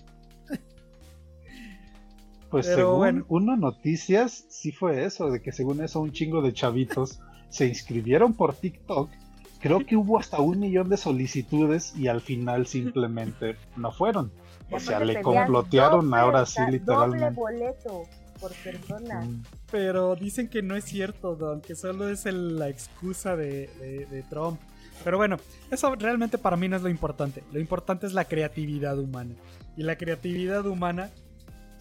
Pues según una noticias, sí fue eso, de que según eso un chingo de chavitos *laughs* se inscribieron por TikTok. Creo que hubo hasta un millón de solicitudes y al final simplemente no fueron. O sea, le complotearon ahora sí literalmente. Doble boleto por persona. Pero dicen que no es cierto, Don, que solo es la excusa de, de, Trump. Pero bueno, eso realmente para mí no es lo importante. Lo importante es la creatividad humana. Y la creatividad humana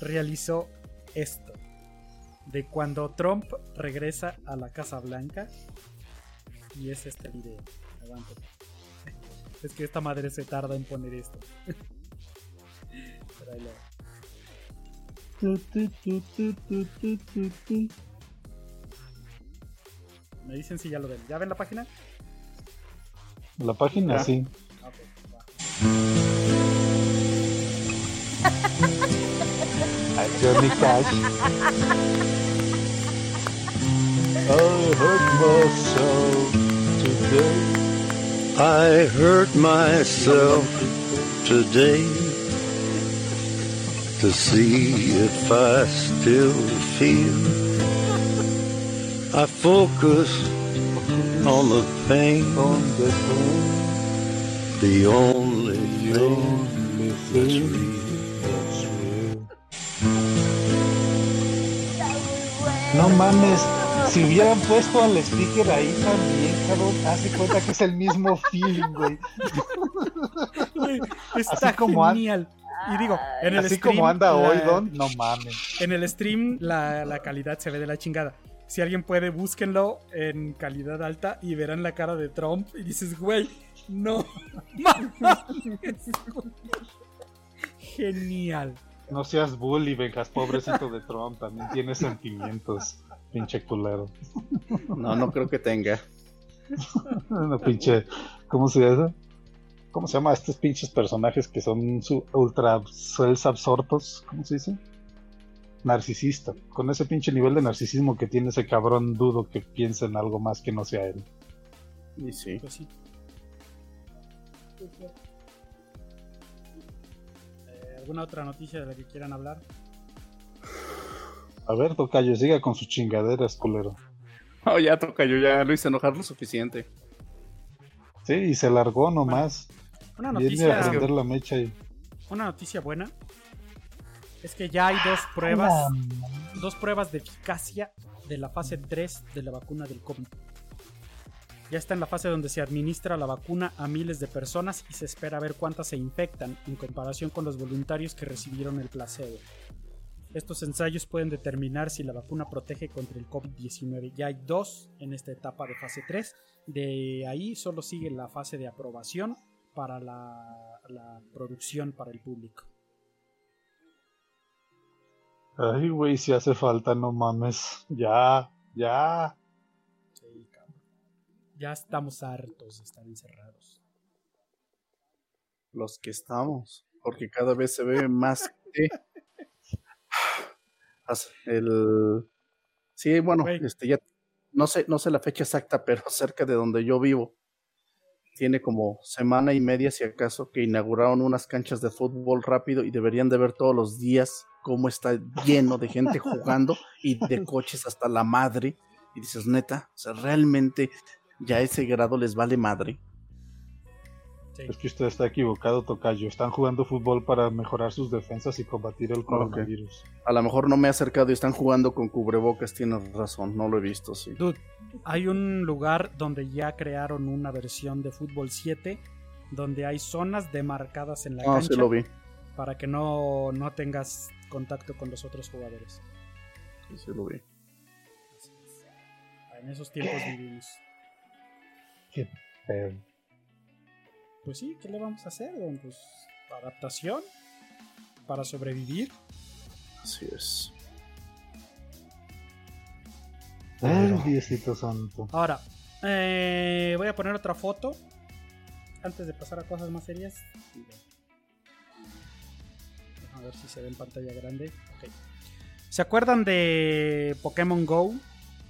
realizó esto. De cuando Trump regresa a la Casa Blanca. Y es este video. Aguante. Es que esta madre se tarda en poner esto. Pero ahí lo... Me dicen si ya lo ven. ¿Ya ven la página? La página, ¿Ya? sí. Okay, Johnny Cash. *laughs* I hurt myself today. I hurt myself today. to see if I still feel. I focus on the pain, on the pain, the only thing that's real. No mames, si hubieran puesto al speaker ahí también, cabrón, hace cuenta que es el mismo feeling, güey. Está como genial. Y digo, en el Así stream. como anda hoy, Don, no mames. En el stream la, la, calidad se ve de la chingada. Si alguien puede, búsquenlo en calidad alta y verán la cara de Trump y dices, güey, no. *laughs* Genial. No seas bully, vengas, pobrecito de Trump, también tiene sentimientos, pinche culero. No, no creo que tenga. *laughs* Una pinche. ¿Cómo se llama? ¿Cómo se llama estos pinches personajes que son su ultra cells absortos? ¿Cómo se dice? Narcisista. Con ese pinche nivel de narcisismo que tiene ese cabrón, dudo que piense en algo más que no sea él. Y sí. Pues sí. Eh, ¿Alguna otra noticia de la que quieran hablar? A ver, Tocayo, siga con sus chingaderas, culero. Oh, ya toca, yo ya lo hice enojar lo suficiente. Sí, y se largó nomás. Una Viene a noticia, prender la mecha y. una noticia buena es que ya hay dos pruebas, dos pruebas de eficacia de la fase 3 de la vacuna del COVID. Ya está en la fase donde se administra la vacuna a miles de personas y se espera ver cuántas se infectan en comparación con los voluntarios que recibieron el placebo. Estos ensayos pueden determinar si la vacuna protege contra el COVID-19. Ya hay dos en esta etapa de fase 3. De ahí solo sigue la fase de aprobación para la, la producción para el público. Ay, güey, si hace falta, no mames. Ya, ya. Sí, cabrón. Ya estamos hartos de estar encerrados. Los que estamos. Porque cada vez se ve más que. El. Sí, bueno, este ya. No sé, no sé la fecha exacta, pero *laughs* cerca de donde yo vivo. Tiene como semana y media, si acaso, que inauguraron unas canchas de fútbol rápido y deberían de ver todos los días cómo está lleno de gente jugando y de *laughs* coches hasta la madre. Y dices, neta, o sea, realmente ya a ese grado les vale madre. Sí. Es que usted está equivocado, Tocayo. Están jugando fútbol para mejorar sus defensas y combatir el coronavirus. A lo mejor no me he acercado y están jugando con cubrebocas, tienes razón, no lo he visto, sí. Dude, hay un lugar donde ya crearon una versión de fútbol 7 donde hay zonas demarcadas en la Ah, cancha sí lo vi. para que no, no tengas contacto con los otros jugadores. Sí, sí lo vi. En esos tiempos vivimos. Eh, Pues sí, ¿qué le vamos a hacer? don? Pues adaptación para sobrevivir. Así es. Ay, Diosito santo. Ahora, eh, voy a poner otra foto antes de pasar a cosas más serias. A ver si se ve en pantalla grande. Ok. ¿Se acuerdan de Pokémon Go?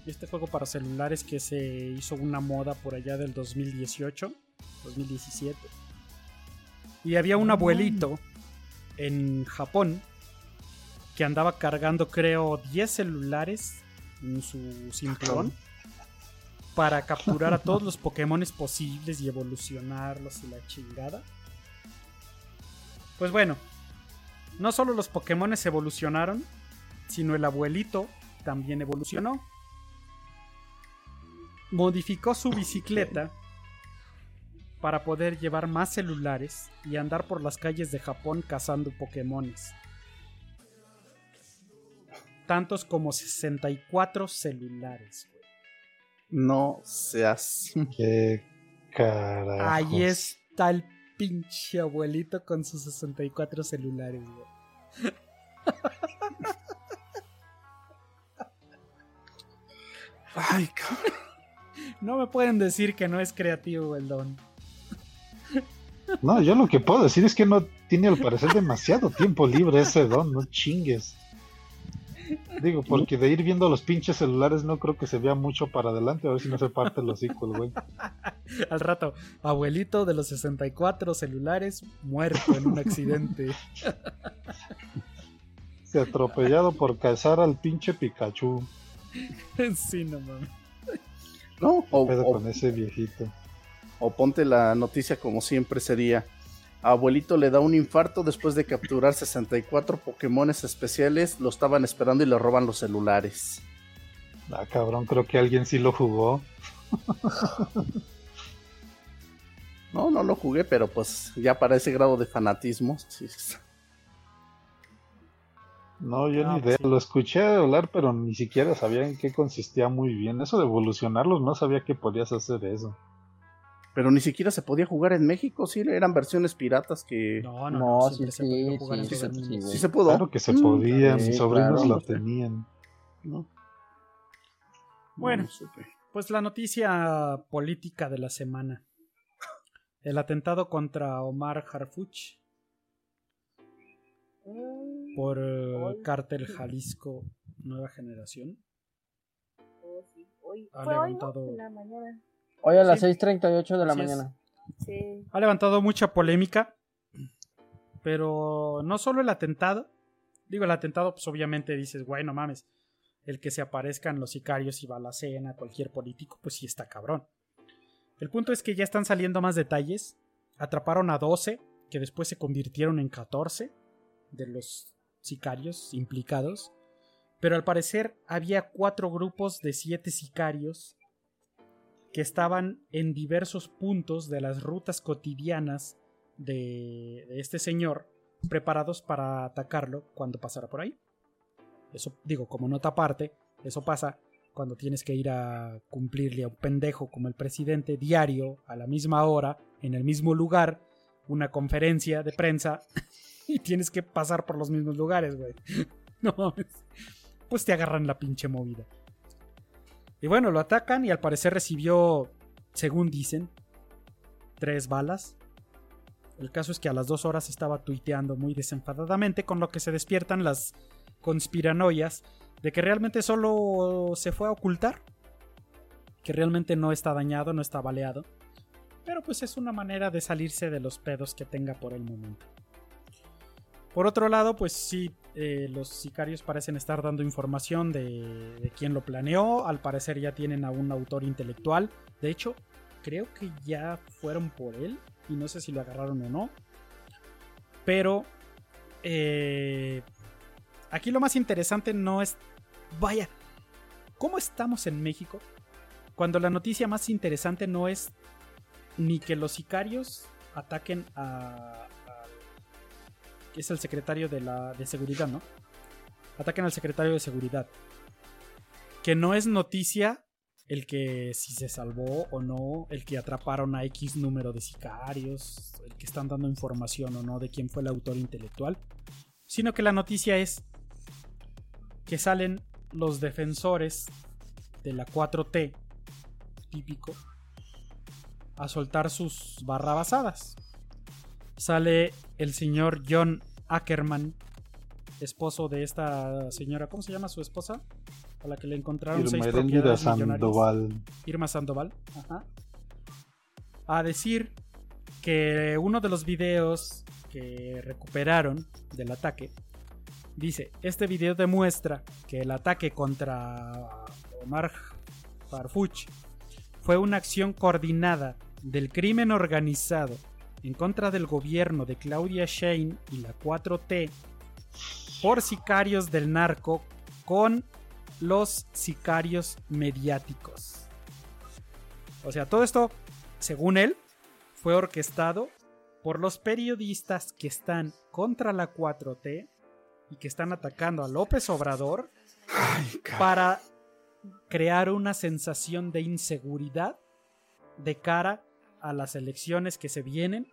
Este juego para celulares que se hizo una moda por allá del 2018, 2017. Y había un abuelito en Japón que andaba cargando, creo, 10 celulares en su cinturón para capturar a *laughs* todos los Pokémones posibles y evolucionarlos y la chingada. Pues bueno, no solo los Pokémones evolucionaron, sino el abuelito también evolucionó. Modificó su bicicleta para poder llevar más celulares y andar por las calles de Japón cazando Pokémones. Tantos como 64 celulares. No seas. *laughs* Qué carajos. Ahí está el pinche abuelito con sus 64 celulares, güey. Ay, cabrón. *laughs* No me pueden decir que no es creativo el don. No, yo lo que puedo decir es que no tiene al parecer demasiado tiempo libre ese don, no chingues. Digo, porque de ir viendo los pinches celulares no creo que se vea mucho para adelante, a ver si no se parte el hocico el güey. *laughs* Al rato, abuelito de los 64 celulares muerto en un accidente. Se atropellado por cazar al pinche Pikachu. *laughs* sí, no mames. No, o- con ese viejito. O ponte la noticia como siempre sería. Abuelito le da un infarto después de capturar 64 Pokémones especiales. Lo estaban esperando y le roban los celulares. Ah, cabrón, creo que alguien sí lo jugó. *laughs* No, no lo jugué, pero pues ya para ese grado de fanatismo. sí. No, yo Ah, ni pues idea. sí. Lo escuché hablar, pero ni siquiera sabía en qué consistía muy bien. Eso de evolucionarlos, no sabía que podías hacer eso. Pero ni siquiera se podía jugar en México, sí, eran versiones piratas que... No, no, No, no. sí, se podía sí, jugar en sí, todo el sí, mundo. Sí se pudo. Claro que se Mm, podía, mis sobrinos claro. lo tenían. ¿no? Bueno. Pues la noticia política de la semana. El atentado contra Omar Harfuch por Hoy. Cártel Jalisco Nueva Generación. oh, sí, hoy. Ha Fue hoy, ¿no? levantado- En la mañana. Hoy a las Sí. 6.38 de la Así mañana. Sí. Ha levantado mucha polémica, pero no solo el atentado. Digo, el atentado, pues obviamente dices, güey, no mames. El que se aparezcan los sicarios y balacena a cualquier político, pues sí está cabrón. El punto es que ya están saliendo más detalles. Atraparon a 12, que después se convirtieron en 14 de los sicarios implicados. Pero al parecer había cuatro grupos de siete sicarios que estaban en diversos puntos de las rutas cotidianas de, este señor, preparados para atacarlo cuando pasara por ahí. Eso digo, como nota aparte, eso pasa cuando tienes que ir a cumplirle a un pendejo como el presidente diario, a la misma hora, en el mismo lugar, una conferencia de prensa *laughs* y tienes que pasar por los mismos lugares, güey. *laughs* No mames. Pues te agarran la pinche movida. Y bueno, lo atacan y al parecer recibió, según dicen, tres balas. El caso es que a las dos horas estaba tuiteando muy desenfadadamente, con lo que se despiertan las conspiranoias de que realmente solo se fue a ocultar, que realmente no está dañado, no está baleado. Pero pues es una manera de salirse de los pedos que tenga por el momento. Por otro lado, pues sí, eh, los sicarios parecen estar dando información de, de quién lo planeó. Al parecer ya tienen a un autor intelectual. De hecho, creo que ya fueron por él. Y no sé si lo agarraron o no. Pero eh, aquí lo más interesante no es... Vaya, ¿cómo estamos en México? Cuando la noticia más interesante no es ni que los sicarios ataquen a, es el secretario de la de seguridad, ¿no? Ataquen al secretario de seguridad. Que no es noticia el que si se salvó o no, el que atraparon a X número de sicarios, el que están dando información o no de quién fue el autor intelectual, sino que la noticia es que salen los defensores de la 4T, típico, a soltar sus barrabasadas sale el señor John Ackerman, esposo de esta señora, ¿cómo se llama su esposa? A la que le encontraron seis propiedades. Sandoval. Irma Sandoval, ajá. A decir que uno de los videos que recuperaron del ataque dice, este video demuestra que el ataque contra Omar Farfuch fue una acción coordinada del crimen organizado en contra del gobierno de Claudia Shane y la 4T por sicarios del narco con los sicarios mediáticos. O sea, todo esto, según él, fue orquestado por los periodistas que están contra la 4T y que están atacando a López Obrador para crear una sensación de inseguridad de cara a las elecciones que se vienen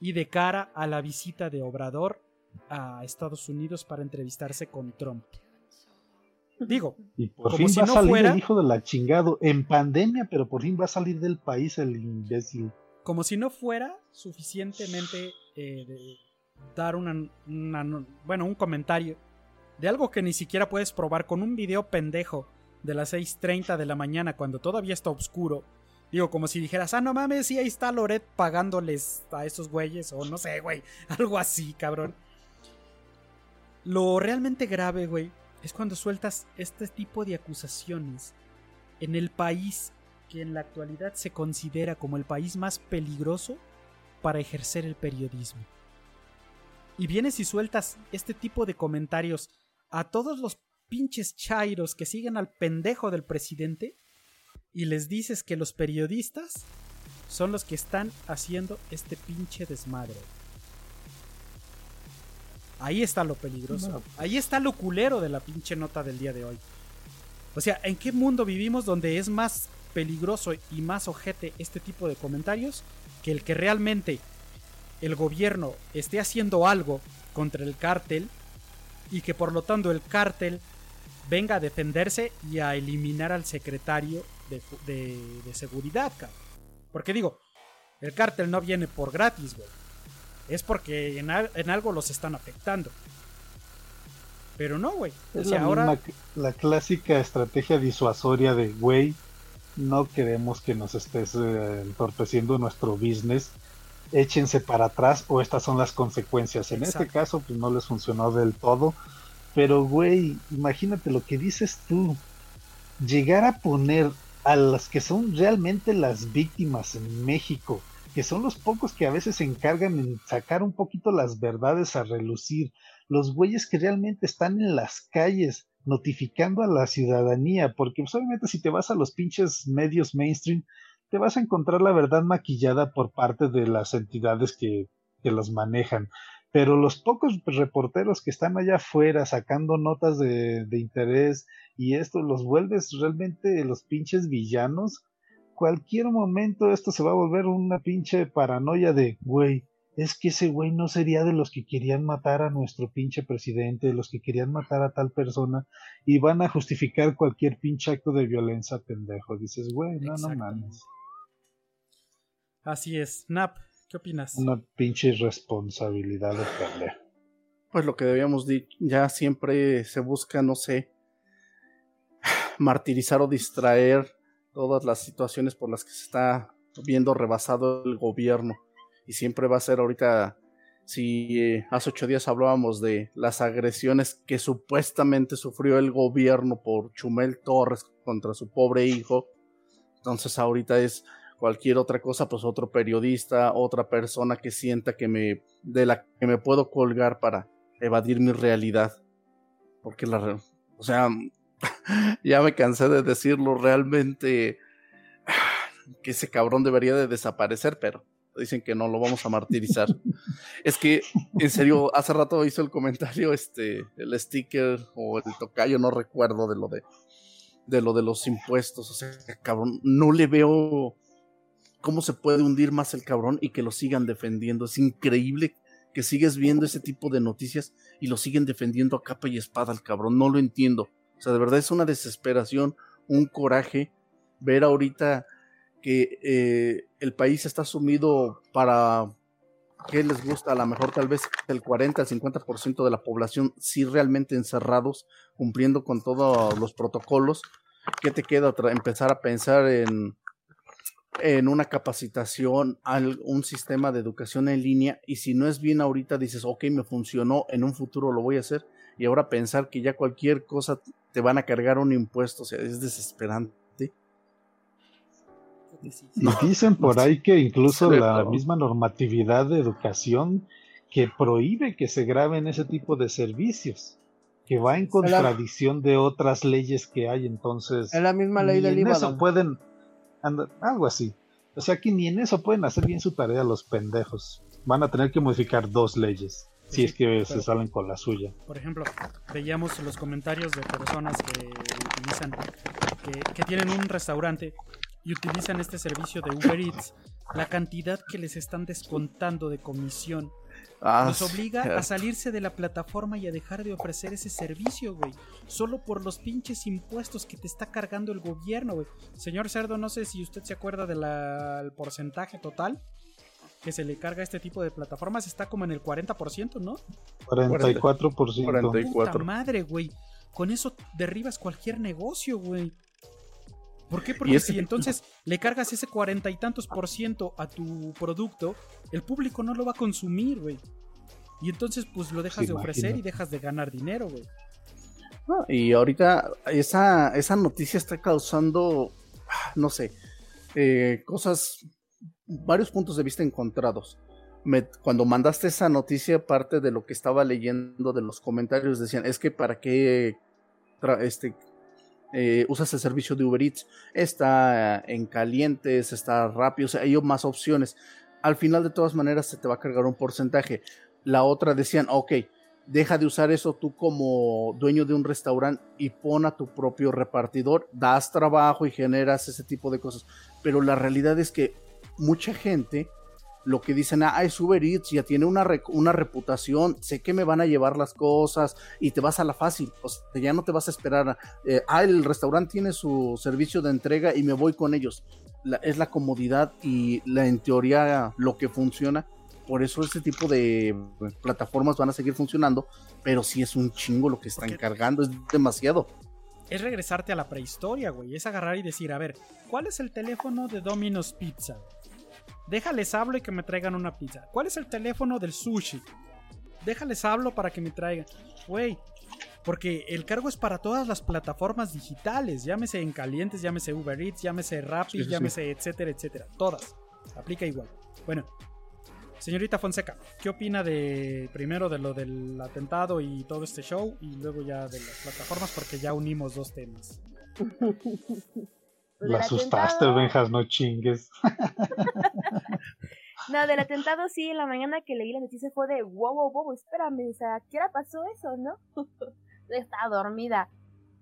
y de cara a la visita de Obrador a Estados Unidos para entrevistarse con Trump. Digo, Y por Como fin si va no a salir fuera- el hijo de la chingado en pandemia, pero por fin va a salir del país el imbécil. como si no fuera suficientemente eh, de dar una, una- bueno, un comentario de algo que ni siquiera puedes probar con un video pendejo de las 6.30 de la mañana cuando todavía está oscuro. Digo, como si dijeras, ah, no mames, sí, ahí está Loret pagándoles a esos güeyes, o no sé, güey, *laughs* algo así, cabrón. Lo realmente grave, güey, es cuando sueltas este tipo de acusaciones en el país que en la actualidad se considera como el país más peligroso para ejercer el periodismo. Y vienes y sueltas este tipo de comentarios a todos los pinches chairos que siguen al pendejo del presidente y les dices que los periodistas son los que están haciendo este pinche desmadre. Ahí está lo peligroso. No. Ahí está lo culero de la pinche nota del día de hoy. O sea, ¿en qué mundo vivimos donde es más peligroso y más ojete este tipo de comentarios que el que realmente el gobierno esté haciendo algo contra el cártel y que por lo tanto el cártel venga a defenderse y a eliminar al secretario de, de- de seguridad, cabrón. Porque digo, el cártel no viene por gratis, güey. Es porque en, al- en algo los están afectando. Pero no, güey. O Es sea, la, ahora... misma- la clásica estrategia disuasoria de, güey, no queremos que nos estés eh, entorpeciendo nuestro business, échense para atrás o estas son las consecuencias. En este caso, pues no les funcionó del todo, pero, güey, imagínate lo que dices tú, llegar a poner a las que son realmente las víctimas en México, que son los pocos que a veces se encargan en sacar un poquito las verdades a relucir, los güeyes que realmente están en las calles notificando a la ciudadanía, porque pues, obviamente si te vas a los pinches medios mainstream, te vas a encontrar la verdad maquillada por parte de las entidades que, que los manejan. Pero los pocos reporteros que están allá afuera sacando notas de, de interés y esto los vuelves realmente los pinches villanos, cualquier momento esto se va a volver una pinche paranoia de, güey, es que ese güey no sería de los que querían matar a nuestro pinche presidente, de los que querían matar a tal persona, y van a justificar cualquier pinche acto de violencia pendejo. Dices, güey, no, no mames. Así es. Nap, ¿qué opinas? Una pinche irresponsabilidad de pendejo. Pues lo que debíamos dicho, ya siempre se busca, no sé, martirizar o distraer todas las situaciones por las que se está viendo rebasado el gobierno. Y siempre va a ser ahorita, si eh, hace ocho días hablábamos de las agresiones que supuestamente sufrió el gobierno por Chumel Torres contra su pobre hijo, entonces ahorita es cualquier otra cosa, pues otro periodista, otra persona que sienta que me, de la que me puedo colgar para evadir mi realidad. Porque la, o sea, *laughs* ya me cansé de decirlo, realmente *sighs* que ese cabrón debería de desaparecer, pero dicen que no lo vamos a martirizar. *laughs* es que, en serio, hace rato hizo el comentario, este, el sticker o el tocayo, no recuerdo de lo de, de lo de los impuestos. O sea, cabrón, no le veo cómo se puede hundir más el cabrón y que lo sigan defendiendo. Es increíble que sigues viendo ese tipo de noticias y lo siguen defendiendo a capa y espada al cabrón. No lo entiendo. O sea, de verdad es una desesperación, un coraje ver ahorita que eh, el país está sumido para que les gusta, a lo mejor tal vez el 40 al 50% de la población sí realmente encerrados, cumpliendo con todos los protocolos. ¿Qué te queda? Empezar a pensar en, en una capacitación, un sistema de educación en línea, y si no es bien ahorita, dices, ok, me funcionó, en un futuro lo voy a hacer, y ahora pensar que ya cualquier cosa te van a cargar un impuesto, o sea, es desesperante. Y dicen por ahí que incluso la misma normatividad de educación que prohíbe que se graben ese tipo de servicios, que va en contradicción de otras leyes que hay, entonces Es la misma ley del eso pueden anda- algo así. O sea que ni en eso pueden hacer bien su tarea los pendejos. Van a tener que modificar dos leyes si Sí, es que pero- se salen con la suya. Por ejemplo, veíamos los comentarios de personas que utilizan, que, que tienen un restaurante y utilizan este servicio de Uber Eats. La cantidad que les están descontando de comisión Ah, sí, obliga a salirse de la plataforma y a dejar de ofrecer ese servicio, güey. Solo por los pinches impuestos que te está cargando el gobierno, güey. Señor Cerdo, no sé si usted se acuerda del porcentaje total que se le carga a este tipo de plataformas. Está como en el 40%, ¿no? 44%. Puta madre, güey. Con eso derribas cualquier negocio, güey. ¿Por qué? Porque si entonces le cargas ese cuarenta y tantos por ciento a tu producto, el público no lo va a consumir, güey. Y entonces, pues lo dejas Sí, de ofrecer y dejas de ganar dinero, güey. No, y ahorita esa, esa noticia está causando, no sé, eh, cosas, varios puntos de vista encontrados. Me- cuando mandaste esa noticia, parte de lo que estaba leyendo de los comentarios decían, es que para qué este, eh, usas el servicio de Uber Eats, está en calientes, está rápido, o sea, hay más opciones. Al final, de todas maneras, se te va a cargar un porcentaje. La otra decían, ok, deja de usar eso tú como dueño de un restaurante y pon a tu propio repartidor, das trabajo y generas ese tipo de cosas. Pero la realidad es que mucha gente lo que dicen, ah, es Uber Eats, ya tiene una, una reputación, sé que me van a llevar las cosas y te vas a la fácil, o sea, ya no te vas a esperar, eh, ah, el restaurante tiene su servicio de entrega y me voy con ellos. es la comodidad y la en teoría lo que funciona. Por eso ese tipo de plataformas van a seguir funcionando, pero sí es un chingo lo que están cargando, es demasiado es regresarte a la prehistoria, güey. Es agarrar y decir, a ver, ¿cuál es el teléfono de Domino's Pizza? Déjales hablo y que me traigan una pizza. ¿Cuál es el teléfono del sushi? Déjales hablo para que me traigan. Güey, porque el cargo es para todas las plataformas digitales. Llámese en calientes, llámese Uber Eats, llámese Rappi, llámese etcétera, etcétera. Todas. Aplica igual. Bueno, Señorita Fonseca, ¿qué opina de primero de lo del atentado y todo este show y luego ya de las plataformas porque ya unimos dos temas? *laughs* La asustaste, Benjas, no chingues. *laughs* no, del atentado sí, en la mañana que leí la noticia fue de wow, wow, wow, espérame, o sea, ¿qué hora pasó eso, no? *laughs* Estaba dormida.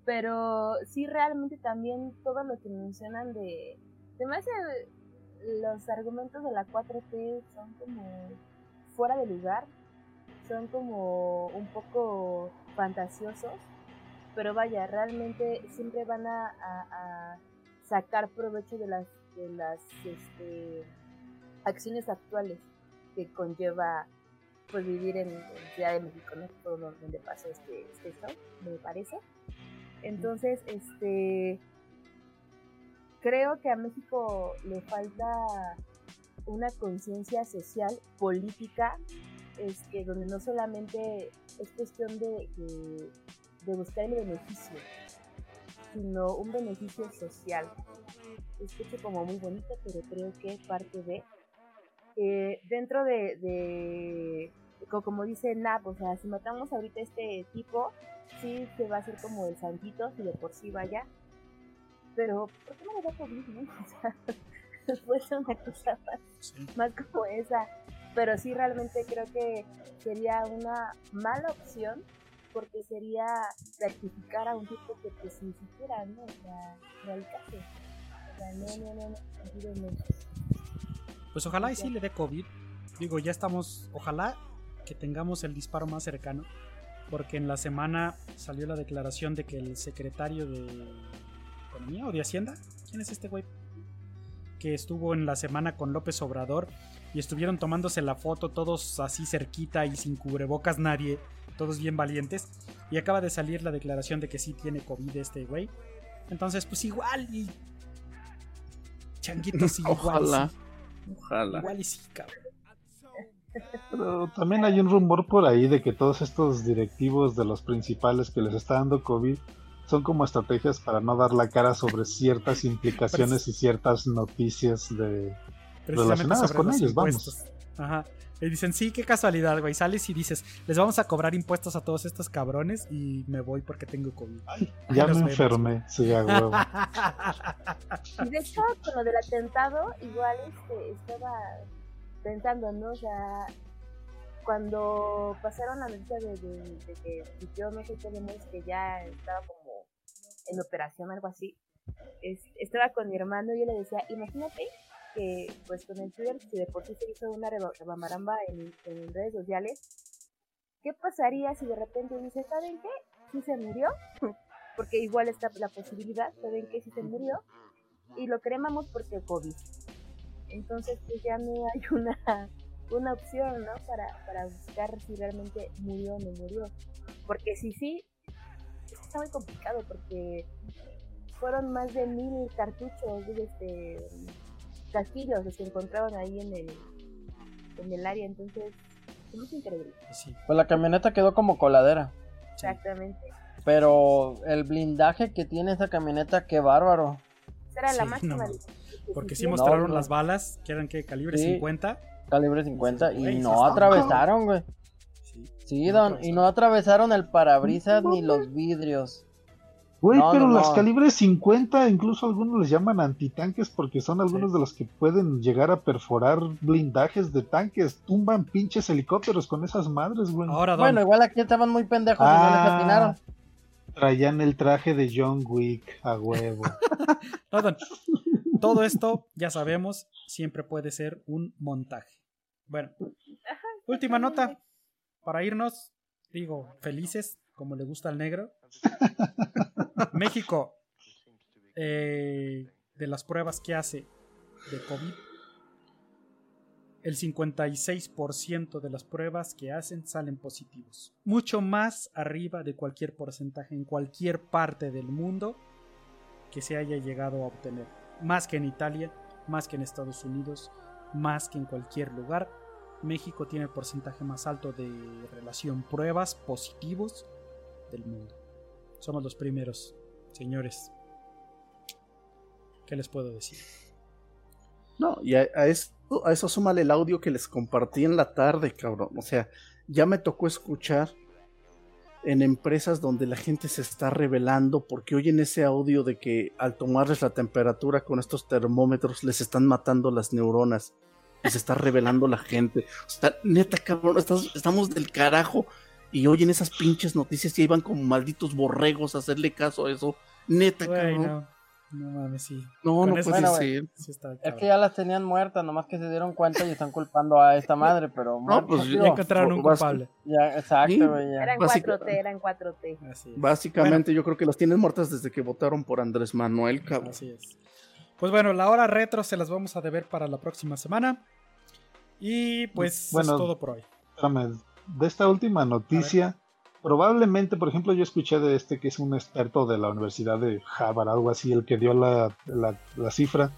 Pero sí, realmente también todo lo que mencionan de. Se me hace los argumentos de la 4T son como fuera de lugar, son como un poco fantasiosos, pero vaya, realmente siempre van a, sacar provecho de las, de las este, acciones actuales que conlleva pues vivir en, Ciudad de México, ¿no? Todo donde pasó este, este me parece. Entonces, este creo que a México le falta una conciencia social, política, este, donde no solamente es cuestión de, de, buscar el beneficio, sino un beneficio social. Escucho como muy bonito, pero creo que parte de... Eh, dentro de, de, como dice Nap, o sea, si matamos ahorita a este tipo, sí se va a hacer como el santito, si de por sí vaya, pero ¿por qué no me da COVID, no? *laughs* O sea, puede ser una cosa más, como esa. Pero sí, realmente creo que sería una mala opción porque sería rectificar a un tipo que pues ni siquiera, ¿no? O sea, no caso. O sea, no, no, no, no, no. Pues ojalá y sí le dé COVID. Digo, ya estamos, ojalá que tengamos el disparo más cercano. Porque en la semana salió la declaración de que el secretario de o de Hacienda. ¿Quién es este güey? Que estuvo en la semana con López Obrador y estuvieron tomándose la foto todos así cerquita y sin cubrebocas nadie, todos bien valientes. Y acaba de salir la declaración de que sí tiene COVID este güey. Entonces, pues igual y. Changuitos igual. *laughs* Ojalá. Ojalá. Igual y sí, cabrón. Pero también hay un rumor por ahí de que todos estos directivos de los principales que les está dando COVID son como estrategias para no dar la cara sobre ciertas *laughs* implicaciones y ciertas noticias de relacionadas con ellos, vamos. Ajá. Y dicen, sí, qué casualidad, güey. Sales y dices, les vamos a cobrar impuestos a todos estos cabrones y me voy porque tengo COVID. ya me enfermé, sí, a huevo. *laughs* y de hecho, con lo del atentado, igual este, estaba pensando, ¿no? O sea, cuando pasaron la noticia de, de, que yo no sé qué que ya estaba como en operación, algo así, estaba con mi hermano y yo le decía, imagínate que pues con el Twitter, si de por sí se hizo una rebamaramba en, en redes sociales, ¿qué pasaría si de repente dice, ¿saben qué? Si se murió, *laughs* porque igual está la posibilidad, ¿saben qué? Si se murió, y lo cremamos porque COVID. Entonces, pues ya no hay *laughs* una una opción, ¿no? Para, para buscar si realmente murió o no murió. Porque si sí, está muy complicado porque fueron más de mil cartuchos de este casquillos los que encontraron ahí en el, en el área, entonces es increíble. Pues la camioneta quedó como coladera. Exactamente. Pero el blindaje que tiene esa camioneta, qué bárbaro. Era la máxima. Porque sí mostraron las balas, que eran que calibre 50 calibre 50 y no atravesaron, güey. Sí, don, y no atravesaron el parabrisas ni los vidrios. Güey, pero las calibres 50, incluso algunos les llaman antitanques porque son algunos de los que pueden llegar a perforar blindajes de tanques. Tumban pinches helicópteros con esas madres, güey. bueno, igual aquí estaban muy pendejos y no les ah, atinaron. Traían el traje de John Wick a huevo. *laughs* Todo esto, ya sabemos, siempre puede ser un montaje. Bueno, última nota para irnos, digo, felices, como le gusta al negro. México, eh, de las pruebas que hace de COVID, el 56% de las pruebas que hacen salen positivos. Mucho más arriba de cualquier porcentaje en cualquier parte del mundo que se haya llegado a obtener. Más que en Italia, más que en Estados Unidos, más que en cualquier lugar. México tiene el porcentaje más alto de relación pruebas positivos del mundo. Somos los primeros, señores. ¿Qué les puedo decir? No, y a, eso, a eso súmale el audio que les compartí en la tarde, cabrón. O sea, ya me tocó escuchar en empresas donde la gente se está revelando porque oyen ese audio de que al tomarles la temperatura con estos termómetros les están matando las neuronas se está revelando la gente. O sea, neta, cabrón, estamos del carajo y oyen esas pinches noticias y iban como malditos borregos a hacerle caso a eso. Neta, cabrón. No mames, sí. No, no puede ser. es que ya las tenían muertas, nomás que se dieron cuenta y están culpando a esta *laughs* madre, pero... No, pues ya encontraron un culpable. Ya, exacto, güey. Eran 4T, eran 4T. Básicamente yo creo que las tienen muertas desde que votaron por Andrés Manuel, cabrón. Así es. Pues bueno, la hora retro se las vamos a deber para la próxima semana. Y pues bueno, es todo por hoy. De esta última noticia probablemente, por ejemplo, yo escuché de este que es un experto de la Universidad de Harvard, algo así, el que dio la, cifra.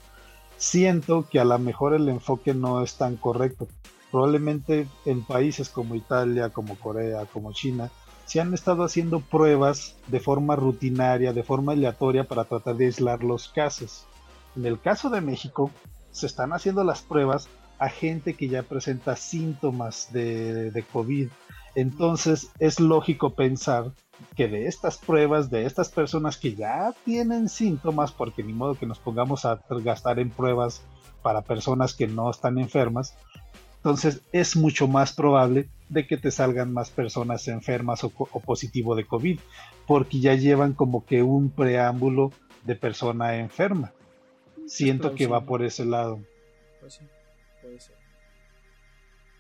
Siento que a lo mejor el enfoque no es tan correcto. Probablemente en países como Italia, como Corea, como China, se han estado haciendo pruebas de forma rutinaria, de forma aleatoria para tratar de aislar los casos. En el caso de México, se están haciendo las pruebas a gente que ya presenta síntomas de, de COVID entonces es lógico pensar que de estas pruebas, de estas personas que ya tienen síntomas, porque ni modo que nos pongamos a gastar en pruebas para personas que no están enfermas, entonces es mucho más probable de que te salgan más personas enfermas o, positivo de COVID, porque ya llevan como que un preámbulo de persona enferma. Siento que va por ese lado. Pues sí, puede ser.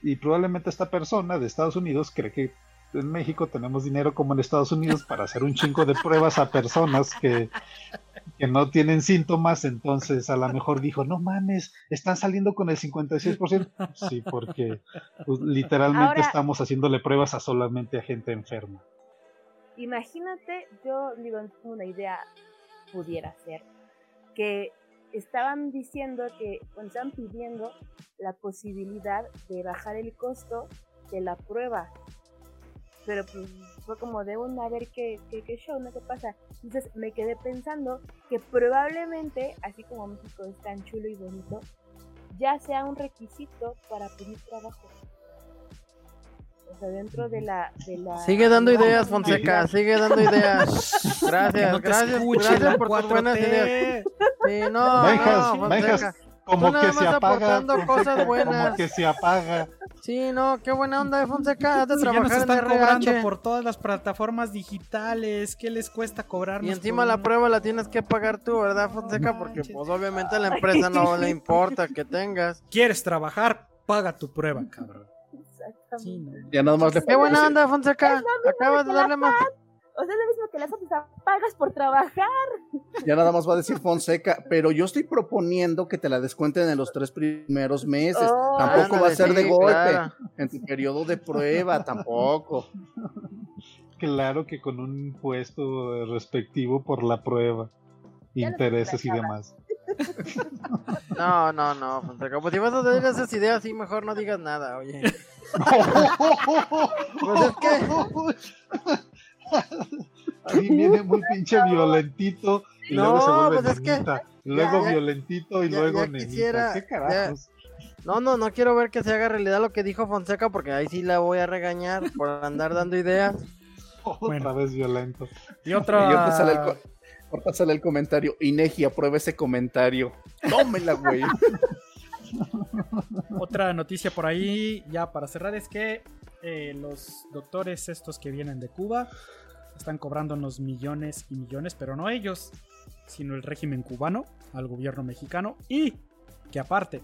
Y probablemente esta persona de Estados Unidos cree que en México tenemos dinero como en Estados Unidos para hacer un chingo de pruebas a personas que, que no tienen síntomas, entonces a lo mejor dijo, no mames, están saliendo con el 56%. Sí, porque pues, literalmente estamos haciéndole pruebas a solamente a gente enferma. Imagínate, yo digo, una idea pudiera ser que estaban diciendo que, estaban pidiendo la posibilidad de bajar el costo de la prueba. Pero pues fue como de una ver qué, qué, show, ¿no? ¿Qué pasa? Entonces me quedé pensando que probablemente, así como México es tan chulo y bonito, ya sea un requisito para pedir trabajo. O sea, dentro de la, de la Sigue dando ideas, Fonseca, sigue dando ideas. *laughs* Gracias, gracias, gracias por tus buenas ideas. Sí, no, no, como que se apaga. cosas buenas. Como que se apaga. Sí, no, qué buena onda de Fonseca. de sí, ya nos están cobrando por todas las plataformas digitales. ¿Qué les cuesta cobrar? Y encima la prueba la tienes que pagar tú, ¿verdad, Fonseca? Porque pues obviamente a la empresa no le importa que tengas. ¿Quieres trabajar? Paga tu prueba, cabrón. Sí, Ya nada más le Qué buena onda, Fonseca. Acabas de darle más. O sea, es lo mismo que las otras pagas por trabajar. Ya nada más va a decir Fonseca, pero yo estoy proponiendo que te la descuenten en los tres primeros meses. Oh, tampoco va a ser de golpe. En tu periodo de prueba, tampoco. Claro que con un impuesto respectivo por la prueba, intereses y demás. *laughs* No, no, no, Fonseca. Pues si vas a tener esas ideas, sí, mejor no digas nada, oye. *laughs* pues es que. Ahí viene muy pinche *laughs* violentito y luego se vuelve pues nenita. luego violentito y luego nenita. ¿Qué carajos? No, no, no quiero ver que se haga realidad lo que dijo Fonseca porque ahí sí la voy a regañar por andar dando ideas. Otra vez violento. Y otra. Y por pasarle el comentario. Inegi, aprueba ese comentario. Tómela, güey. *laughs* Otra noticia por ahí, ya para cerrar, es que eh, los doctores estos que vienen de Cuba están cobrándonos millones y millones, pero no ellos, sino el régimen cubano al gobierno mexicano y que aparte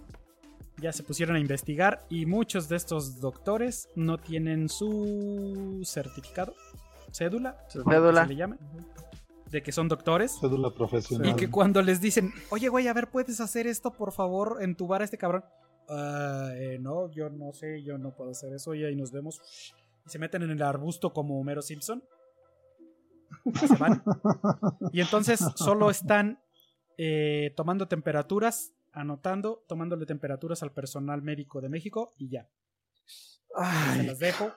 ya se pusieron a investigar y muchos de estos doctores no tienen su certificado, cédula, cédula. se le llame, de que son doctores. Cédula profesional. Y que cuando les dicen, oye, güey, a ver, ¿puedes hacer esto, por favor, entubar a este cabrón? "Ah, eh, no, yo no sé, yo no puedo hacer eso, y ahí nos vemos. Y se meten en el arbusto como Homero Simpson. Y se van. Y entonces solo están eh, tomando temperaturas, anotando, tomándole temperaturas al personal médico de México y ya. Se las dejo.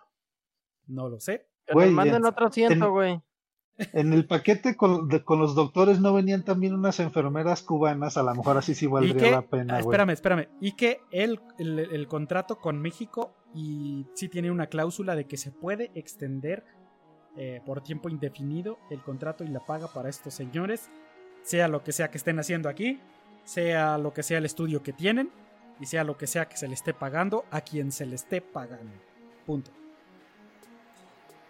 No lo sé. Que Güey, en- otro asiento, en- güey. En el paquete con, de- con los doctores no venían también unas enfermeras cubanas, a lo mejor así sí valdría que, la pena, ah, espérame, espérame. Y que el, el- el contrato con México y sí tiene una cláusula de que se puede extender eh, por tiempo indefinido el contrato y la paga para estos señores, sea lo que sea que estén haciendo aquí, sea lo que sea el estudio que tienen y sea lo que sea que se le esté pagando a quien se le esté pagando. Punto.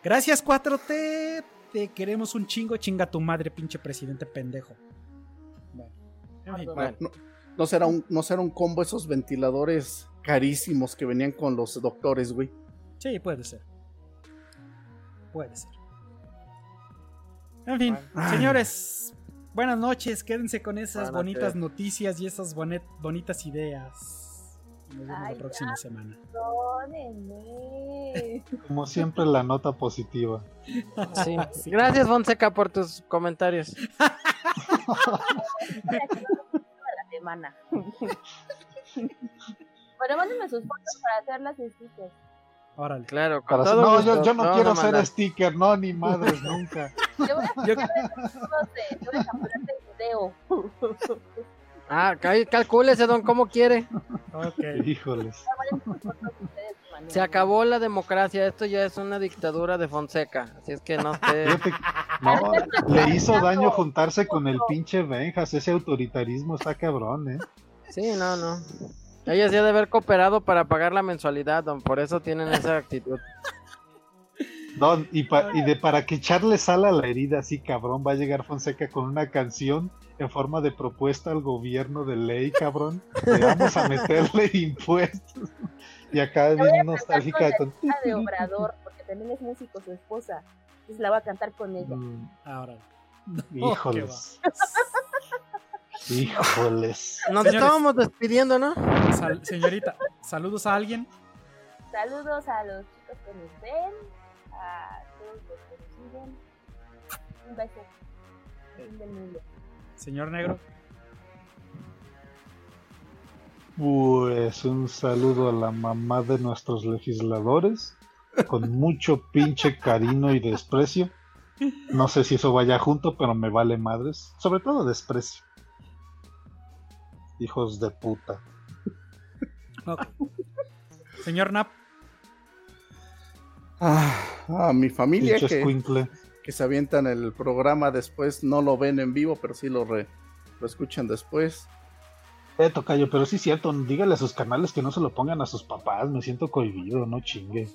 Gracias 4T. Te queremos un chingo, chinga tu madre, pinche presidente pendejo. Bueno, en fin. Bueno, no, no será un, no será un combo esos ventiladores carísimos que venían con los doctores, güey. Sí, puede ser. Puede ser. En fin, señores, buenas noches. Quédense con esas Buenas bonitas noches. noticias y esas bonet- bonitas ideas. Nos vemos Ay, la próxima semana. Perdónenme. *laughs* Como siempre, la nota positiva. Sí. Gracias, Fonseca, por tus comentarios. No la semana. *laughs* Bueno, mándenme sus fotos para hacer las stickers. Órale. Claro, con Para- todo no, gusto. yo, yo no Vamos quiero a ser mandar. sticker, no, ni madres, nunca. Yo voy a Yo- poner fotos de, yo voy a poner de video. *laughs* Ah, cal- calcúlese, don, ¿cómo quiere? Ok. Híjoles. Se acabó la democracia, esto ya es una dictadura de Fonseca, así es que no esté... Fíjate, no, le hizo daño juntarse con el pinche Benjas, ese autoritarismo está cabrón, ¿eh? Sí, no, no. Ella sí ha de haber cooperado para pagar la mensualidad, don, por eso tienen esa actitud. Don, y, pa- y de para que echarle sal a la herida así cabrón, va a llegar Fonseca con una canción en forma de propuesta al gobierno de ley, cabrón. Le vamos a meterle *laughs* impuestos. Y acá bien cantar nostálgica con con... de Obrador, porque también es músico su esposa. Entonces la voy a cantar con ella. Mm, Ahora. Híjoles. Híjoles. Nos Señores. estábamos despidiendo, ¿no? Sal- señorita, saludos a alguien. Saludos a los chicos que nos ven, a todos los que nos siguen. Un beso. Fin del mundo. Señor Negro. Pues un saludo a la mamá de nuestros legisladores, con mucho pinche cariño y desprecio. No sé si eso vaya junto, pero me vale madres. Sobre todo desprecio. Hijos de puta. Señor Nap. Ah, a mi familia Pinche que. Que se avientan el programa después, no lo ven en vivo, pero sí lo, re- lo escuchan después. Eh, tocayo, pero sí es cierto, dígale a sus canales que no se lo pongan a sus papás, me siento cohibido, no chingue.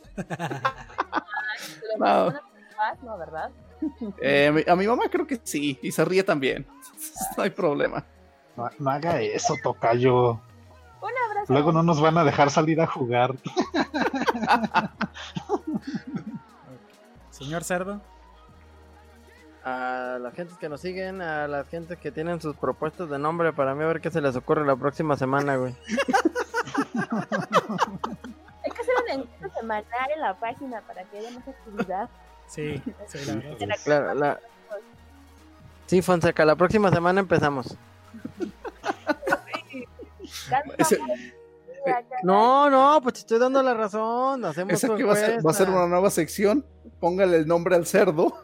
Eh, a mi mamá creo que sí, y se ríe también. *laughs* No hay problema. No, no haga eso, tocayo. Un abrazo. Luego no nos van a dejar salir a jugar. *laughs* *laughs* Señor Cerdo. A las gentes que nos siguen, a las gentes que tienen sus propuestas de nombre para mí a ver qué se les ocurre la próxima semana, güey. *laughs* Hay que hacer un encuentro semanal en la página para que haya más actividad. Sí, *laughs* sí, la verdad. Claro, la... *laughs* Sí, Fonseca, la próxima semana empezamos. Ese-. No, no, pues te estoy dando la razón. Hacemos Esa que va a, ser, va a ser encuesta. una nueva sección. Póngale el nombre al cerdo.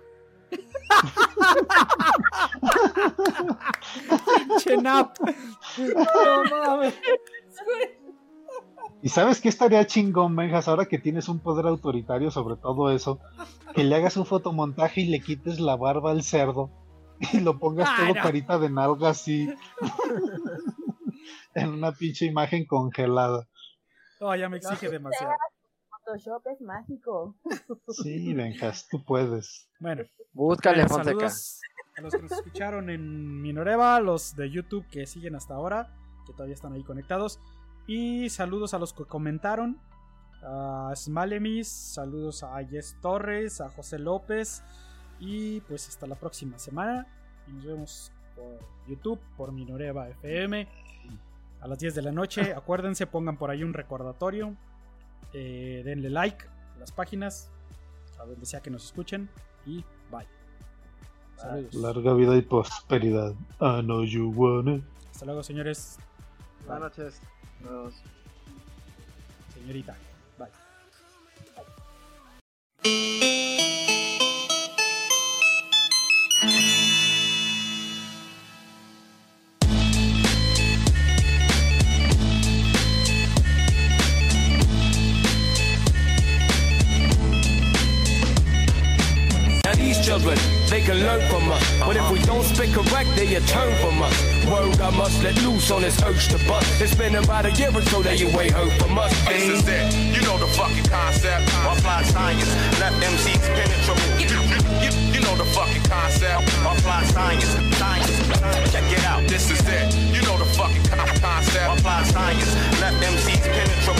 Pinche Nap. No mames. ¿Y sabes qué estaría chingón, Benjas, ahora que tienes un poder autoritario sobre todo eso? Que le hagas un fotomontaje y le quites la barba al cerdo y lo pongas Ah, todo no. carita de nalga así en una pinche imagen congelada. No, ya me exige demasiado. Photoshop es mágico. Sí, Benjas, tú puedes. Bueno, Búscale, bueno, Fonseca. saludos a los que nos escucharon en Minoreva, los de YouTube que siguen hasta ahora, que todavía están ahí conectados. Y saludos a los que comentaron. A Smalemis, saludos a Yes Torres, a José López. Y pues hasta la próxima semana. Y nos vemos por YouTube, por Minoreva FM. A las 10 de la noche. Acuérdense, pongan por ahí un recordatorio. Eh, denle like a las páginas. A donde sea que nos escuchen. Y bye. Saludos. Larga vida y prosperidad. I know you want it. Hasta luego, señores. Buenas noches. Nos- Señorita. Bye. and learn from us. But if we don't spit correct, they'll turn from us. Word I must let loose on this urge to bust. It's been about a year or so that you ain't heard from us. This is it. You know the fucking concept. My fly science left MCs penetrable. You, you, you, you know the fucking concept. My fly science, science. Check it out. This is it. You know the fucking concept. My fly science left MCs penetrable.